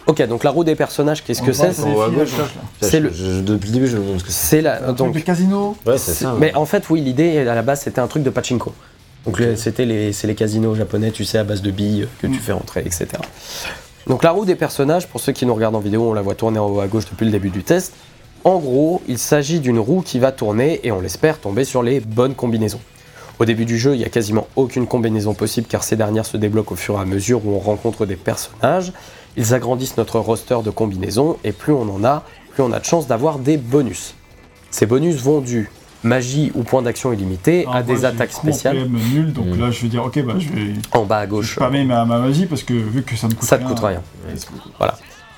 Ok, donc la roue des personnages, qu'est-ce que c'est. Tiens, c'est le- je- depuis le début, je me demande ce que c'est. C'est la. Donc, de casino Ouais, c'est ça. mais en fait, oui, l'idée à la base, c'était un truc de pachinko. Donc le- c'était les, c'est les casinos japonais, tu sais, à base de billes que tu Mm. fais rentrer, etc. Donc la roue des personnages, pour ceux qui nous regardent en vidéo, on la voit tourner en haut à gauche depuis le début du test. En gros, il s'agit d'une roue qui va tourner et on l'espère tomber sur les bonnes combinaisons. Au début du jeu, il n'y a quasiment aucune combinaison possible car ces dernières se débloquent au fur et à mesure où on rencontre des personnages. Ils agrandissent notre roster de combinaisons et plus on en a, plus on a de chances d'avoir des bonus. Ces bonus vont du magie ou point d'action illimité à Ah, moi, des attaques spéciales PM nul, donc Mm. là je vais dire ok bah je vais en bas à je gauche. spammer ma, ma magie parce que vu que ça me coûte Ça te coûte rien. Ouais.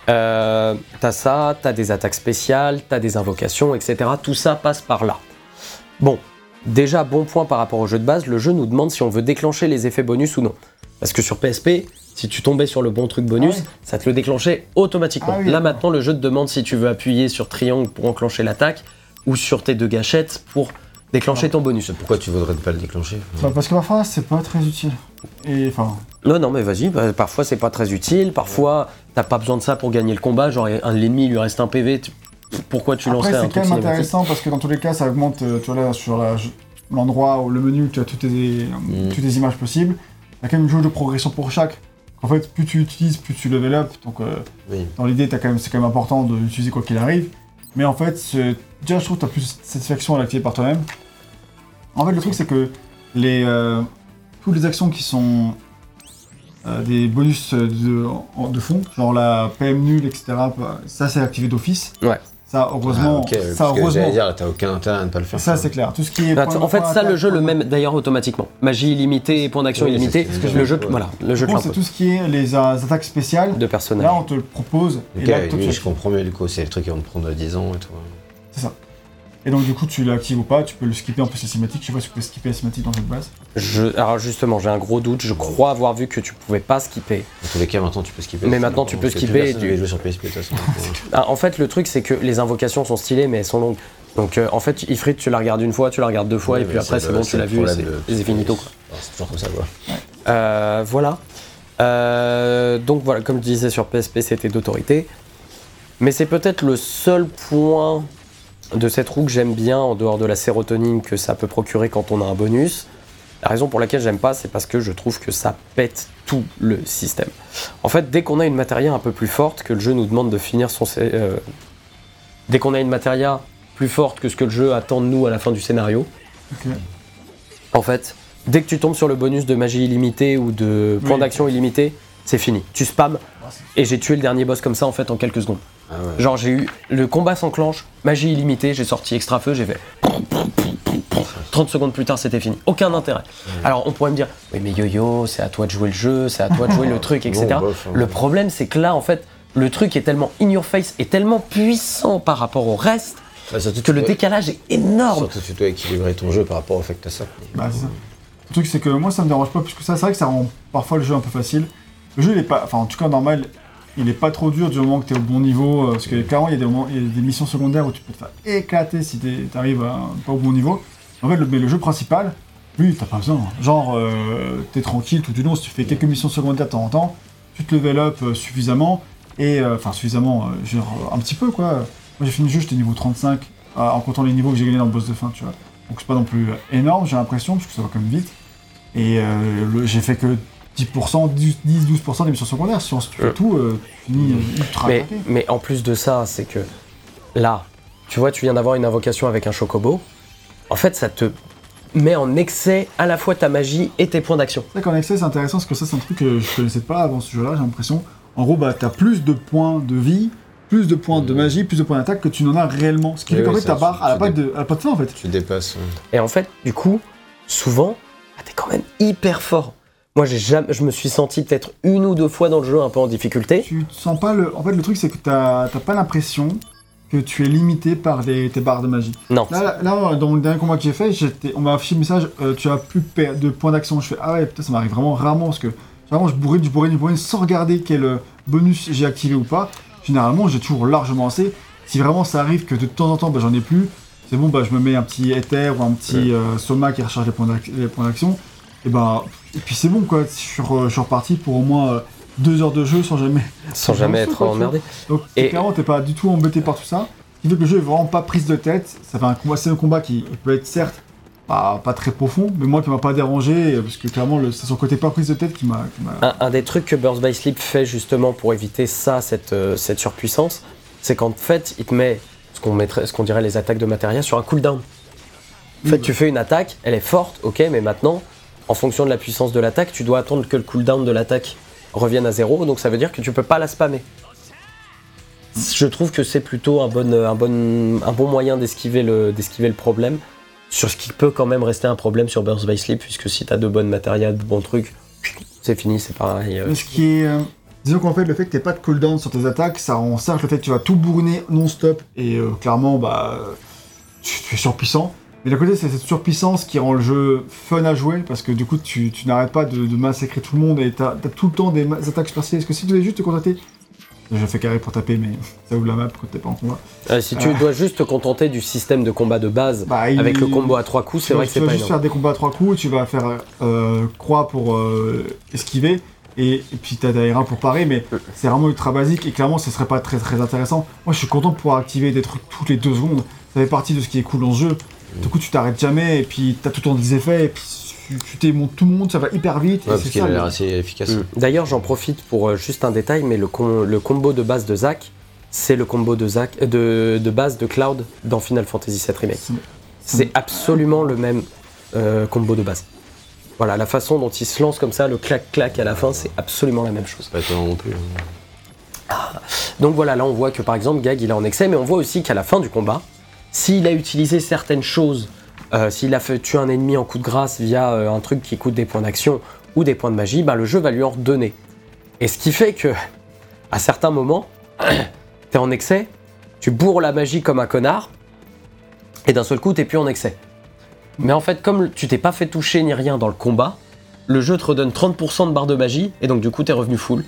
Euh, t'as ça, t'as des attaques spéciales, t'as des invocations, etc. Tout ça passe par là. Bon, déjà bon point par rapport au jeu de base, le jeu nous demande si on veut déclencher les effets bonus ou non. Parce que sur PSP, si tu tombais sur le bon truc bonus, Ah oui. ça te le déclenchait automatiquement. Ah oui, Là maintenant, le jeu te demande si tu veux appuyer sur triangle pour enclencher l'attaque ou sur tes deux gâchettes pour déclencher Ah. ton bonus. Pourquoi tu voudrais pas le déclencher? Bah, parce que parfois c'est pas très utile. Et enfin, Non, non, mais vas-y, bah, parfois c'est pas très utile, parfois t'as pas besoin de ça pour gagner le combat, genre un l'ennemi il lui reste un PV, tu- pourquoi tu lancerais un c'est truc quand même intéressant parce que dans tous les cas ça augmente, euh, tu vois là sur la- l'endroit où le menu où tu as toutes les, Mm. toutes les images possibles, il y a quand même une jauge de progression pour chaque. En fait, plus tu utilises, plus tu level up. Donc euh, Oui. dans l'idée, t'as quand même- c'est quand même important de l'utiliser quoi qu'il arrive. Mais en fait, déjà, je trouve que tu as plus de satisfaction à l'activer par toi-même. En fait, le truc, c'est que les, euh, toutes les actions qui sont euh, des bonus de, en- de fond, genre la PM nulle, etc. Ça, c'est activé d'office. Ouais. Ça, heureusement, Ah, ok, ça, parce que heureusement. j'allais dire, t'as aucun intérêt à ne pas le faire. Ça, c'est clair. Tout ce qui est. Bah, en fait, ça, le jeu le même d'ailleurs automatiquement. Magie illimitée point d'action Oui, illimité. ce que je Le jeu, voilà, le jeu c'est tout ce qui est les euh, attaques spéciales. de personnages. Là, on te le propose. Ok, et là, toi, oui, je comprends mieux du coup, c'est le truc qui vont te prendre 10 ans et tout. C'est ça. Et donc, du coup, tu l'actives ou pas, tu peux le skipper en plus la cinématique. Je sais pas si tu peux skipper la cinématique dans cette base. Je, alors justement, j'ai un gros doute. Je crois avoir vu que tu pouvais pas skipper. Dans tous les cas, maintenant tu peux skipper. Mais maintenant, tu peux skipper tu- jouer sur PSP de toute façon. Ah, en fait, le truc, c'est que les invocations sont stylées, mais elles sont longues. Donc, euh, en fait, Ifrit, tu la regardes une fois, tu la regardes deux fois, Ouais, et puis après, c'est le- bon, c'est tu l'as le vu, et c'est de- finito. Quoi. C'est toujours comme ça, quoi. Euh, voilà. Euh, donc voilà, comme je disais sur PSP, c'était d'autorité. Mais c'est peut-être le seul point de cette roue que j'aime bien, en dehors de la sérotonine que ça peut procurer quand on a un bonus. La raison pour laquelle j'aime pas, c'est parce que je trouve que ça pète tout le système. En fait, dès qu'on a une matéria un peu plus forte, que le jeu nous demande de finir son... euh, dès qu'on a une matéria plus forte que ce que le jeu attend de nous à la fin du scénario, en fait, dès que tu tombes sur le bonus de magie illimitée ou de point Oui. d'action illimité, c'est fini. Tu spams et j'ai tué le dernier boss comme ça en fait en quelques secondes. Ah ouais. Genre j'ai eu le combat s'enclenche, magie illimitée, j'ai sorti extra feu, j'ai fait 30 secondes plus tard c'était fini. Aucun intérêt. Alors on pourrait me dire oui mais yo-yo c'est à toi de jouer le jeu, c'est à toi de jouer le truc etc. Bof, hein. Le problème c'est que là en fait le truc est tellement in your face et tellement puissant par rapport au reste Bah, surtout, que le dois- décalage est énorme. Surtout, tu dois équilibrer ton jeu par rapport au fait que t'as ça. Bah, c'est ça. Le truc, c'est que moi, ça me dérange pas plus que ça. C'est vrai que ça rend parfois le jeu un peu facile. Le jeu, il est pas. Enfin, en tout cas, normal, il est pas trop dur du moment que tu es au bon niveau. euh, Parce que clairement, il y, a des missions secondaires où tu peux te faire éclater si tu arrives pas au bon niveau. En fait, le, jeu principal, lui, t'as pas besoin. Genre, euh, t'es tranquille tout du long. Si tu fais quelques missions secondaires de temps en temps, tu te level up euh, suffisamment. Et enfin, suffisamment, genre, un petit peu quoi. Moi, j'ai fini le jeu, j'étais niveau 35, euh, en comptant les niveaux que j'ai gagnés dans le boss de fin, tu vois. Donc c'est pas non plus énorme, j'ai l'impression, parce que ça va quand même vite. Et j'ai fait que 10%, 10-12% des missions secondaires. Si on se tu fais Euh. tout, euh, tu finis euh, ultra Mais, mais en plus de ça, c'est que là, tu vois, tu viens d'avoir une invocation avec un chocobo. En fait, ça te met en excès à la fois ta magie et tes points d'action. C'est vrai qu'en excès, c'est intéressant parce que ça, c'est un truc que je connaissais pas avant ce jeu-là, j'ai l'impression. En gros, bah, t'as plus de points de vie, plus de points de Mhm. magie, plus de points d'attaque que tu n'en as réellement. Ce qui fait qu'en fait, ta barre, tu- elle a tu pas, de, de fin en fait. Tu dépasses. ouais. Et en fait, du coup, souvent, bah, t'es quand même hyper fort. Moi, j'ai jamais, je me suis senti peut-être une ou deux fois dans le jeu un peu en difficulté. Tu te sens pas le. En fait, le truc, c'est que t'as t'as pas l'impression que tu es limité par tes barres de magie. Non. Là, là, dans le dernier combat que j'ai fait, j'étais- on m'a affiché le message euh, tu as plus de points d'action. Je fais ah ouais, putain, ça m'arrive vraiment rarement parce que vraiment je bourrine, je bourrine, je bourrine sans regarder quel euh, bonus j'ai activé ou pas. Généralement, j'ai toujours largement assez. Si vraiment ça arrive que de temps en temps, bah, j'en ai plus, c'est bon, bah, je me mets un petit éther ou un petit euh, soma qui recharge les points d'ac- les points d'action. Et bah, et puis c'est bon quoi. Je suis, re- je suis reparti pour au moins euh, deux heures de jeu sans jamais Sans jamais être emmerdé. donc Et- clairement, t'es pas du tout embêté par tout ça. Ce qui fait que le jeu est vraiment pas prise de tête. Ça fait un combat, c'est un combat qui peut être certes pas, pas très profond, mais moi qui m'a pas dérangé, parce que clairement le- c'est son côté pas prise de tête qui m'a. qui m'a- Un, un des trucs que Burst by Sleep fait justement pour éviter ça, cette, euh, cette surpuissance, c'est qu'en fait, il te met ce qu'on mettrait, ce qu'on dirait les attaques de matériel sur un cooldown. En Oui, fait, bah. tu fais une attaque, elle est forte, ok, mais maintenant, en fonction de la puissance de l'attaque, tu dois attendre que le cooldown de l'attaque revienne à zéro, donc ça veut dire que tu peux pas la spammer. Je trouve que c'est plutôt un bon, moyen d'esquiver le, problème, sur ce qui peut quand même rester un problème sur Burst by Sleep, puisque si t'as de bonnes matériels, de bons trucs, c'est fini, c'est pareil. euh, Mais ce qui est. euh, disons qu'en fait, le fait que t'aies pas de cooldown sur tes attaques, ça encercle le fait que tu vas tout bourriner non-stop, et euh, clairement, bah. tu es surpuissant. Mais d'un côté, c'est cette surpuissance qui rend le jeu fun à jouer, parce que du coup, tu, tu n'arrêtes pas de, de massacrer tout le monde, et t'as as tout le temps des attaques spatiales. Parce que si tu devais juste te contenter. Je fais carré pour taper, mais ça ouvre la map quand t'es pas en combat. Euh, si tu Euh. dois juste te contenter du système de combat de base, Bah, il- avec le combo à trois coups, c'est vrai que c'est Tu vas pas juste énorme. faire des combats à trois coups, tu vas faire euh, croix pour esquiver, et, et puis t'as Daïra pour parer, mais c'est vraiment ultra basique, et clairement ce serait pas très très intéressant. Moi je suis content de pouvoir activer des trucs toutes les deux secondes, ça fait partie de ce qui est cool dans ce jeu. Du coup tu t'arrêtes jamais, et puis t'as tout le temps des effets, et puis tu, tu t'émontes tout le monde, ça va hyper vite, et Ouais, parce c'est qu'il a l'air assez efficace. Mm. D'ailleurs, j'en profite pour euh, juste un détail, mais le, com- le combo de base de Zack, c'est le combo de, Zack, euh, de, de base de Cloud dans Final Fantasy VII Remake. C'est- absolument le même euh, combo de base. Voilà, la façon dont il se lance comme ça, le clac-clac à la fin, c'est absolument la même chose. Pas non plus. hein. Donc voilà, là on voit que par exemple Gag il est en excès, mais on voit aussi qu'à la fin du combat, s'il a utilisé certaines choses, euh, s'il a fait tuer un ennemi en coup de grâce via euh, un truc qui coûte des points d'action ou des points de magie, ben, le jeu va lui en redonner. Et ce qui fait que, à certains moments, t'es en excès, tu bourres la magie comme un connard, et d'un seul coup t'es plus en excès. Mais en fait, comme tu t'es pas fait toucher ni rien dans le combat, le jeu te redonne 30% de barre de magie, et donc du coup t'es revenu full.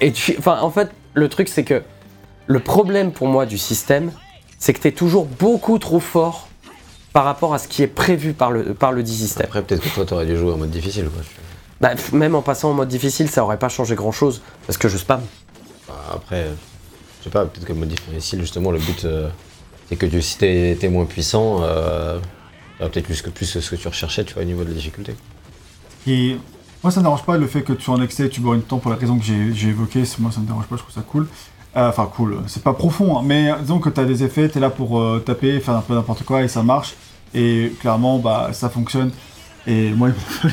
Et tu, enfin, en fait, le truc c'est que le problème pour moi du système, c'est que tu es toujours beaucoup trop fort par rapport à ce qui est prévu par le, par le dit système. Après, peut-être que toi, t'aurais dû jouer en mode difficile. Quoi. Bah, même en passant en mode difficile, ça aurait pas changé grand chose parce que je spam. Bah, après, je sais pas, peut-être que le mode difficile, justement, le but, euh, c'est que tu, si t'es t'es moins puissant, euh, va peut-être plus que plus ce que tu recherchais, tu vois, au niveau de la difficulté. Et moi, ça me dérange pas le fait que tu sois en excès, tu bois une temps pour la raison que j'ai j'ai évoquée. Moi, ça me dérange pas, je trouve ça cool. Euh, Enfin, cool, c'est pas profond, hein, mais disons que tu as des effets, tu es là pour euh, taper, faire un peu n'importe quoi et ça marche. Et clairement, bah, ça fonctionne. Et moi, il.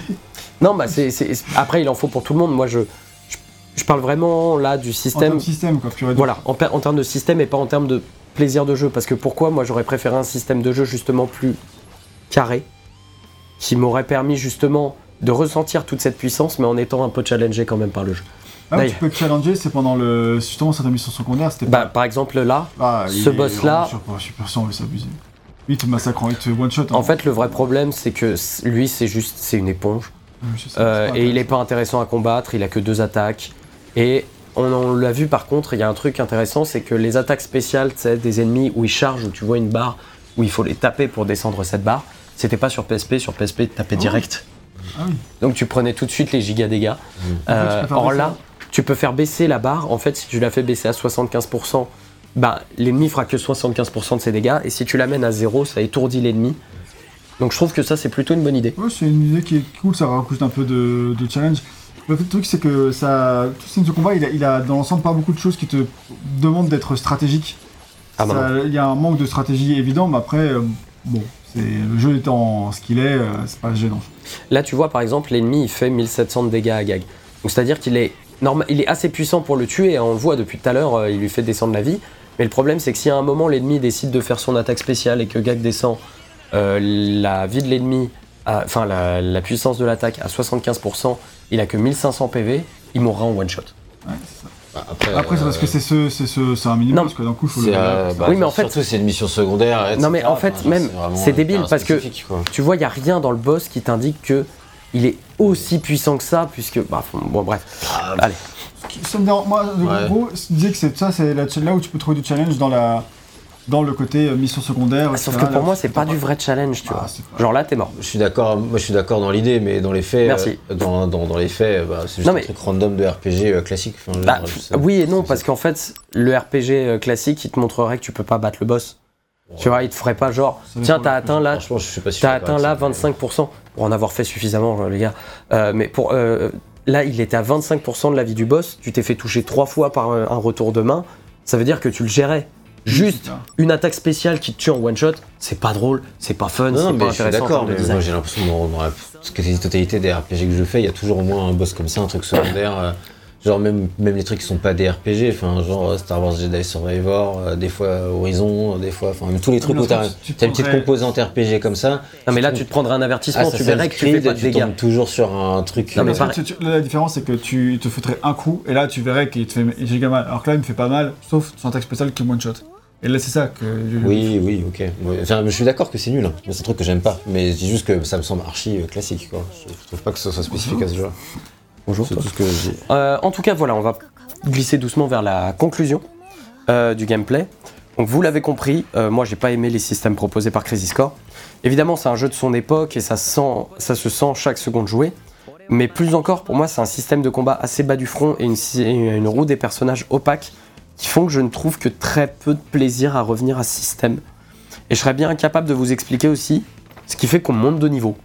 Non, bah c'est, c'est- après il en faut pour tout le monde. Moi je, je, je parle vraiment là du En système. termes de système, quoi. Voilà, en, en termes de système et pas en termes de plaisir de jeu. Parce que pourquoi moi j'aurais préféré un système de jeu justement plus carré, qui m'aurait permis justement de ressentir toute cette puissance, mais en étant un peu challengé quand même par le jeu. Ah, tu peux te challenger, c'est pendant le. Justement, cette mission secondaire, c'était Bah, par exemple là, Ah, ce boss-là- Super, super sans, il s'abuser. Il te massacre en il te one shot. hein. en fait le vrai problème c'est que lui c'est juste c'est une éponge. Je sais, Euh, et il est pas intéressant à combattre, il a que deux attaques. Et on, on l'a vu par contre, il y a un truc intéressant, c'est que les attaques spéciales tu sais, des ennemis où ils chargent, où tu vois une barre, où il faut les taper pour descendre cette barre, c'était pas sur PSP, sur PSP tu tapais Oh. direct. Ah oui. Donc tu prenais tout de suite les giga dégâts. Euh, faire or là, tu peux faire baisser la barre. En fait, si tu la fais baisser à 75%, bah, l'ennemi fera que 75% de ses dégâts. Et si tu l'amènes à 0, ça étourdit l'ennemi. Donc je trouve que ça, c'est plutôt une bonne idée. Ouais, c'est une idée qui est cool, ça rajoute un peu de, de challenge. Le truc, c'est que ça, tout de combat, il a, il a dans l'ensemble pas beaucoup de choses qui te demandent d'être stratégique. Ah, bah Ça- Il y a un manque de stratégie évident, mais après, euh, bon, c'est le jeu étant ce qu'il est, euh, c'est pas gênant. Là, tu vois, par exemple, l'ennemi, il fait 1700 de dégâts à gag. Donc c'est-à-dire qu'il est, norma- il est assez puissant pour le tuer. hein, On le voit depuis tout à l'heure, euh, il lui fait descendre la vie. Mais le problème, c'est que si à un moment, l'ennemi décide de faire son attaque spéciale et que gag descend euh, la vie de l'ennemi, enfin la, la puissance de l'attaque à 75%, il a que 1500 PV, il mourra en one shot. Ouais, c'est ça. Bah, après, Après, c'est parce que euh, c'est ce, c'est ce, c'est un minimum, Non. parce que d'un coup, il faut c'est, le. euh, bah, Oui, mais en fait- surtout c'est une mission secondaire. etc. Non, mais en fait, Enfin, même, c'est débile parce que- quoi. Tu vois, il n'y a rien dans le boss qui t'indique que il est aussi puissant que ça, puisque. Bah, bon, bref. Ah, Allez. Ça me dérange- moi, le Ouais. gros, je disais que c'est ça, c'est là, là où tu peux trouver du challenge dans la, dans le côté euh, mission secondaire. Ah, Sauf que pour là, moi, c'est pas t'as du vrai challenge, tu Ah, vois. pas- Genre là, t'es mort. Je suis d'accord, moi je suis d'accord dans l'idée, mais dans les faits, Merci. euh, dans, dans, dans les faits, bah, c'est juste Non, un mais- truc random de RPG euh, classique. Enfin, Bah, genre, oui et non, parce qu'en fait, le RPG classique, il te montrerait que tu peux pas battre le boss. Tu vois, il te ferait pas genre, tiens, t'as atteint là, Franchement, je suis pas sûr. t'as atteint là avec ça, mais- 25%, pour en avoir fait suffisamment, euh, les gars. Euh, mais pour euh, là, il était à 25% de la vie du boss, tu t'es fait toucher trois fois par un, un retour de main, ça veut dire que tu le gérais. Juste une attaque spéciale qui te tue en one shot, c'est pas drôle, c'est pas fun, Non, non, c'est mais pas je suis intéressant. en d'accord, mais moi j'ai l'impression que dans, dans la quasi-totalité des RPG que je fais, il y a toujours au moins un boss comme ça, un truc secondaire. Genre même, même les trucs qui sont pas des RPG, enfin genre euh, Star Wars Jedi Survivor, euh, des fois euh, Horizon, des fois, enfin même tous les trucs où t'as tu une petite composante RPG comme ça. Non, mais là, tu tu te prendrais un avertissement, tu Assassin's verrais que tu fais pas de tu dégâts. tombes toujours sur un truc. Non, mais euh. Tu- tu- la différence, c'est que tu te foutrais un coup, et là, tu verrais qu'il te fait giga mal. Alors que là, il me fait pas mal, sauf son attaque spéciale qui est one shot. Et là, c'est ça que. je- Oui, oui, ok. Enfin, je suis d'accord que c'est nul, hein. Mais c'est un truc que j'aime pas. Mais c'est juste que ça me semble archi classique, quoi. Je je trouve pas que ce soit spécifique à ce jeu. Bonjour. C'est tout ce que. Euh, en tout cas, voilà, on va glisser doucement vers la conclusion euh, du gameplay. Donc, vous l'avez compris, euh, moi, j'ai pas aimé les systèmes proposés par Crazy Score. Évidemment, c'est un jeu de son époque et ça, sent, ça se sent chaque seconde jouée. Mais plus encore, pour moi, c'est un système de combat assez bas du front et une, une roue des personnages opaques qui font que je ne trouve que très peu de plaisir à revenir à ce système. Et je serais bien incapable de vous expliquer aussi ce qui fait qu'on monte de niveau.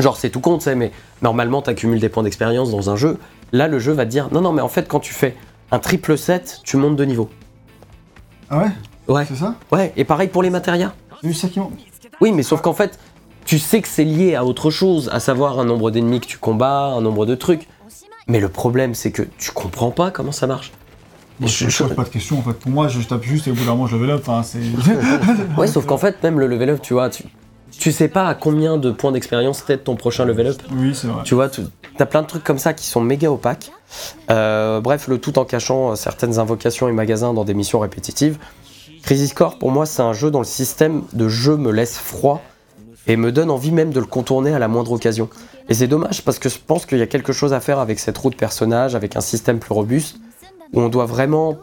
Genre, c'est tout con, tu sais, mais normalement, tu accumules des points d'expérience dans un jeu. Là, le jeu va te dire non, non, mais en fait, quand tu fais un triple set, tu montes de niveau. Ah ouais? Ouais, C'est ça? Ouais, et pareil pour les matérias. Ça qui Oui, mais sauf qu'en fait, tu sais que c'est lié à autre chose, à savoir un nombre d'ennemis que tu combats, un nombre de trucs. Mais le problème, c'est que tu comprends pas comment ça marche. Moi, je, je pose pas de questions en fait. Pour moi, je tape juste et au bout d'un moment, je level up. Enfin, c'est. Ouais, sauf qu'en fait, même le level up, tu vois, tu, tu sais pas à combien de points d'expérience t'es ton prochain level up. Oui, c'est vrai. Tu vois, tu as plein de trucs comme ça qui sont méga opaques. Euh, bref, le tout en cachant euh, certaines invocations et magasins dans des missions répétitives. Crisis Core, pour moi, c'est un jeu dont le système de jeu me laisse froid et me donne envie même de le contourner à la moindre occasion. Et c'est dommage parce que je pense qu'il y a quelque chose à faire avec cette roue de personnages, avec un système plus robuste, où on doit vraiment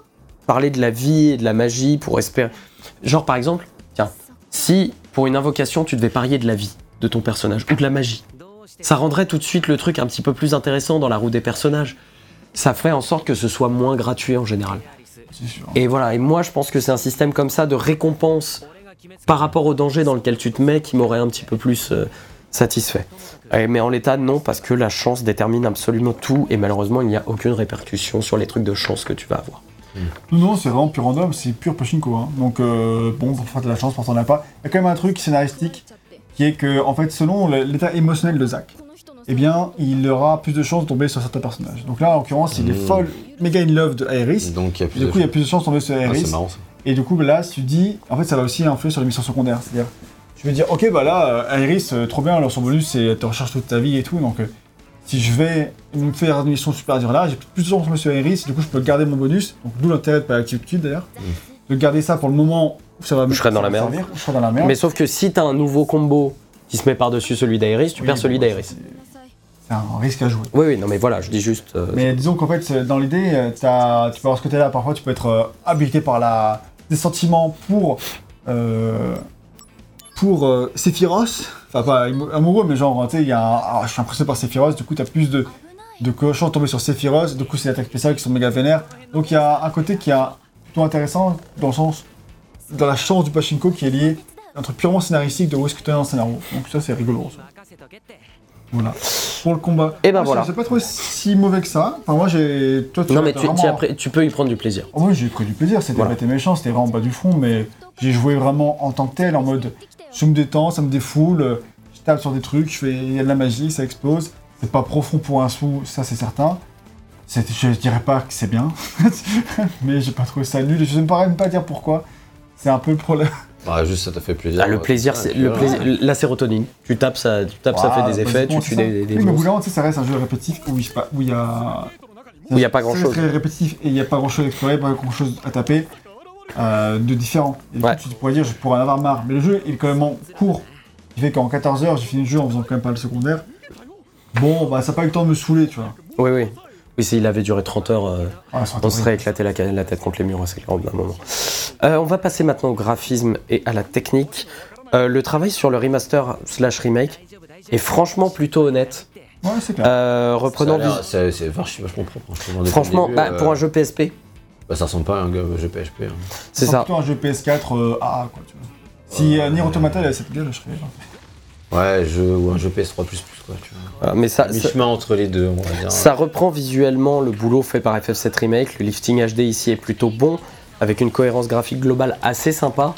parler de la vie et de la magie pour espérer. Genre par exemple, tiens, si pour une invocation tu devais parier de la vie de ton personnage ou de la magie, ça rendrait tout de suite le truc un petit peu plus intéressant dans la roue des personnages. Ça ferait en sorte que ce soit moins gratuit en général. Sûr. Et voilà, et moi je pense que c'est un système comme ça de récompense par rapport au danger dans lequel tu te mets qui m'aurait un petit peu plus euh, satisfait. Et- mais en l'état, non, parce que la chance détermine absolument tout et malheureusement il n'y a aucune répercussion sur les trucs de chance que tu vas avoir. Non, non, c'est vraiment pur random, c'est pur Pachinko. Hein. Donc, euh, bon, parfois t'as de la chance, parfois t'en as pas. Il y a quand même un truc scénaristique qui est que, en fait, selon l'état émotionnel de Zack, eh bien, il aura plus de chances de tomber sur certains personnages. Donc là, en l'occurrence, il est Mm. folle, méga in love de Aeris. Donc il y a Et plus du de coup, il y a plus de chances de tomber sur Ah, Aeris. c'est marrant ça. Et du coup, là, tu dis, en fait, ça va aussi influer sur les missions secondaires. C'est-à-dire, tu veux dire, ok, bah là, euh, Aeris, euh, trop bien, alors son bonus, c'est te recherches toute ta vie et tout. Donc, euh, si je vais me faire une mission super dure là, j'ai plus de chances de tomber sur Aeris, du coup, je peux garder mon bonus. Donc, d'où l'intérêt de pas l'activer tout de d'ailleurs. Garder ça pour le moment où ça va me Je serai dans la merde. Je serai dans la merde. Mais sauf que si t'as un nouveau combo qui se met par-dessus celui d'Aeris, tu Oui, perds celui d'Aeris. c'est- un risque à jouer. Oui, oui, non mais voilà, je dis juste. euh, Mais disons qu'en fait, dans l'idée, euh, t'as- tu peux avoir ce côté-là. Parfois, tu peux être euh, habilité par la... des sentiments pour. Pour euh, Sephiroth. Enfin, pas amo- amoureux, mais genre, tu sais, il y a un. ah, je suis impressionné par Sephiroth, du coup, t'as plus de. de cochons tombés sur Sephiroth, du coup, c'est l'attaque spéciale qui sont méga vénères. Donc, il y a un côté qui est plutôt intéressant, dans le sens. dans la chance du Pachinko qui est lié à un truc purement scénaristique de où est-ce que tu es dans le scénario. Donc, ça, c'est rigolo. ça. Voilà. Pour le combat. Et ben Moi, voilà. C'est pas trop si mauvais que ça. Enfin, moi, j'ai. Toi, tu Non mais tu, vraiment- tu peux y prendre du plaisir. Oh, moi, j'ai pris du plaisir. C'était Voilà. pas méchant, c'était vraiment bas du fond, mais j'ai joué vraiment en tant que tel, en mode je me détends, ça me défoule, je tape sur des trucs, je fais il y a de la magie, ça explose. C'est pas profond pour un sou, ça c'est certain. C'est- Je dirais pas que c'est bien, mais j'ai pas trouvé ça nul et je ne pourrais même pas dire pourquoi. C'est un peu le problème. Ah, juste ça t'a fait plaisir. Ah, le plaisir, Ah, c'est le plaisir, la sérotonine. Tu tapes ça, tu tapes, ça fait des effets, tu tues c'est des, Oui, mais moment, tu sais, ça reste un jeu répétitif où il où y a. Où il y a pas Ça grand-chose. reste très répétitif et il n'y a pas grand chose à explorer, pas grand chose à taper euh, de différent. Et du Ouais. coup, tu pourrais dire, je pourrais en avoir marre. Mais le jeu est quand même court. Il fait qu'en 14 heures, j'ai fini le jeu en faisant quand même pas le secondaire. Bon, bah, ça n'a pas eu le temps de me saouler, tu vois. Oui, oui. Oui, s'il avait duré 30 heures, euh, Ah, on serait éclaté la, la tête contre les murs, c'est clair, au bout d'un moment. Euh, on va passer maintenant au graphisme et à la technique. Euh, le travail sur le remaster slash remake est franchement plutôt honnête. Ouais, c'est clair. Euh, Ça a reprenant C'est vachement propre. franchement, le Franchement, début, bah, euh, pour un jeu PSP, bah, ça ressemble pas à un jeu PHP. hein. c'est ça. plutôt un jeu PS4 euh, AA, quoi, tu vois. Si euh, Nier Automata il avait cette gueule, je serais. Ouais, jeu ou un jeu PS3 quoi, tu vois. Voilà, mais ça, ça, Mi-chemin entre les deux, on va dire. ça reprend visuellement le boulot fait par FF7 Remake. Le lifting HD ici est plutôt bon, avec une cohérence graphique globale assez sympa.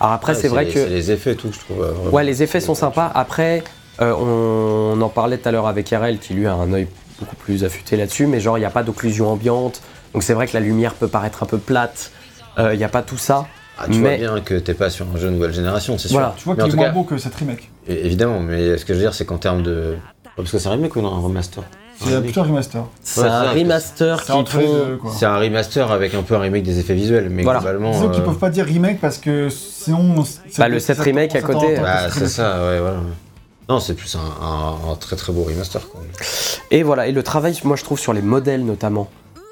Alors après, Ouais, c'est vrai les- que... C'est les effets et tout, je trouve. euh, vraiment. Ouais, les effets sont sympas. Après, euh, on, on en parlait tout à l'heure avec RL qui lui a un œil beaucoup plus affûté là-dessus, mais genre il n'y a pas d'occlusion ambiante, donc c'est vrai que la lumière peut paraître un peu plate. Euh, Il n'y a pas tout ça. Ah, tu mais- vois bien que t'es pas sur un jeu nouvelle génération, c'est sûr. Voilà. Tu vois qu'il est moins cas, beau que cette remake. évidemment, mais ce que je veux dire, c'est qu'en termes de. Parce que c'est un remake ou non, un remaster? C'est plutôt un remaster. C'est Ouais, un c'est remaster C'est qui entre les font. deux, quoi. C'est un remaster avec un peu un remake des effets visuels, mais Voilà. globalement. Qu'ils euh, peuvent pas dire remake parce que sinon. c'est- Bah, le set ça- remake ça à côté, que Bah, c'est ça, ouais, voilà. Non, c'est plus un, un- un très très beau remaster. Quoi. Et voilà, et le travail, moi je trouve, sur les modèles notamment,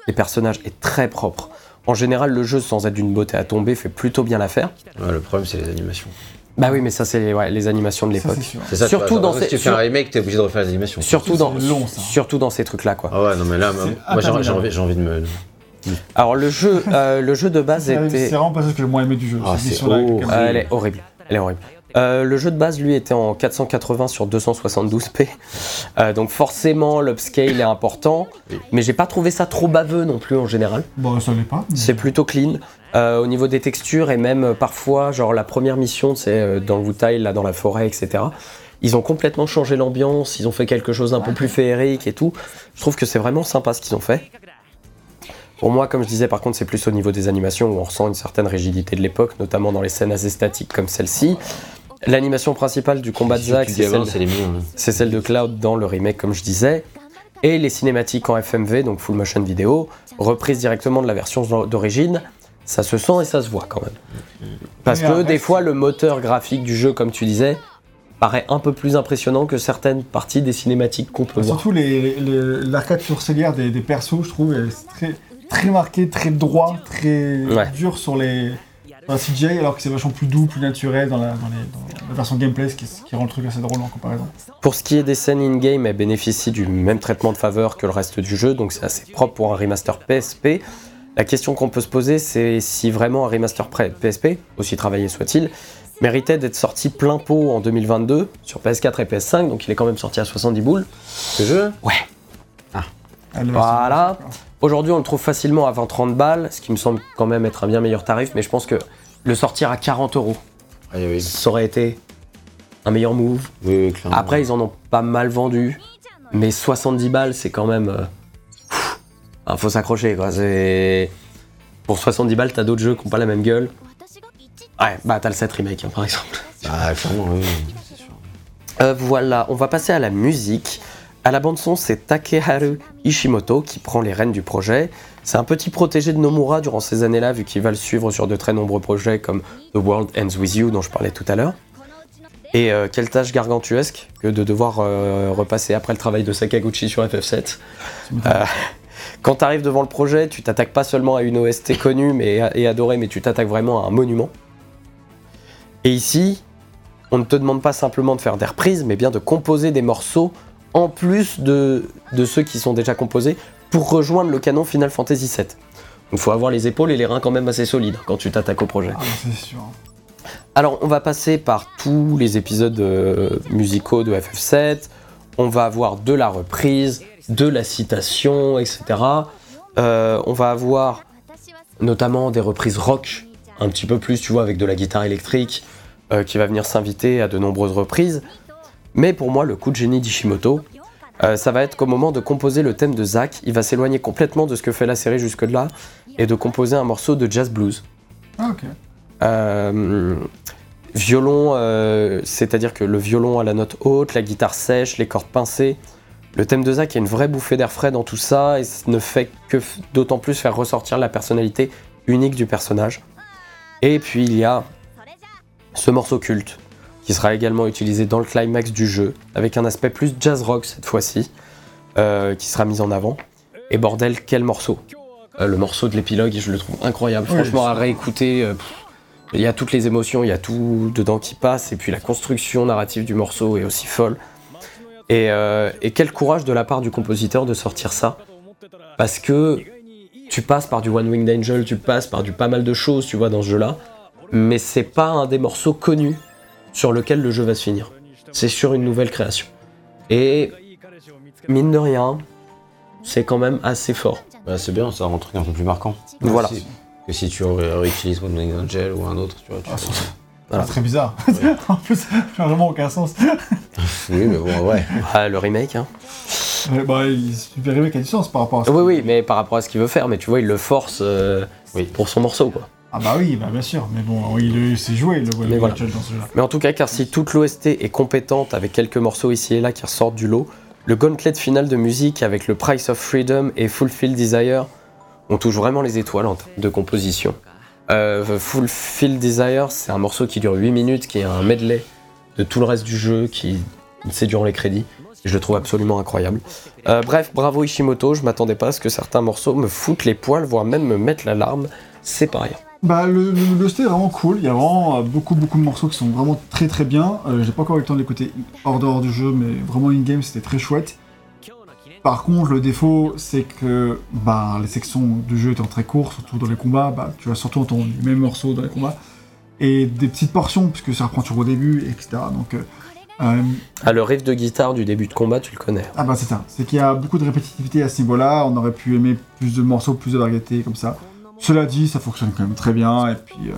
les personnages est très propre. En général, le jeu, sans être d'une beauté à tomber, fait plutôt bien l'affaire. Ouais, le problème, c'est les animations. Bah oui, mais ça, c'est les, ouais, les animations de l'époque. c'est ça, Surtout tu vois, dans ces- Si tu fais un remake, t'es obligé de refaire les animations. Surtout dans, C'est long, ça. surtout dans ces trucs-là, quoi. Ah ouais, non, mais là, moi, j'ai- envie, j'ai envie de me. Alors le jeu, euh, le jeu de base était, c'est vraiment pas ça que j'ai le moins aimé du jeu. Ah, caméra. Euh, elle est horrible, elle est horrible. Euh, le jeu de base, lui, était en 480 sur 272p, Euh, donc forcément l'upscale est important, mais j'ai pas trouvé ça trop baveux non plus en général. Bon, ça l'est pas. C'est plutôt clean. Euh, au niveau des textures et même euh, parfois, genre la première mission, c'est euh, dans le Wutai, là dans la forêt, etc. Ils ont complètement changé l'ambiance, ils ont fait quelque chose d'un peu plus féerique et tout. Je trouve que c'est vraiment sympa ce qu'ils ont fait. Pour moi, comme je disais, par contre, c'est plus au niveau des animations où on ressent une certaine rigidité de l'époque, notamment dans les scènes assez statiques comme celle-ci. L'animation principale du combat de Zack, c'est celle, hein. c'est celle de Cloud dans le remake, comme je disais. Et les cinématiques en FMV, donc full motion vidéo, reprises directement de la version d'origine, ça se sent et ça se voit quand même. Parce que des fois, le moteur graphique du jeu, comme tu disais, paraît un peu plus impressionnant que certaines parties des cinématiques qu'on peut voir. Surtout les- les- l'arcade sourcilière des, des persos, je trouve, est très, très marqué, très droit, très Ouais. dur sur les dans la CGI, alors que c'est vachement plus doux, plus naturel dans la, dans les- dans la version gameplay, ce qui, ce qui rend le truc assez drôle en comparaison. Pour ce qui est des scènes in-game, elles bénéficient du même traitement de faveur que le reste du jeu, donc c'est assez propre pour un remaster PSP. La question qu'on peut se poser, c'est si vraiment un remaster PSP, aussi travaillé soit-il, méritait d'être sorti plein pot en 2022 sur PS4 et PS5, donc il est quand même sorti à 70 boules. Ce jeu Elle, Voilà. Aujourd'hui, on le trouve facilement à 20-30 balles, ce qui me semble quand même être un bien meilleur tarif, mais je pense que le sortir à 40 euros, Ah, oui, oui. ça aurait été un meilleur move. Oui, oui, clairement. Après, ils en ont pas mal vendu, mais 70 balles, c'est quand même. euh, pff, ah, faut s'accrocher, quoi. C'est. Pour 70 balles, t'as d'autres jeux qui ont pas la même gueule. Ouais, bah t'as le 7 remake, hein, par exemple. Ah, clairement, oui, c'est sûr. Euh, voilà, on va passer à la musique. À la bande-son, c'est Takeharu Ishimoto qui prend les rênes du projet. C'est un petit protégé de Nomura durant ces années-là, vu qu'il va le suivre sur de très nombreux projets comme The World Ends With You, dont je parlais tout à l'heure. Et euh, quelle tâche gargantuesque que de devoir euh, repasser après le travail de Sakaguchi sur FF7. Euh, quand tu arrives devant le projet, tu t'attaques pas seulement à une OST connue mais, et adorée, mais tu t'attaques vraiment à un monument. Et ici, on ne te demande pas simplement de faire des reprises, mais bien de composer des morceaux en plus de, de ceux qui sont déjà composés pour rejoindre le canon Final Fantasy VII. Donc il faut avoir les épaules et les reins quand même assez solides quand tu t'attaques au projet. Ah, c'est sûr. Alors, on va passer par tous les épisodes euh, musicaux de FF7. On va avoir de la reprise, de la citation, etc. Euh, on va avoir notamment des reprises rock, un petit peu plus, tu vois, avec de la guitare électrique, euh, qui va venir s'inviter à de nombreuses reprises. Mais pour moi, le coup de génie d'Ishimoto, euh, ça va être qu'au moment de composer le thème de Zack, il va s'éloigner complètement de ce que fait la série jusque-là et de composer un morceau de jazz blues. Ah, ok. Euh, violon, euh, c'est-à-dire que le violon à la note haute, la guitare sèche, les cordes pincées. Le thème de Zack est une vraie bouffée d'air frais dans tout ça et ça ne fait que d'autant plus faire ressortir la personnalité unique du personnage. Et puis il y a ce morceau culte qui sera également utilisé dans le climax du jeu avec un aspect plus jazz rock cette fois-ci euh, qui sera mis en avant. Et bordel, quel morceau Euh, Le morceau de l'épilogue, je le trouve incroyable. Oui, Franchement, à réécouter, euh, il y a toutes les émotions, il y a tout dedans qui passe, et puis la construction narrative du morceau est aussi folle. Et, et quel courage de la part du compositeur de sortir ça, parce que tu passes par du One Winged Angel, tu passes par du pas mal de choses, tu vois, dans ce jeu-là, mais c'est pas un des morceaux connus sur lequel le jeu va se finir. C'est sur une nouvelle création. Et mine de rien, c'est quand même assez fort. Bah, c'est bien, ça rend le truc un peu plus marquant. Voilà. Si- Que si tu ré- réutilises One Winged Angel ou un autre, tu vois. tu Ah, Voilà. c'est très bizarre. en plus, ça n'a vraiment aucun sens. Oui, mais bon, ouais. Ah, le remake, hein. Euh, bah, il- Super Remake a du sens par rapport à ça. Oui, oui, mais par rapport à ce qu'il veut faire, mais tu vois, il le force euh, Oui. pour son morceau, quoi. Ah bah oui, bah bien sûr. Mais bon, oui, il s'est joué le Mais voilà. Dans ce jeu-là. Mais en tout cas, car si toute l'OST est compétente avec quelques morceaux ici et là qui ressortent du lot, le gauntlet final de musique avec le Price of Freedom et Fulfill Desire, on touche vraiment les étoiles en termes de composition. Euh, Fulfill Desire, c'est un morceau qui dure 8 minutes, qui est un medley de tout le reste du jeu, qui c'est durant les crédits. Je le trouve absolument incroyable. Euh, bref, bravo Ishimoto, je m'attendais pas à ce que certains morceaux me foutent les poils, voire même me mettent l'alarme. C'est pas rien. Bah, le, le, est vraiment cool. Il y a vraiment euh, beaucoup, beaucoup de morceaux qui sont vraiment très, très bien. Euh, J'ai pas encore eu le temps de l'écouter hors dehors du jeu, mais vraiment in-game, c'était très chouette. Par contre, le défaut, c'est que bah, les sections du jeu étant très courtes, surtout dans les combats, bah, tu vas surtout entendre les mêmes morceaux dans les combats. Et des petites portions, puisque ça reprend toujours au début, etc. Donc, euh, Ah, le riff de guitare du début de combat, tu le connais. ah bah c'est ça, c'est qu'il y a beaucoup de répétitivité à ce niveau-là, on aurait pu aimer plus de morceaux, plus de variété comme ça. Cela dit, ça fonctionne quand même très bien, et puis euh,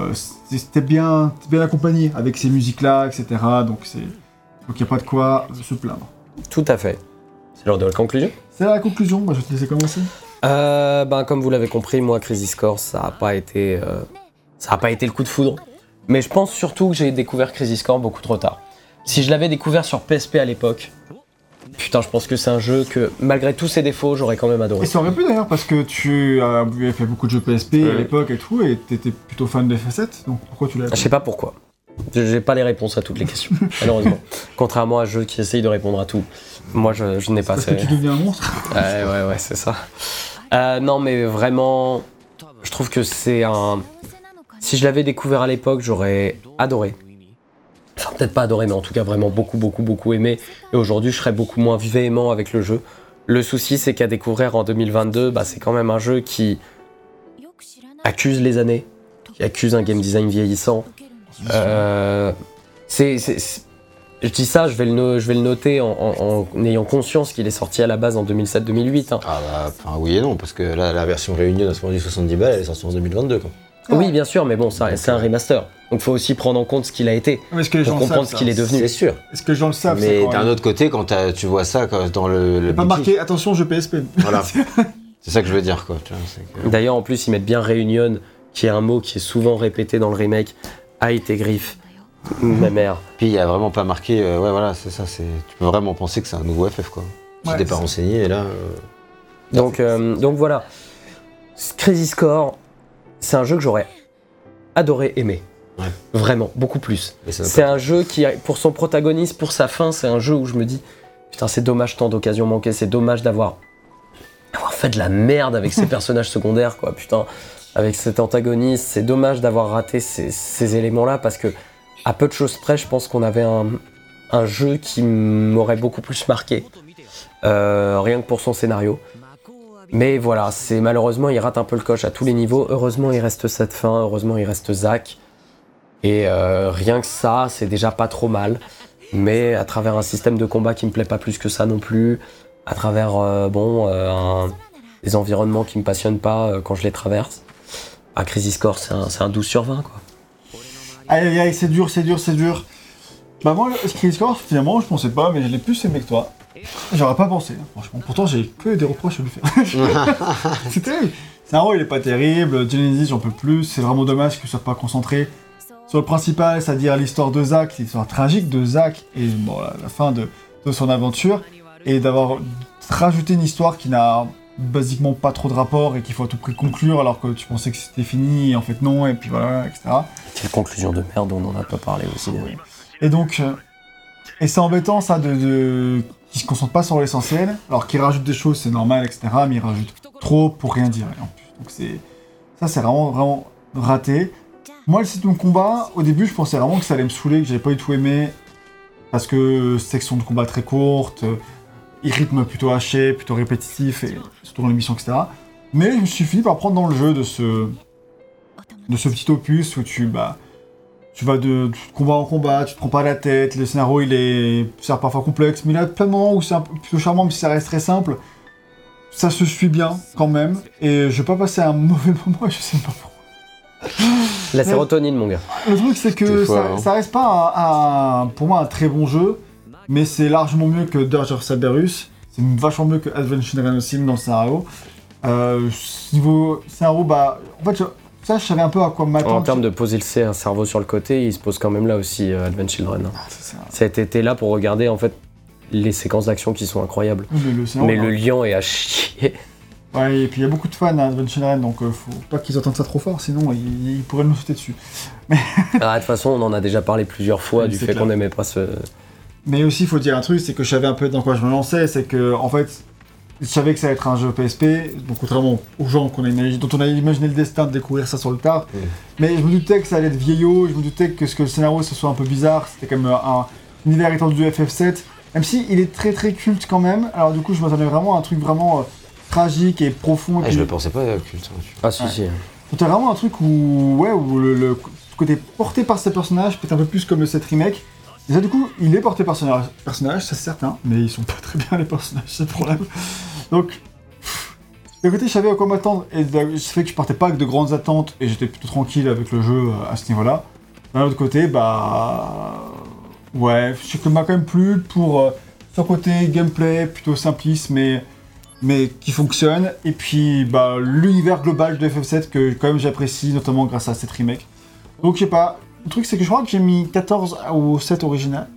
euh, c'est- c'était bien, bien accompagné avec ces musiques-là, etc. Donc c'est Donc il n'y a pas de quoi se plaindre. Tout à fait. C'est l'heure de la conclusion? C'est la conclusion, moi je vais te laisser commencer. Euh, ben, comme vous l'avez compris, moi, Crisis Core, ça n'a pas été, euh, ça a pas été le coup de foudre. Mais je pense surtout que j'ai découvert Crisis Core beaucoup trop tard. Si je l'avais découvert sur PSP à l'époque, putain, je pense que c'est un jeu que, malgré tous ses défauts, j'aurais quand même Et adoré. ça aurait pu d'ailleurs parce que tu as fait beaucoup de jeux PSP à l'époque et tout, et t'étais plutôt fan de FF7, donc pourquoi tu l'as Je sais pas pourquoi. Je- J'ai pas les réponses à toutes les questions, malheureusement. Contrairement à un jeu qui essaye de répondre à tout. Moi, je, je n'ai pas Parce que tu deviens un monstre Ouais, ouais, ouais, c'est ça. Euh, non, mais vraiment, je trouve que c'est un. Si je l'avais découvert à l'époque, j'aurais adoré. Enfin, peut-être pas adoré, mais en tout cas vraiment beaucoup, beaucoup, beaucoup aimé. Et aujourd'hui, je serais beaucoup moins véhément avec le jeu. Le souci, c'est qu'à découvrir en 2022, bah, c'est quand même un jeu qui accuse les années, qui accuse un game design vieillissant. Euh, c'est, je dis ça, je vais le, je vais le noter en, ayant conscience qu'il est sorti à la base en 2007-2008. hein. Ah bah, oui et non, parce que là, la version réunion à ce moment du 70 balles, elle est sortie en 2022, quoi. Oui, bien sûr, mais bon, ça, c'est un remaster. Donc faut aussi prendre en compte ce qu'il a été. Mais Est-ce que les Pour gens comprendre savent, ce qu'il est devenu. C'est sûr. Est-ce que les gens le savent Mais d'un autre côté, quand tu vois ça quand- dans le. le pas marqué, attention, jeu PSP. Voilà. c'est ça que je veux dire, quoi. que- D'ailleurs, en plus, ils mettent bien Réunion, qui est un mot qui est souvent répété dans le remake, a été griffe. Ma mère. Puis il y a vraiment pas marqué. euh, ouais, voilà, c'est ça. C'est. Tu peux vraiment penser que c'est un nouveau FF, quoi. Tu Ouais, t'es pas renseigné et là. euh, Donc, euh, donc voilà. Crazy Score, c'est un jeu que j'aurais adoré aimer. Ouais. Vraiment, beaucoup plus. C'est un jeu qui, pour son protagoniste, pour sa fin, c'est un jeu où je me dis Putain, c'est dommage tant d'occasions manquées, c'est dommage d'avoir fait de la merde avec ces personnages secondaires, quoi. Putain, avec cet antagoniste, c'est dommage d'avoir raté ces, ces éléments-là parce que, à peu de choses près, je pense qu'on avait un, un jeu qui m'aurait beaucoup plus marqué, Euh, rien que pour son scénario. Mais voilà, c'est malheureusement, il rate un peu le coche à tous les niveaux. Heureusement, il reste cette fin, heureusement, il reste Zach. Et euh, rien que ça, c'est déjà pas trop mal. Mais à travers un système de combat qui me plaît pas plus que ça non plus, à travers euh, bon, euh, un- des environnements qui me passionnent pas euh, quand je les traverse, à Crisis Core, c'est un, c'est un 12 sur 20 quoi. Aïe aïe aïe, c'est dur, c'est dur, c'est dur. Bah moi, le Screen Score, finalement, je pensais pas, mais je l'ai plus aimé que toi. J'aurais pas pensé, hein, franchement. Pourtant, j'ai que des reproches à lui faire. c'est terrible. Scénario, il est pas terrible. Genesis, j'en peux plus. C'est vraiment dommage qu'il soit pas concentré sur le principal, c'est-à-dire l'histoire de Zach, l'histoire tragique de Zach et bon, la, la fin de, de son aventure. Et d'avoir rajouté une histoire qui n'a basiquement pas trop de rapport et qu'il faut à tout prix conclure alors que tu pensais que c'était fini et en fait non, et puis voilà, etc. Quelle conclusion de merde, on en a pas parlé aussi. hein. Et donc, euh, et c'est embêtant ça de, de qu'il se concentre pas sur l'essentiel, alors qu'il rajoute des choses, c'est normal, etc. Mais il rajoute trop pour rien dire. en plus. Donc c'est ça, c'est vraiment vraiment raté. Moi, le système de combat, au début, je pensais vraiment que ça allait me saouler, que j'avais pas du tout aimé, parce que section de combat très courte, euh, rythme plutôt haché, plutôt répétitif, et surtout dans l'émission, etc. Mais je me suis fini par prendre dans le jeu de ce de ce petit opus où tu bah tu vas de, de combat en combat, tu te prends pas la tête, le scénario il est certes parfois complexe, mais il y a plein de moments où c'est plutôt charmant, mais ça reste très simple. Ça se suit bien quand même, et je vais pas passer un mauvais moment, je sais pas pourquoi. La sérotonine, mon gars. Le truc c'est que Des fois, ça, hein. ça reste pas un, un- pour moi un très bon jeu, mais c'est largement mieux que Dirge of Cerberus, c'est vachement mieux que Adventure aussi dans le scénario. Euh, niveau scénario, bah en fait je- ça je savais un peu à quoi En m'attendre. termes de poser le C- un cerveau sur le côté, il se pose quand même là aussi, euh, Advent Children. hein. Ah, été là pour regarder en fait les séquences d'action qui sont incroyables. Mais le Mais le lion est à chier. Ouais, et puis il y a beaucoup de fans à Adventure Children, donc euh, faut pas qu'ils entendent ça trop fort, sinon ils, ils pourraient nous sauter dessus. Ah, de toute façon, on en a déjà parlé plusieurs fois Oui, du fait qu'on n'aimait pas ce. Mais aussi, il faut dire un truc, c'est que je savais un peu dans quoi je me lançais, c'est que, en fait, je savais que ça allait être un jeu PSP, donc contrairement aux gens qu'on a imaginé, dont on a imaginé le destin de découvrir ça sur le tard. Mais je me doutais que ça allait être vieillot, je me doutais que, ce que le scénario ce soit un peu bizarre, c'était quand même un, un univers étendu du FF7, même si il est très très culte quand même, alors du coup je m'attendais vraiment à un truc vraiment euh, tragique et profond. et Ah, je le pensais pas, euh, culte. hein, Ah, si, Ouais. si. T'as vraiment un truc où, ouais, où le, le côté porté par ces personnages peut être un peu plus comme le 7 remake. Ça, du coup, il est porté par ce personnage, c'est certain, mais ils sont pas très bien les personnages, c'est le problème. Donc, d'un côté, je savais à quoi m'attendre, et ça fait que je partais pas avec de grandes attentes, et j'étais plutôt tranquille avec le jeu euh, à ce niveau-là. D'un autre côté, bah. Ouais, je sais que m'a quand même plu pour euh, son côté gameplay plutôt simpliste mais, mais qui fonctionne. Et puis bah, l'univers global de FF7 que quand même j'apprécie, notamment grâce à cette remake. Donc je sais pas, le truc c'est que je crois que j'ai mis 14 au 7 original.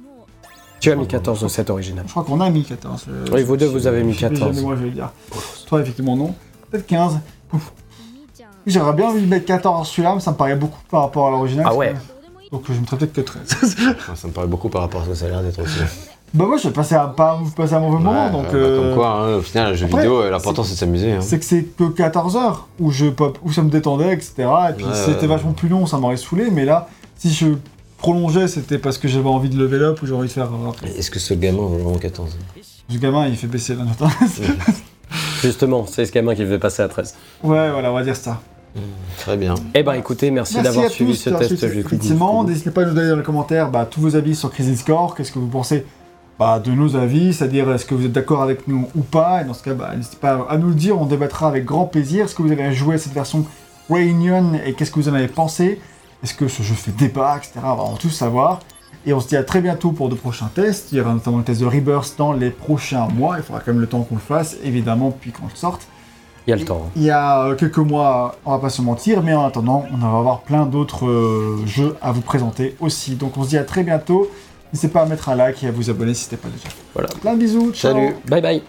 Tu as mis 14 au 7 original. Je crois qu'on a mis 14. euh, Oui, vous deux, vous avez mis je sais plus 14. jamais, moi je vais le dire. Toi effectivement non. Peut-être 15. Ouf. J'aurais bien envie de mettre 14 celui-là, mais ça me paraît beaucoup par rapport à l'original. Ah ouais. Donc je mettrais peut-être que 13. Ah, Ça me paraît beaucoup par rapport à ce que ça a l'air d'être aussi. bah moi je vais passer à, pas passer un mauvais moment, Ouais, donc... bah, euh, Comme quoi, hein, au final, le jeu après, vidéo, euh, l'important c'est de s'amuser. hein. C'est que c'est que 14 heures où je pop, où ça me détendait, etc. Et puis Ouais, c'était ouais. vachement plus long, ça m'aurait saoulé. Mais là, si je prolongeais, c'était parce que j'avais envie de level up ou j'aurais envie de faire. euh, Est-ce que ce gamin vaut vraiment 14 ans Ce gamin, il fait baisser la note. Justement, c'est ce gamin qui fait passer à 13. ouais, voilà, on va dire ça. Très bien. Eh ben écoutez, merci, d'avoir suivi ce test suivi. Effectivement, n'hésitez pas à nous donner dans les commentaires bah, tous vos avis sur Crisis Core. Qu'est-ce que vous pensez bah, de nos avis? C'est-à-dire, est-ce que vous êtes d'accord avec nous ou pas? Et dans ce cas, bah, n'hésitez pas à nous le dire, on débattra avec grand plaisir. Est-ce que vous avez joué à cette version Reunion et qu'est-ce que vous en avez pensé? Est-ce que ce jeu fait débat, etc. On va en tout savoir. Et on se dit à très bientôt pour de prochains tests. Il y aura notamment le test de Rebirth dans les prochains mois. Il faudra quand même le temps qu'on le fasse, évidemment, puis qu'on le sorte. Il y a le temps. hein. Il y a euh, quelques mois, on va pas se mentir, mais en attendant, on va avoir plein d'autres euh, jeux à vous présenter aussi. Donc on se dit à très bientôt. N'hésitez pas à mettre un like et à vous abonner si ce n'était pas déjà fait. Voilà. Plein de bisous, ciao Salut Bye bye